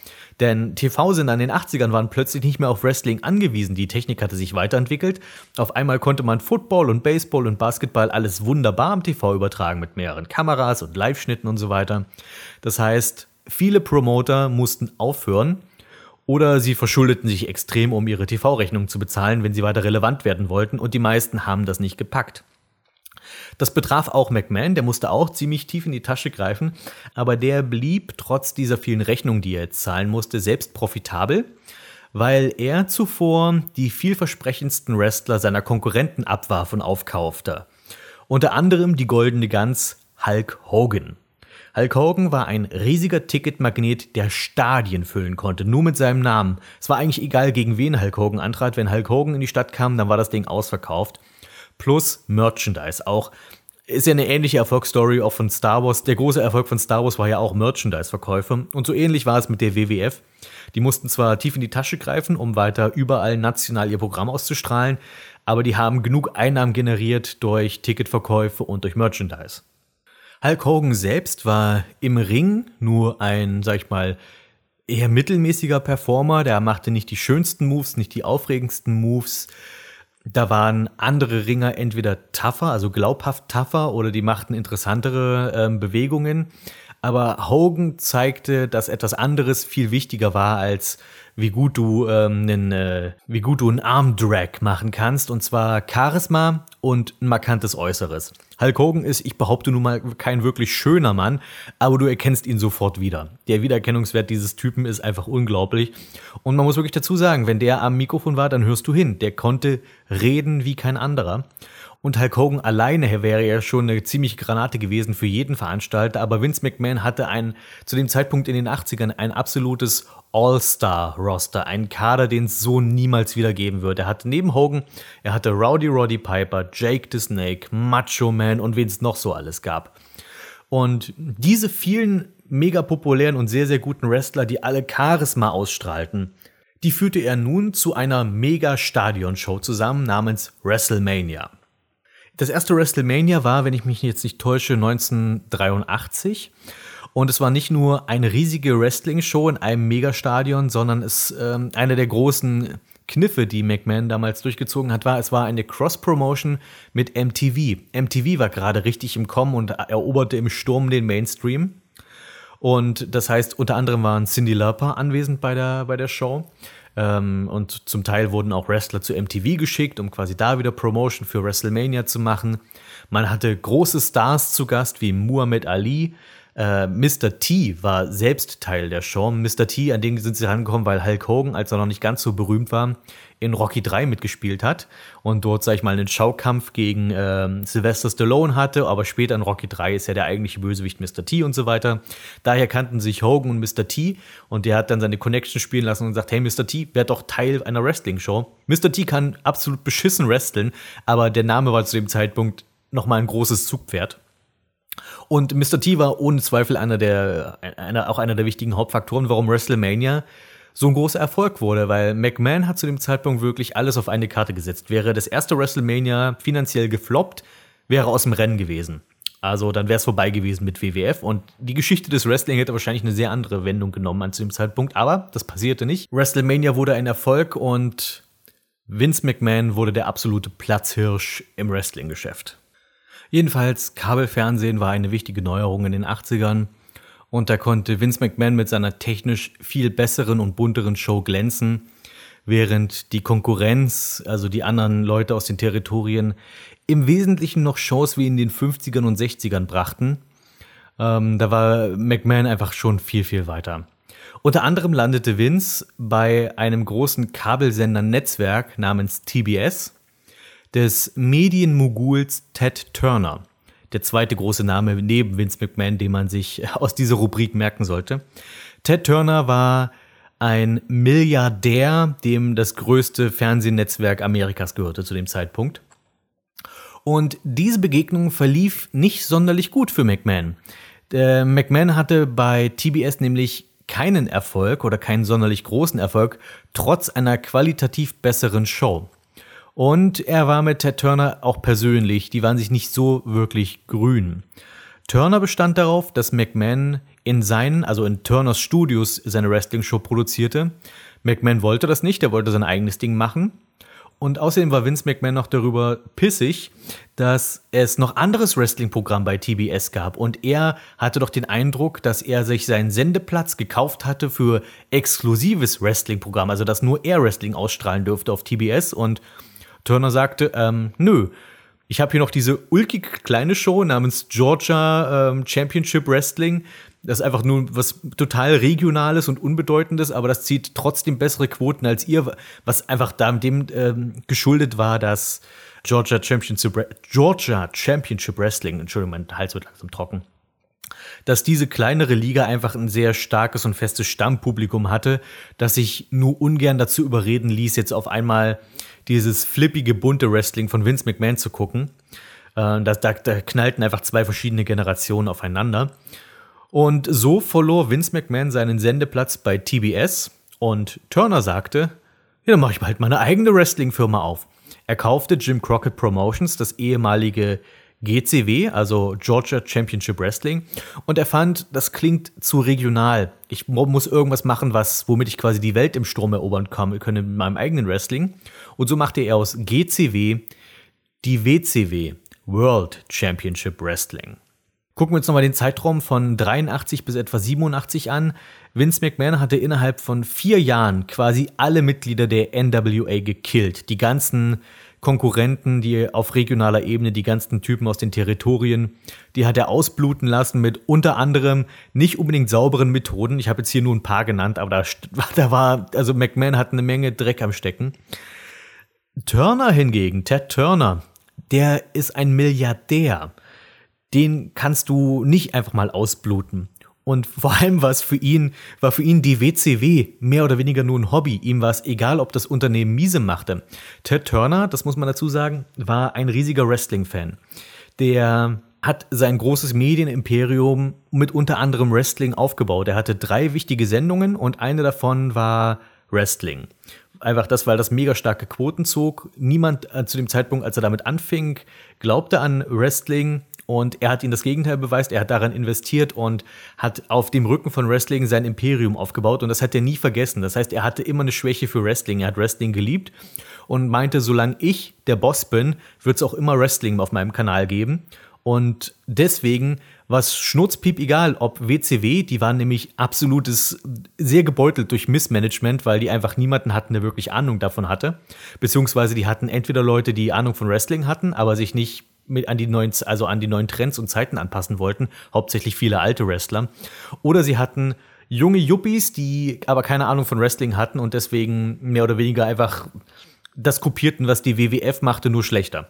Denn TV-Sender in den 80ern waren plötzlich nicht mehr auf Wrestling angewiesen. Die Technik hatte sich weiterentwickelt. Auf einmal konnte man Football und Baseball und Basketball alles wunderbar am TV übertragen mit mehreren Kameras und Live-Schnitten und so weiter. Das heißt, viele Promoter mussten aufhören oder sie verschuldeten sich extrem, um ihre TV-Rechnung zu bezahlen, wenn sie weiter relevant werden wollten, und die meisten haben das nicht gepackt. Das betraf auch McMahon, der musste auch ziemlich tief in die Tasche greifen, aber der blieb trotz dieser vielen Rechnungen, die er jetzt zahlen musste, selbst profitabel, weil er zuvor die vielversprechendsten Wrestler seiner Konkurrenten abwarf und aufkaufte. Unter anderem die goldene Gans Hulk Hogan. Hulk Hogan war ein riesiger Ticketmagnet, der Stadien füllen konnte, nur mit seinem Namen. Es war eigentlich egal, gegen wen Hulk Hogan antrat. Wenn Hulk Hogan in die Stadt kam, dann war das Ding ausverkauft. Plus Merchandise auch. Ist ja eine ähnliche Erfolgsstory auch von Star Wars. Der große Erfolg von Star Wars war ja auch Merchandise-Verkäufe. Und so ähnlich war es mit der WWF. Die mussten zwar tief in die Tasche greifen, um weiter überall national ihr Programm auszustrahlen, aber die haben genug Einnahmen generiert durch Ticketverkäufe und durch Merchandise. Hulk Hogan selbst war im Ring nur ein, sag ich mal, eher mittelmäßiger Performer. Der machte nicht die schönsten Moves, nicht die aufregendsten Moves. Da waren andere Ringer entweder tougher, also glaubhaft tougher, oder die machten interessantere ähm, Bewegungen. Aber Hogan zeigte, dass etwas anderes viel wichtiger war als wie gut du ähm, einen, äh, wie gut du einen Armdrag machen kannst und zwar Charisma und ein markantes Äußeres. Hulk Hogan ist, ich behaupte nun mal, kein wirklich schöner Mann, aber du erkennst ihn sofort wieder. Der Wiedererkennungswert dieses Typen ist einfach unglaublich. Und man muss wirklich dazu sagen, wenn der am Mikrofon war, dann hörst du hin. Der konnte reden wie kein anderer. Und Hulk Hogan alleine wäre ja schon eine ziemliche Granate gewesen für jeden Veranstalter, aber Vince McMahon hatte ein, zu dem Zeitpunkt in den 80ern ein absolutes All-Star-Roster, einen Kader, den es so niemals wieder geben wird. Er hatte neben Hogan, er hatte Rowdy Roddy Piper, Jake the Snake, Macho Man und wen es noch so alles gab. Und diese vielen mega populären und sehr, sehr guten Wrestler, die alle Charisma ausstrahlten, die führte er nun zu einer Mega-Stadion-Show zusammen namens WrestleMania. Das erste WrestleMania war, wenn ich mich jetzt nicht täusche, 1983. Und es war nicht nur eine riesige Wrestling-Show in einem Megastadion, sondern es ähm, eine der großen Kniffe, die McMahon damals durchgezogen hat, war, es war eine Cross-Promotion mit MTV. MTV war gerade richtig im Kommen und eroberte im Sturm den Mainstream. Und das heißt, unter anderem waren Cindy Lauper anwesend bei der, bei der Show. Ähm, und zum Teil wurden auch Wrestler zu MTV geschickt, um quasi da wieder Promotion für WrestleMania zu machen. Man hatte große Stars zu Gast wie Muhammad Ali, äh, Mr. T war selbst Teil der Show. Mr. T, an den sind sie rangekommen, weil Hulk Hogan, als er noch nicht ganz so berühmt war, in Rocky 3 mitgespielt hat und dort, sag ich mal, einen Schaukampf gegen ähm, Sylvester Stallone hatte, aber später in Rocky 3 ist ja der eigentliche Bösewicht Mr. T und so weiter. Daher kannten sich Hogan und Mr. T und der hat dann seine Connection spielen lassen und gesagt, hey Mr. T, werd doch Teil einer Wrestling-Show. Mr. T kann absolut beschissen wresteln, aber der Name war zu dem Zeitpunkt nochmal ein großes Zugpferd. Und Mr. T war ohne Zweifel einer der, einer, auch einer der wichtigen Hauptfaktoren, warum WrestleMania so ein großer Erfolg wurde, weil McMahon hat zu dem Zeitpunkt wirklich alles auf eine Karte gesetzt. Wäre das erste WrestleMania finanziell gefloppt, wäre aus dem Rennen gewesen. Also dann wäre es vorbei gewesen mit WWF und die Geschichte des Wrestling hätte wahrscheinlich eine sehr andere Wendung genommen an zu dem Zeitpunkt, aber das passierte nicht. WrestleMania wurde ein Erfolg und Vince McMahon wurde der absolute Platzhirsch im Wrestling-Geschäft. Jedenfalls, Kabelfernsehen war eine wichtige Neuerung in den 80ern und da konnte Vince McMahon mit seiner technisch viel besseren und bunteren Show glänzen. während die Konkurrenz, also die anderen Leute aus den Territorien, im Wesentlichen noch Shows wie in den 50ern und 60ern brachten. Ähm, da war McMahon einfach schon viel, viel weiter. Unter anderem landete Vince bei einem großen Kabelsender-Netzwerk namens TBS des Medienmoguls Ted Turner. Der zweite große Name neben Vince McMahon, den man sich [LAUGHS] aus dieser Rubrik merken sollte. Ted Turner war ein Milliardär, dem das größte Fernsehnetzwerk Amerikas gehörte zu dem Zeitpunkt. Und diese Begegnung verlief nicht sonderlich gut für McMahon. Der McMahon hatte bei TBS nämlich keinen Erfolg oder keinen sonderlich großen Erfolg, trotz einer qualitativ besseren Show. Und er war mit Ted Turner auch persönlich, die waren sich nicht so wirklich grün. Turner bestand darauf, dass McMahon in seinen, also in Turners Studios, seine Wrestling-Show produzierte. McMahon wollte das nicht, er wollte sein eigenes Ding machen. Und außerdem war Vince McMahon noch darüber pissig, dass es noch anderes Wrestling-Programm bei TBS gab. Und er hatte doch den Eindruck, dass er sich seinen Sendeplatz gekauft hatte für exklusives Wrestling-Programm, also dass nur er Wrestling ausstrahlen dürfte auf TBS. Und Turner sagte, ähm, nö, ich habe hier noch diese ulkig kleine Show namens Georgia ähm, Championship Wrestling. Das ist einfach nur was total Regionales und Unbedeutendes, aber das zieht trotzdem bessere Quoten als ihr, was einfach da dem ähm, geschuldet war, dass Georgia Championship, Georgia Championship Wrestling, Entschuldigung, mein Hals wird langsam trocken, dass diese kleinere Liga einfach ein sehr starkes und festes Stammpublikum hatte, das sich nur ungern dazu überreden ließ, jetzt auf einmal dieses flippige, bunte Wrestling von Vince McMahon zu gucken. Äh, da, da, da knallten einfach zwei verschiedene Generationen aufeinander. Und so verlor Vince McMahon seinen Sendeplatz bei TBS und Turner sagte, ja, dann mache ich bald meine eigene Wrestling-Firma auf. Er kaufte Jim Crockett Promotions, das ehemalige GCW, also Georgia Championship Wrestling, und er fand, das klingt zu regional. Ich muss irgendwas machen, was, womit ich quasi die Welt im Strom erobern kann, können mit meinem eigenen Wrestling. Und so machte er aus GCW die WCW, World Championship Wrestling. Gucken wir uns nochmal den Zeitraum von 83 bis etwa 87 an. Vince McMahon hatte innerhalb von vier Jahren quasi alle Mitglieder der NWA gekillt. Die ganzen Konkurrenten, die auf regionaler Ebene, die ganzen Typen aus den Territorien, die hat er ausbluten lassen mit unter anderem nicht unbedingt sauberen Methoden. Ich habe jetzt hier nur ein paar genannt, aber da, [LAUGHS] da war, also McMahon hat eine Menge Dreck am Stecken. Turner hingegen, Ted Turner, der ist ein Milliardär den kannst du nicht einfach mal ausbluten. Und vor allem war für ihn, war für ihn die WCW mehr oder weniger nur ein Hobby. Ihm war es egal, ob das Unternehmen miese machte. Ted Turner, das muss man dazu sagen, war ein riesiger Wrestling-Fan. Der hat sein großes Medienimperium mit unter anderem Wrestling aufgebaut. Er hatte drei wichtige Sendungen und eine davon war Wrestling. Einfach das, weil das mega starke Quoten zog. Niemand äh, zu dem Zeitpunkt, als er damit anfing, glaubte an Wrestling und er hat ihnen das Gegenteil beweist. Er hat daran investiert und hat auf dem Rücken von Wrestling sein Imperium aufgebaut. Und das hat er nie vergessen. Das heißt, er hatte immer eine Schwäche für Wrestling. Er hat Wrestling geliebt und meinte, solange ich der Boss bin, wird es auch immer Wrestling auf meinem Kanal geben. Und deswegen war es schnurzpiep egal, ob WCW, die waren nämlich absolutes, sehr gebeutelt durch Missmanagement, weil die einfach niemanden hatten, der wirklich Ahnung davon hatte. Beziehungsweise die hatten entweder Leute, die Ahnung von Wrestling hatten, aber sich nicht mit an die neuen, also an die neuen Trends und Zeiten anpassen wollten, hauptsächlich viele alte Wrestler. Oder sie hatten junge Yuppies, die aber keine Ahnung von Wrestling hatten und deswegen mehr oder weniger einfach das kopierten, was die WWF machte, nur schlechter.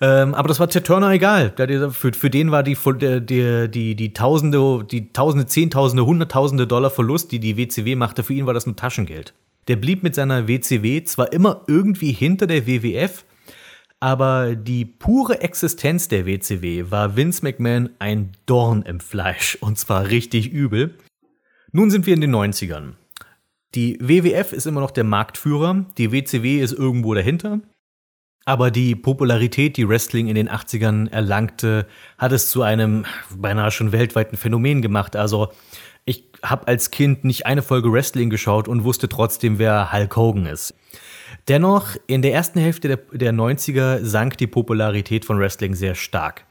Ähm, aber das war Ted Turner egal. Für, für den war die, die, die, die Tausende, die Tausende, Zehntausende, Hunderttausende Dollar Verlust, die die WCW machte, für ihn war das nur Taschengeld. Der blieb mit seiner WCW zwar immer irgendwie hinter der WWF, aber die pure Existenz der WCW war Vince McMahon ein Dorn im Fleisch und zwar richtig übel. Nun sind wir in den 90ern. Die WWF ist immer noch der Marktführer, die WCW ist irgendwo dahinter. Aber die Popularität, die Wrestling in den 80ern erlangte, hat es zu einem beinahe schon weltweiten Phänomen gemacht. Also ich habe als Kind nicht eine Folge Wrestling geschaut und wusste trotzdem, wer Hulk Hogan ist. Dennoch, in der ersten Hälfte der, der 90er sank die Popularität von Wrestling sehr stark.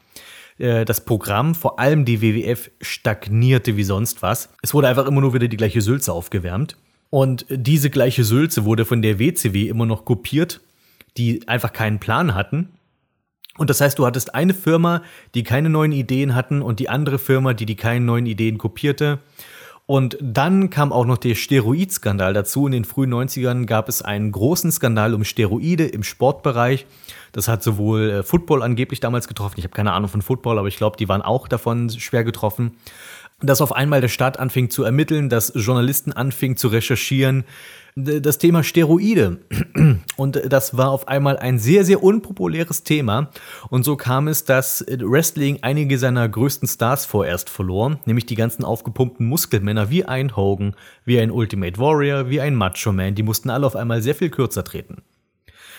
Äh, das Programm, vor allem die WWF, stagnierte wie sonst was. Es wurde einfach immer nur wieder die gleiche Sülze aufgewärmt. Und diese gleiche Sülze wurde von der WCW immer noch kopiert, die einfach keinen Plan hatten. Und das heißt, du hattest eine Firma, die keine neuen Ideen hatten und die andere Firma, die die keine neuen Ideen kopierte. Und dann kam auch noch der Steroidskandal dazu. In den frühen 90ern gab es einen großen Skandal um Steroide im Sportbereich. Das hat sowohl äh, Football angeblich damals getroffen. Ich habe keine Ahnung von Football, aber ich glaube, die waren auch davon schwer getroffen dass auf einmal der Staat anfing zu ermitteln, dass Journalisten anfingen zu recherchieren. Das Thema Steroide. [CLEARS THROAT] Und das war auf einmal ein sehr, sehr unpopuläres Thema. Und so kam es, dass Wrestling einige seiner größten Stars vorerst verlor, nämlich die ganzen aufgepumpten Muskelmänner wie ein Hogan, wie ein Ultimate Warrior, wie ein Macho Man. Die mussten alle auf einmal sehr viel kürzer treten.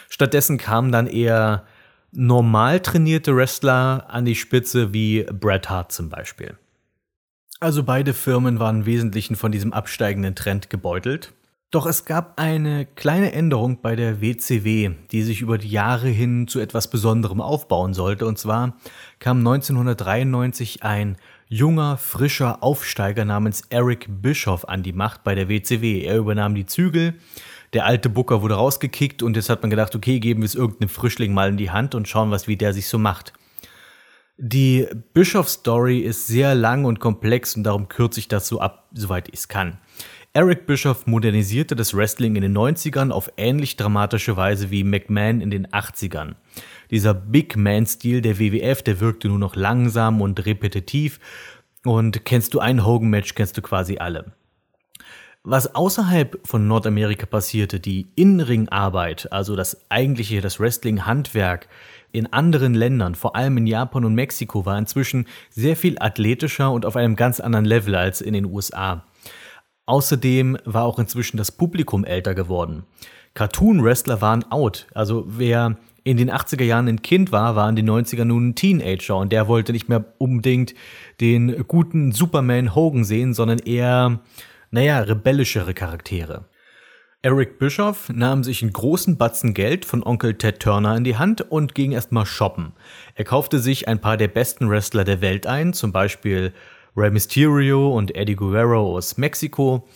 Stattdessen kamen dann eher normal trainierte Wrestler an die Spitze, wie Bret Hart zum Beispiel. Also beide Firmen waren im Wesentlichen von diesem absteigenden Trend gebeutelt. Doch es gab eine kleine Änderung bei der WCW, die sich über die Jahre hin zu etwas Besonderem aufbauen sollte. Und zwar kam 1993 ein junger, frischer Aufsteiger namens Eric Bischoff an die Macht bei der WCW. Er übernahm die Zügel. Der alte Booker wurde rausgekickt und jetzt hat man gedacht, okay, geben wir es irgendeinem Frischling mal in die Hand und schauen, was wie der sich so macht. Die Bischof-Story ist sehr lang und komplex und darum kürze ich das so ab, soweit ich es kann. Eric Bischoff modernisierte das Wrestling in den 90ern auf ähnlich dramatische Weise wie McMahon in den 80ern. Dieser Big Man-Stil der WWF, der wirkte nur noch langsam und repetitiv und kennst du ein Hogan-Match, kennst du quasi alle. Was außerhalb von Nordamerika passierte, die In-Ring-Arbeit, also das eigentliche, das Wrestling-Handwerk, in anderen Ländern, vor allem in Japan und Mexiko, war inzwischen sehr viel athletischer und auf einem ganz anderen Level als in den USA. Außerdem war auch inzwischen das Publikum älter geworden. Cartoon-Wrestler waren out. Also wer in den 80er Jahren ein Kind war, war in den 90er nun ein Teenager und der wollte nicht mehr unbedingt den guten Superman Hogan sehen, sondern eher, naja, rebellischere Charaktere. Eric Bischoff nahm sich einen großen Batzen Geld von Onkel Ted Turner in die Hand und ging erstmal shoppen. Er kaufte sich ein paar der besten Wrestler der Welt ein, zum Beispiel Rey Mysterio und Eddie Guerrero aus Mexiko.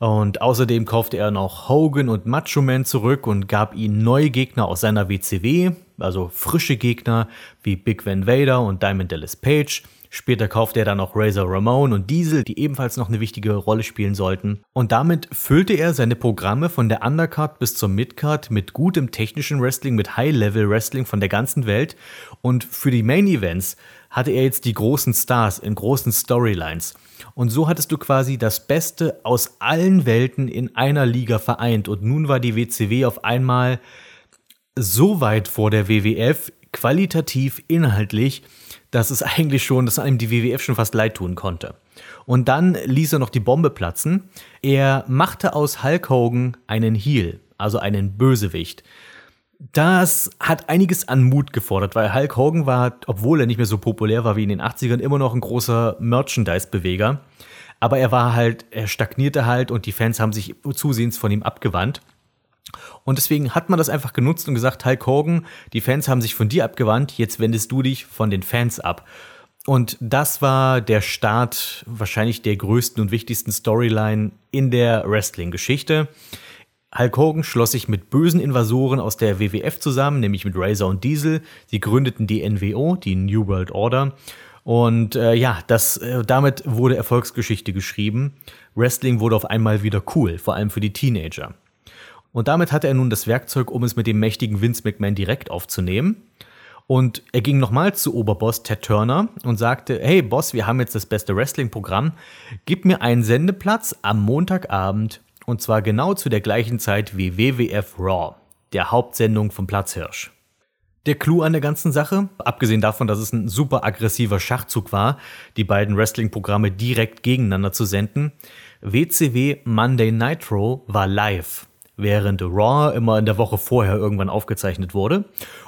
Und außerdem kaufte er noch Hogan und Macho Man zurück und gab ihnen neue Gegner aus seiner WCW, also frische Gegner wie Big Van Vader und Diamond Dallas Page. Später kaufte er dann noch Razor Ramon und Diesel, die ebenfalls noch eine wichtige Rolle spielen sollten. Und damit füllte er seine Programme von der Undercard bis zur Midcard mit gutem technischen Wrestling, mit High-Level Wrestling von der ganzen Welt. Und für die Main Events hatte er jetzt die großen Stars in großen Storylines. Und so hattest du quasi das Beste aus allen Welten in einer Liga vereint. Und nun war die WCW auf einmal so weit vor der WWF, qualitativ, inhaltlich, dass es eigentlich schon, dass einem die WWF schon fast leid tun konnte. Und dann ließ er noch die Bombe platzen. Er machte aus Hulk Hogan einen Heel, also einen Bösewicht. Das hat einiges an Mut gefordert, weil Hulk Hogan war, obwohl er nicht mehr so populär war wie in den 80ern, immer noch ein großer Merchandise-Beweger. Aber er war halt, er stagnierte halt und die Fans haben sich zusehends von ihm abgewandt. Und deswegen hat man das einfach genutzt und gesagt, Hulk Hogan, die Fans haben sich von dir abgewandt, jetzt wendest du dich von den Fans ab. Und das war der Start wahrscheinlich der größten und wichtigsten Storyline in der Wrestling-Geschichte. Hulk Hogan schloss sich mit bösen Invasoren aus der WWF zusammen, nämlich mit Razor und Diesel. Sie gründeten die NWO, die New World Order. Und äh, ja, das, äh, damit wurde Erfolgsgeschichte geschrieben. Wrestling wurde auf einmal wieder cool, vor allem für die Teenager. Und damit hatte er nun das Werkzeug, um es mit dem mächtigen Vince McMahon direkt aufzunehmen. Und er ging nochmal zu Oberboss Ted Turner und sagte, hey Boss, wir haben jetzt das beste Wrestling-Programm. Gib mir einen Sendeplatz am Montagabend und zwar genau zu der gleichen Zeit wie WWF Raw, der Hauptsendung vom Platzhirsch. Der Clou an der ganzen Sache, abgesehen davon, dass es ein super aggressiver Schachzug war, die beiden Wrestling-Programme direkt gegeneinander zu senden, WCW Monday Nitro war live während Raw immer in der Woche vorher irgendwann aufgezeichnet wurde.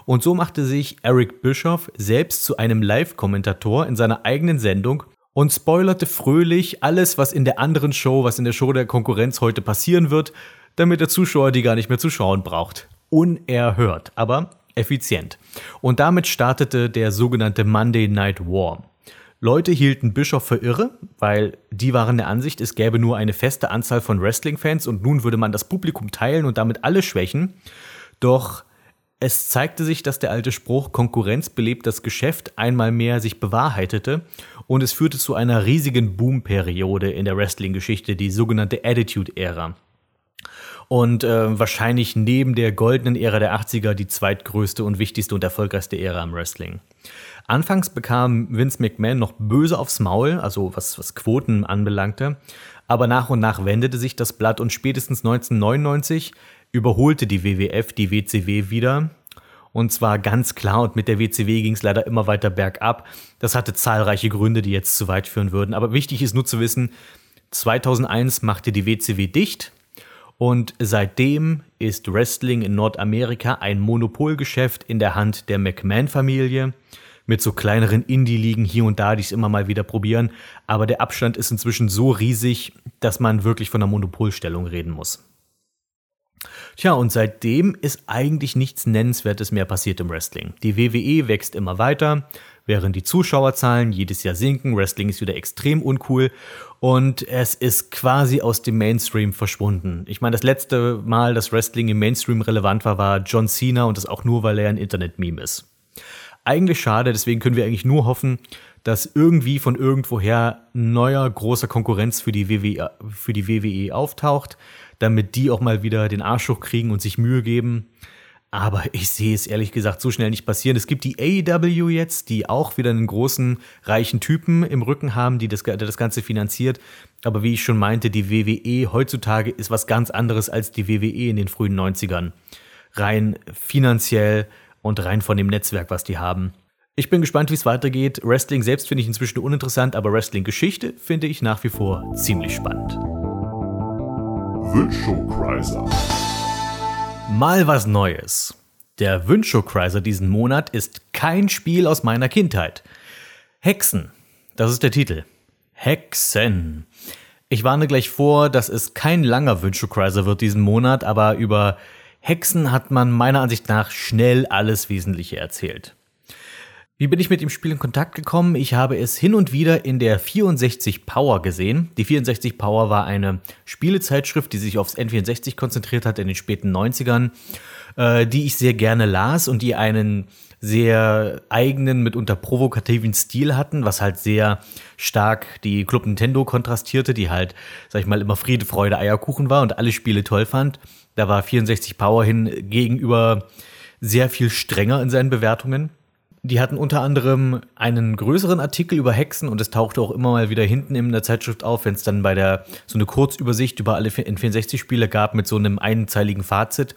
Und so machte sich Eric Bischoff selbst zu einem Live-Kommentator in seiner eigenen Sendung und spoilerte fröhlich alles, was in der anderen Show, was in der Show der Konkurrenz heute passieren wird, damit der Zuschauer die gar nicht mehr zu schauen braucht. Unerhört, aber effizient. Und damit startete der sogenannte Monday Night War. Leute hielten Bischof für irre, weil die waren der Ansicht, es gäbe nur eine feste Anzahl von Wrestling-Fans und nun würde man das Publikum teilen und damit alle schwächen. Doch es zeigte sich, dass der alte Spruch Konkurrenz belebt das Geschäft einmal mehr sich bewahrheitete und es führte zu einer riesigen Boomperiode in der Wrestling-Geschichte, die sogenannte Attitude-Ära. Und äh, wahrscheinlich neben der goldenen Ära der 80er die zweitgrößte und wichtigste und erfolgreichste Ära im Wrestling. Anfangs bekam Vince McMahon noch böse aufs Maul, also was, was Quoten anbelangte. Aber nach und nach wendete sich das Blatt und spätestens 1999 überholte die WWF die WCW wieder. Und zwar ganz klar und mit der WCW ging es leider immer weiter bergab. Das hatte zahlreiche Gründe, die jetzt zu weit führen würden. Aber wichtig ist nur zu wissen, 2001 machte die WCW dicht und seitdem ist Wrestling in Nordamerika ein Monopolgeschäft in der Hand der McMahon-Familie mit so kleineren Indie-Ligen hier und da, die es immer mal wieder probieren. Aber der Abstand ist inzwischen so riesig, dass man wirklich von einer Monopolstellung reden muss. Tja, und seitdem ist eigentlich nichts Nennenswertes mehr passiert im Wrestling. Die WWE wächst immer weiter, während die Zuschauerzahlen jedes Jahr sinken. Wrestling ist wieder extrem uncool und es ist quasi aus dem Mainstream verschwunden. Ich meine, das letzte Mal, dass Wrestling im Mainstream relevant war, war John Cena und das auch nur, weil er ein Internet-Meme ist eigentlich schade, deswegen können wir eigentlich nur hoffen, dass irgendwie von irgendwoher neuer großer Konkurrenz für die WWE, für die WWE auftaucht, damit die auch mal wieder den Arsch hochkriegen und sich Mühe geben. Aber ich sehe es ehrlich gesagt so schnell nicht passieren. Es gibt die AEW jetzt, die auch wieder einen großen, reichen Typen im Rücken haben, die das, der das Ganze finanziert. Aber wie ich schon meinte, die WWE heutzutage ist was ganz anderes als die WWE in den frühen 90ern. Rein finanziell, und rein von dem Netzwerk, was die haben. Ich bin gespannt, wie es weitergeht. Wrestling selbst finde ich inzwischen uninteressant, aber Wrestling-Geschichte finde ich nach wie vor ziemlich spannend. Wünschokreiser. Mal was Neues. Der Wünschokreiser diesen Monat ist kein Spiel aus meiner Kindheit. Hexen. Das ist der Titel. Hexen. Ich warne gleich vor, dass es kein langer Wünschokreiser wird diesen Monat, aber über Hexen hat man meiner Ansicht nach schnell alles Wesentliche erzählt. Wie bin ich mit dem Spiel in Kontakt gekommen? Ich habe es hin und wieder in der 64 Power gesehen. Die 64 Power war eine Spielezeitschrift, die sich aufs N64 konzentriert hat in den späten 90ern, äh, die ich sehr gerne las und die einen sehr eigenen, mitunter provokativen Stil hatten, was halt sehr stark die Club Nintendo kontrastierte, die halt, sag ich mal, immer Friede, Freude, Eierkuchen war und alle Spiele toll fand. Da war 64 Power hin gegenüber sehr viel strenger in seinen Bewertungen. Die hatten unter anderem einen größeren Artikel über Hexen und es tauchte auch immer mal wieder hinten in der Zeitschrift auf, wenn es dann bei der so eine Kurzübersicht über alle N64-Spiele gab mit so einem einzeiligen Fazit.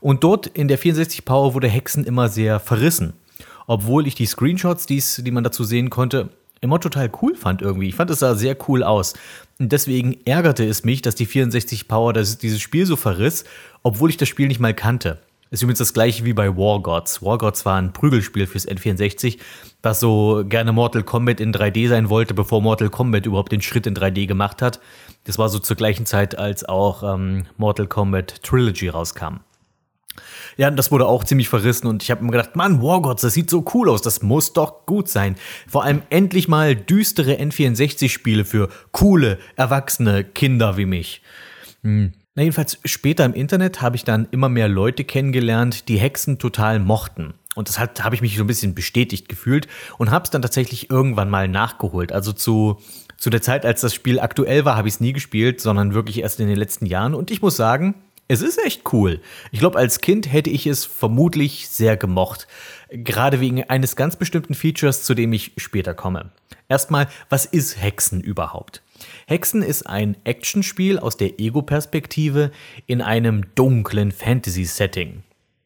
Und dort in der 64 Power wurde Hexen immer sehr verrissen. Obwohl ich die Screenshots, die's, die man dazu sehen konnte, immer total cool fand irgendwie. Ich fand es sah sehr cool aus. Und deswegen ärgerte es mich, dass die 64 Power das, dieses Spiel so verriss, obwohl ich das Spiel nicht mal kannte. Ist übrigens das gleiche wie bei War Gods. War Gods war ein Prügelspiel fürs N64, das so gerne Mortal Kombat in 3D sein wollte, bevor Mortal Kombat überhaupt den Schritt in 3D gemacht hat. Das war so zur gleichen Zeit, als auch ähm, Mortal Kombat Trilogy rauskam. Ja, das wurde auch ziemlich verrissen und ich habe mir gedacht, Mann, Wargods, das sieht so cool aus, das muss doch gut sein. Vor allem endlich mal düstere N64-Spiele für coole, erwachsene Kinder wie mich. Hm. Na jedenfalls später im Internet habe ich dann immer mehr Leute kennengelernt, die Hexen total mochten. Und das hat habe ich mich so ein bisschen bestätigt gefühlt und habe es dann tatsächlich irgendwann mal nachgeholt. Also zu zu der Zeit, als das Spiel aktuell war, habe ich es nie gespielt, sondern wirklich erst in den letzten Jahren. Und ich muss sagen, es ist echt cool. Ich glaube, als Kind hätte ich es vermutlich sehr gemocht. Gerade wegen eines ganz bestimmten Features, zu dem ich später komme. Erstmal, was ist Hexen überhaupt? Hexen ist ein Actionspiel aus der Ego-Perspektive in einem dunklen Fantasy-Setting.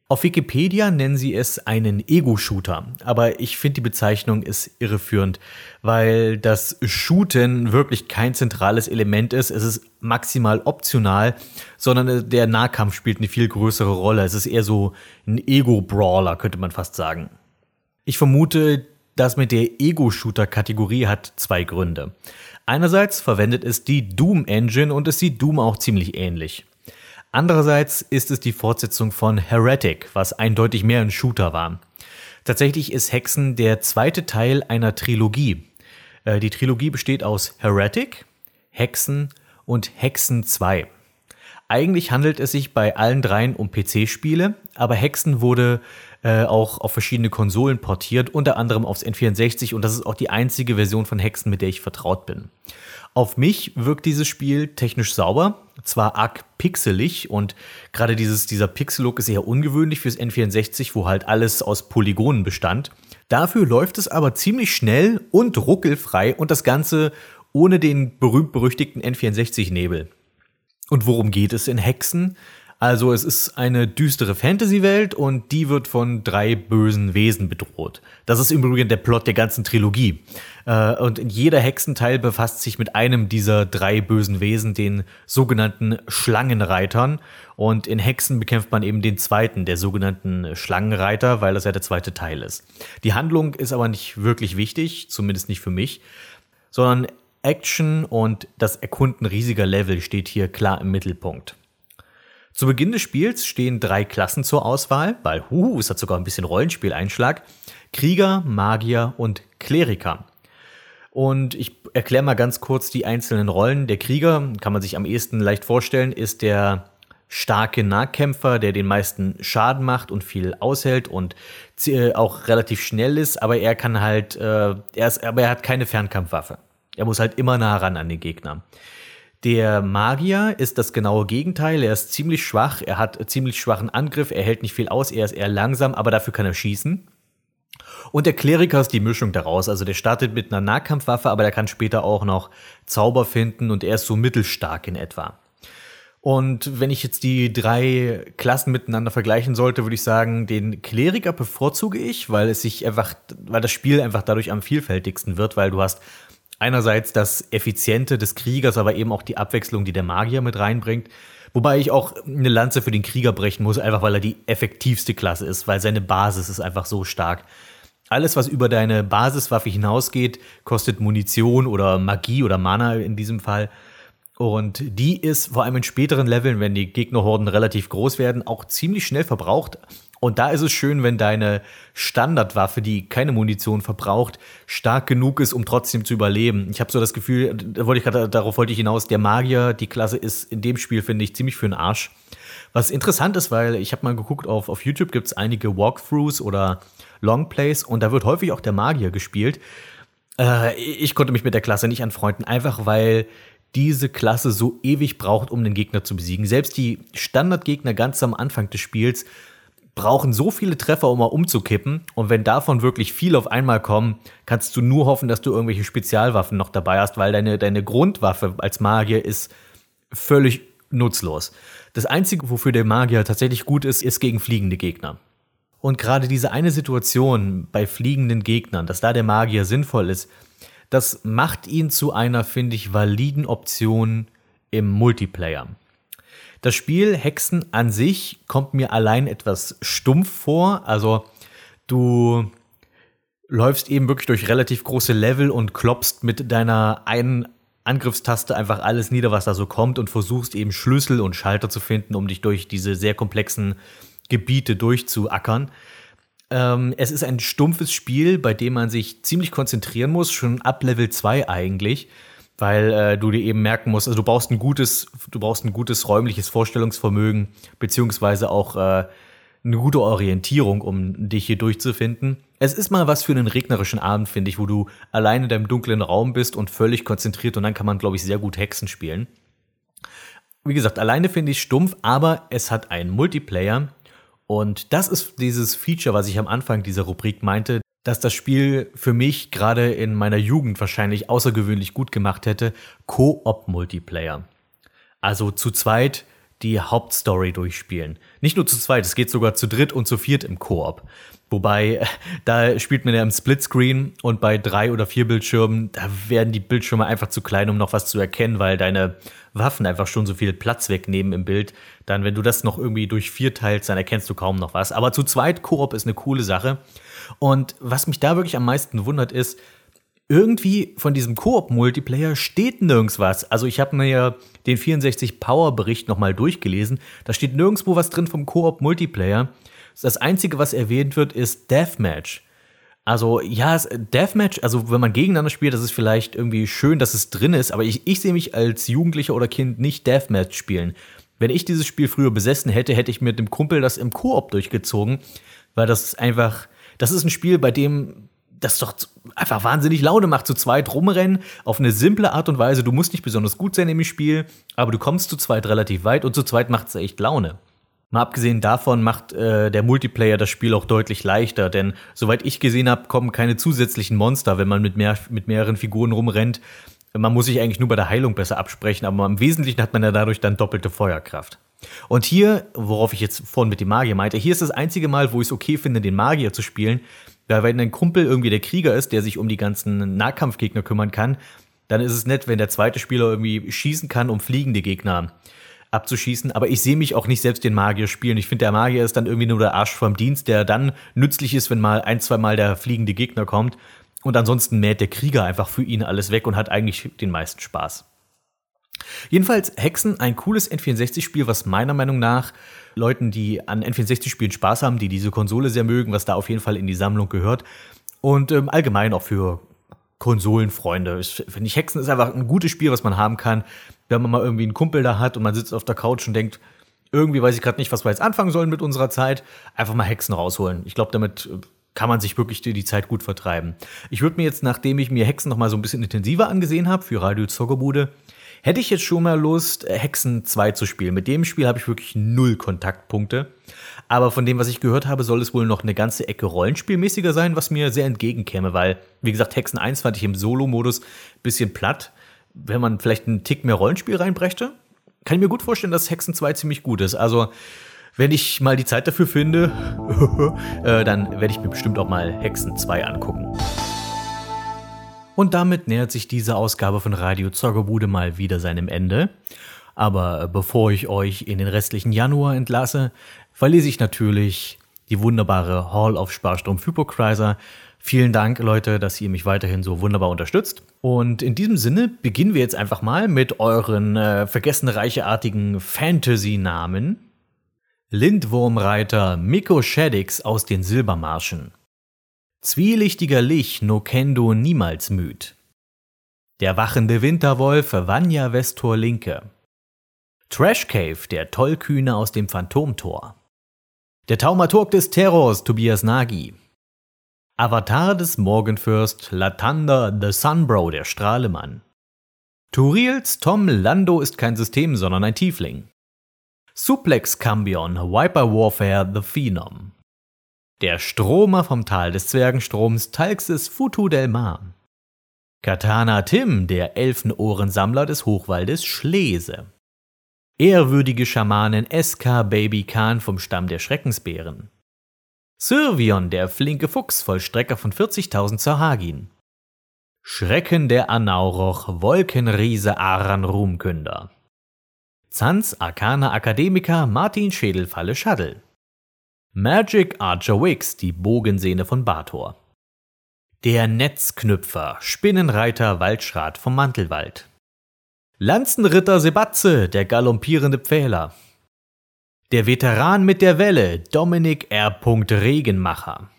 Auf Wikipedia nennen sie es einen Ego-Shooter, aber ich finde die Bezeichnung ist irreführend, weil das Shooten wirklich kein zentrales Element ist. Es ist maximal optional, sondern der Nahkampf spielt eine viel größere Rolle. Es ist eher so ein Ego-Brawler, könnte man fast sagen. Ich vermute, das mit der Ego-Shooter-Kategorie hat zwei Gründe. Einerseits verwendet es die Doom-Engine und es sieht Doom auch ziemlich ähnlich. Andererseits ist es die Fortsetzung von Heretic, was eindeutig mehr ein Shooter war. Tatsächlich ist Hexen der zweite Teil einer Trilogie. Äh, die Trilogie besteht aus Heretic, Hexen und Hexen 2. Eigentlich handelt es sich bei allen dreien um PC-Spiele, aber Hexen wurde äh, auch auf verschiedene Konsolen portiert, unter anderem aufs N64 und das ist auch die einzige Version von Hexen, mit der ich vertraut bin. Auf mich wirkt dieses Spiel technisch sauber, zwar arg pixelig und gerade dieses, dieser Pixel-Look ist eher ungewöhnlich fürs N64, wo halt alles aus Polygonen bestand. Dafür läuft es aber ziemlich schnell und ruckelfrei und das Ganze ohne den berühmt-berüchtigten N64-Nebel. Und worum geht es in Hexen? Also es ist eine düstere Fantasy-Welt und die wird von drei bösen Wesen bedroht. Das ist im Übrigen der Plot der ganzen Trilogie. Äh, und jeder Hexenteil befasst sich mit einem dieser drei bösen Wesen, den sogenannten Schlangenreitern. Und in Hexen bekämpft man eben den zweiten, der sogenannten Schlangenreiter, weil das ja der zweite Teil ist. Die Handlung ist aber nicht wirklich wichtig, zumindest nicht für mich, sondern Action und das Erkunden riesiger Level steht hier klar im Mittelpunkt. Zu Beginn des Spiels stehen drei Klassen zur Auswahl, weil huhu, es hat sogar ein bisschen Rollenspieleinschlag. Krieger, Magier und Kleriker. Und ich erkläre mal ganz kurz die einzelnen Rollen. Der Krieger, kann man sich am ehesten leicht vorstellen, ist der starke Nahkämpfer, der den meisten Schaden macht und viel aushält und äh, auch relativ schnell ist, aber er kann halt, äh, er ist, aber er hat keine Fernkampfwaffe. Er muss halt immer nah ran an den Gegner. Der Magier ist das genaue Gegenteil. Er ist ziemlich schwach, er hat ziemlich schwachen Angriff, er hält nicht viel aus, er ist eher langsam, aber dafür kann er schießen. Und der Kleriker ist die Mischung daraus. Also der startet mit einer Nahkampfwaffe, aber der kann später auch noch Zauber finden und er ist so mittelstark in etwa. Und wenn ich jetzt die drei Klassen miteinander vergleichen sollte, würde ich sagen, den Kleriker bevorzuge ich, weil es sich einfach, weil das Spiel einfach dadurch am vielfältigsten wird, weil du hast einerseits das Effiziente des Kriegers, aber eben auch die Abwechslung, die der Magier mit reinbringt. Wobei ich auch eine Lanze für den Krieger brechen muss, einfach weil er die effektivste Klasse ist, weil seine Basis ist einfach so stark. Alles, was über deine Basiswaffe hinausgeht, kostet Munition oder Magie oder Mana in diesem Fall. Und die ist vor allem in späteren Leveln, wenn die Gegnerhorden relativ groß werden, auch ziemlich schnell verbraucht. Und da ist es schön, wenn deine Standardwaffe, die keine Munition verbraucht, stark genug ist, um trotzdem zu überleben. Ich habe so das Gefühl, da wollte ich grad, darauf wollte ich hinaus, der Magier, die Klasse ist in dem Spiel, finde ich, ziemlich für den Arsch. Was interessant ist, weil ich habe mal geguckt, auf, auf YouTube gibt es einige Walkthroughs oder Longplays und da wird häufig auch der Magier gespielt. Äh, ich konnte mich mit der Klasse nicht anfreunden, einfach weil diese Klasse so ewig braucht, um den Gegner zu besiegen. Selbst die Standardgegner ganz am Anfang des Spiels brauchen so viele Treffer, um mal umzukippen. Und wenn davon wirklich viel auf einmal kommen, kannst du nur hoffen, dass du irgendwelche Spezialwaffen noch dabei hast, weil deine, deine Grundwaffe als Magier ist völlig nutzlos. Das Einzige, wofür der Magier tatsächlich gut ist, ist gegen fliegende Gegner. Und gerade diese eine Situation bei fliegenden Gegnern, dass da der Magier sinnvoll ist, das macht ihn zu einer, finde ich, validen Option im Multiplayer. Das Spiel Hexen an sich kommt mir allein etwas stumpf vor. Also du läufst eben wirklich durch relativ große Level und klopfst mit deiner einen Angriffstaste einfach alles nieder, was da so kommt und versuchst eben Schlüssel und Schalter zu finden, um dich durch diese sehr komplexen Gebiete durchzuackern. Ähm, es ist ein stumpfes Spiel, bei dem man sich ziemlich konzentrieren muss, schon ab Level 2 eigentlich weil äh, du dir eben merken musst, also du brauchst ein gutes, du brauchst ein gutes räumliches Vorstellungsvermögen, beziehungsweise auch äh, eine gute Orientierung, um dich hier durchzufinden. Es ist mal was für einen regnerischen Abend, finde ich, wo du allein in deinem dunklen Raum bist und völlig konzentriert und dann kann man, glaube ich, sehr gut Hexen spielen. Wie gesagt, alleine finde ich stumpf, aber es hat einen Multiplayer und das ist dieses Feature, was ich am Anfang dieser Rubrik meinte, dass das Spiel für mich gerade in meiner Jugend wahrscheinlich außergewöhnlich gut gemacht hätte, Co-op-Multiplayer. Also zu zweit die Hauptstory durchspielen. Nicht nur zu zweit, es geht sogar zu dritt und zu viert im Koop. Wobei, [LAUGHS] da spielt man ja im Splitscreen und bei drei oder vier Bildschirmen, da werden die Bildschirme einfach zu klein, um noch was zu erkennen, weil deine Waffen einfach schon so viel Platz wegnehmen im Bild. Dann, wenn du das noch irgendwie durch vier teilst, dann erkennst du kaum noch was. Aber zu zweit Koop ist eine coole Sache. Und was mich da wirklich am meisten wundert, ist, irgendwie von diesem Koop-Multiplayer steht nirgends was. Also ich habe mir ja den 64 Power-Bericht nochmal durchgelesen. Da steht nirgendwo was drin vom Koop-Multiplayer. Das Einzige, was erwähnt wird, ist Deathmatch. Also ja, Deathmatch, also wenn man gegeneinander spielt, das ist vielleicht irgendwie schön, dass es drin ist, aber ich, ich sehe mich als Jugendlicher oder Kind nicht Deathmatch spielen. Wenn ich dieses Spiel früher besessen hätte, hätte ich mit dem Kumpel das im Koop durchgezogen, weil das einfach, das ist ein Spiel, bei dem das doch einfach wahnsinnig Laune macht, zu zweit rumrennen, auf eine simple Art und Weise. Du musst nicht besonders gut sein im Spiel, aber du kommst zu zweit relativ weit und zu zweit macht es echt Laune. Mal abgesehen davon macht äh, der Multiplayer das Spiel auch deutlich leichter, denn soweit ich gesehen habe, kommen keine zusätzlichen Monster, wenn man mit, mehr, mit mehreren Figuren rumrennt. Man muss sich eigentlich nur bei der Heilung besser absprechen, aber im Wesentlichen hat man ja dadurch dann doppelte Feuerkraft. Und hier, worauf ich jetzt vorhin mit dem Magier meinte, hier ist das einzige Mal, wo ich es okay finde, den Magier zu spielen, weil wenn ein Kumpel irgendwie der Krieger ist, der sich um die ganzen Nahkampfgegner kümmern kann, dann ist es nett, wenn der zweite Spieler irgendwie schießen kann, um fliegende Gegner abzuschießen. Aber ich sehe mich auch nicht selbst den Magier spielen. Ich finde, der Magier ist dann irgendwie nur der Arsch vom Dienst, der dann nützlich ist, wenn mal ein, zwei Mal der fliegende Gegner kommt. Und ansonsten mäht der Krieger einfach für ihn alles weg und hat eigentlich den meisten Spaß. Jedenfalls Hexen, ein cooles N64-Spiel, was meiner Meinung nach Leuten, die an N64-Spielen Spaß haben, die diese Konsole sehr mögen, was da auf jeden Fall in die Sammlung gehört. Und ähm, allgemein auch für Konsolenfreunde. Ich finde Hexen ist einfach ein gutes Spiel, was man haben kann, wenn man mal irgendwie einen Kumpel da hat und man sitzt auf der Couch und denkt, irgendwie weiß ich gerade nicht, was wir jetzt anfangen sollen mit unserer Zeit. Einfach mal Hexen rausholen. Ich glaube, damit äh, kann man sich wirklich die, die Zeit gut vertreiben. Ich würde mir jetzt, nachdem ich mir Hexen noch mal so ein bisschen intensiver angesehen habe für Radio Zockerbude, hätte ich jetzt schon mal Lust, Hexen 2 zu spielen. Mit dem Spiel habe ich wirklich null Kontaktpunkte. Aber von dem, was ich gehört habe, soll es wohl noch eine ganze Ecke rollenspielmäßiger sein, was mir sehr entgegenkäme, weil, wie gesagt, Hexen 1 fand ich im Solo-Modus bisschen platt. Wenn man vielleicht einen Tick mehr Rollenspiel reinbrächte, kann ich mir gut vorstellen, dass Hexen 2 ziemlich gut ist. Also, wenn ich mal die Zeit dafür finde, [LAUGHS] äh, dann werde ich mir bestimmt auch mal Hexen 2 angucken. Und damit nähert sich diese Ausgabe von Radio Zockerbude mal wieder seinem Ende. Aber bevor ich euch in den restlichen Januar entlasse, verlese ich natürlich die wunderbare Hall of Sparstrom Hypochrysler. Vielen Dank, Leute, dass ihr mich weiterhin so wunderbar unterstützt. Und in diesem Sinne beginnen wir jetzt einfach mal mit euren äh, vergessenreicheartigen Fantasy-Namen. Lindwurmreiter Mikko Shaddix aus den Silbermarschen. Zwielichtiger Lich no Kendo niemals müd. Der wachende Winterwolf Vanya Vestor Linke. Trash Cave, der Tollkühne aus dem Phantomtor. Der Taumaturg des Terrors Tobias Nagy. Avatar des Morgenfürst Latanda the Sunbro, der Strahlemann. Turils Tom Lando ist kein System, sondern ein Tiefling. Suplex Cambion Viper Warfare the Phenom. Der Stromer vom Tal des Zwergenstroms Talxis Futu del Mar. Katana Tim, der Elfenohrensammler des Hochwaldes Schlese. Ehrwürdige Schamanin SK Baby Khan vom Stamm der Schreckensbären. Sirvion, der flinke Fuchs, Vollstrecker von 40.000 Zahagin. Schrecken der Anauroch, Wolkenriese Aran Ruhmkünder. Zanz Arcana Akademiker Martin Schädelfalle Schaddel. Magic Archer Wix, die Bogensehne von Bator. Der Netzknüpfer, Spinnenreiter Waldschrat vom Mantelwald. Lanzenritter Sebatze, der galoppierende Pfähler. Der Veteran mit der Welle, Dominik R. Regenmacher.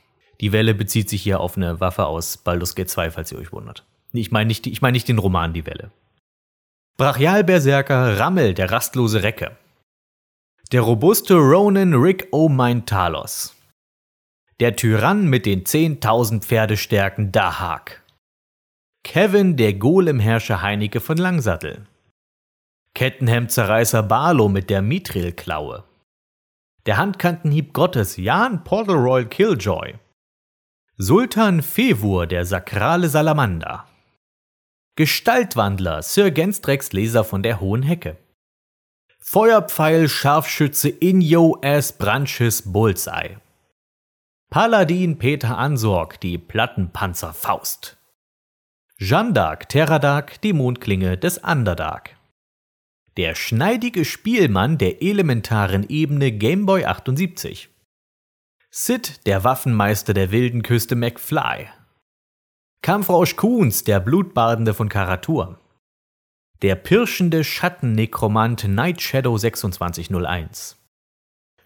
Die Welle bezieht sich hier auf eine Waffe aus Baldur's Gate 2, falls ihr euch wundert. Ich meine nicht, ich meine nicht den Roman Die Welle. Brachialberserker Rammel, der rastlose Recke. Der robuste Ronin Rick O'Mine Talos. Der Tyrann mit den 10.000 Pferdestärken Dahak. Kevin, der Golemherrscher Heinecke von Langsattel. Kettenhemdzerreißer Barlow mit der Mithril-Klaue. Der Handkantenhieb Gottes Jan Portleroy Killjoy. Sultan Fevur, der sakrale Salamander. Gestaltwandler Sir Genstrex Leser von der Hohen Hecke. Feuerpfeil Scharfschütze Inyo S. Branches Bullseye. Paladin Peter Ansorg, die Plattenpanzer Faust. Jeanne d'Arc Terradark, die Mondklinge des Underdark. Der schneidige Spielmann der elementaren Ebene Gameboy 78. Sid, der Waffenmeister der wilden Küste McFly. Kampfrausch Kuhns, der Blutbadende von Karatur. Der pirschende Schattennekromant Night Shadow 2601.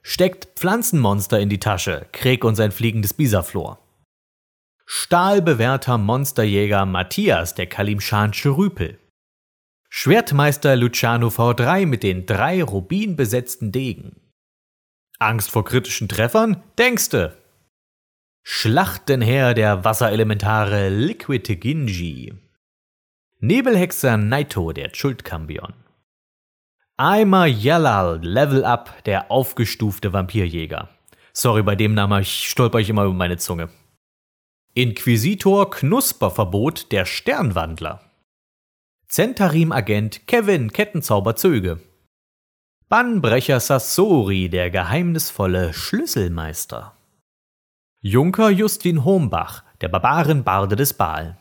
Steckt Pflanzenmonster in die Tasche, Krieg und sein fliegendes Bisaflor. Stahlbewährter Monsterjäger Matthias der Kalimschansche Rüpel. Schwertmeister Luciano V3 mit den drei rubinbesetzten Degen. Angst vor kritischen Treffern? Denkste. Schlachtenherr der Wasserelementare Liquid Ginji. Nebelhexer Naito der Schuldkambion. Aimer Yalal Level Up der aufgestufte Vampirjäger. Sorry, bei dem Namen ich stolper ich immer über meine Zunge. Inquisitor Knusperverbot der Sternwandler. Zentarim-Agent Kevin Kettenzauber Zöge. Bannbrecher Sassori der geheimnisvolle Schlüsselmeister. Junker Justin Hombach, der Barbarenbarde des Baal.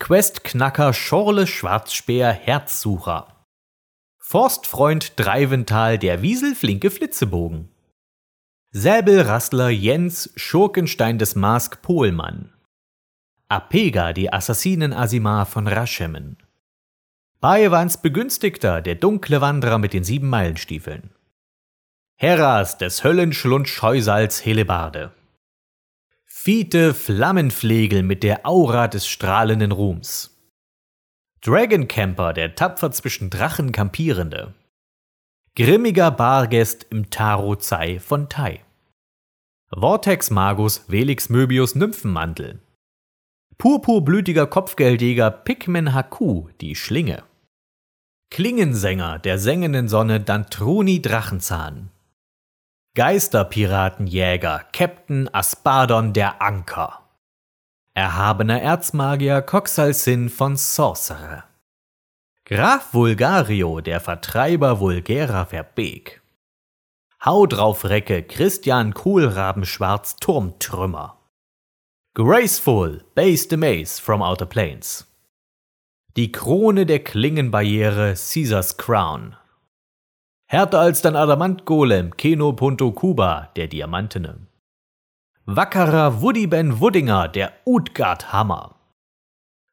Questknacker Schorle Schwarzspeer Herzsucher. Forstfreund Dreivental der Wieselflinke Flitzebogen. Säbelrassler Jens Schurkenstein des Mask Pohlmann. Apega die Assassinen Asimar von Raschemmen. Bayewans Begünstigter der dunkle Wanderer mit den sieben Meilenstiefeln. Heras des Höllenschlund Scheusals Helebarde. Fiete Flammenflegel mit der Aura des strahlenden Ruhms. Dragoncamper, der tapfer zwischen Drachen kampierende. Grimmiger Bargest im Tarot Zei von Tai. Vortex Magus Velix Möbius Nymphenmantel. Purpurblütiger Kopfgeldjäger Pikmin Haku, die Schlinge. Klingensänger der sengenden Sonne Dantruni Drachenzahn. Geisterpiratenjäger Captain Aspadon der Anker. Erhabener Erzmagier Coxalsin von Sorcerer. Graf Vulgario, der Vertreiber vulgärer Verbeek. Hau drauf Recke Christian Kohlrabenschwarz Turmtrümmer. Graceful Base the Maze from Outer Plains. Die Krone der Klingenbarriere Caesars Crown. Härter als dein Adamantgolem Keno Punto Kuba, der Diamantene. Wackerer Woody Ben Wuddinger, der Utgard Hammer.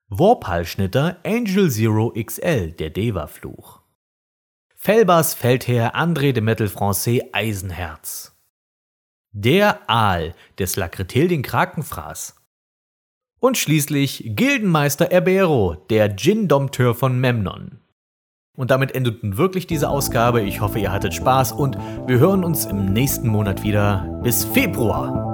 Warphalschnitter Angel Zero XL, der Deva-Fluch. Felbers Feldherr André de Metal Francais Eisenherz. Der Aal des Lacretil den Krakenfraß. Und schließlich Gildenmeister Erbero, der Gin-Dompteur von Memnon. Und damit endet nun wirklich diese Ausgabe. Ich hoffe, ihr hattet Spaß und wir hören uns im nächsten Monat wieder. Bis Februar.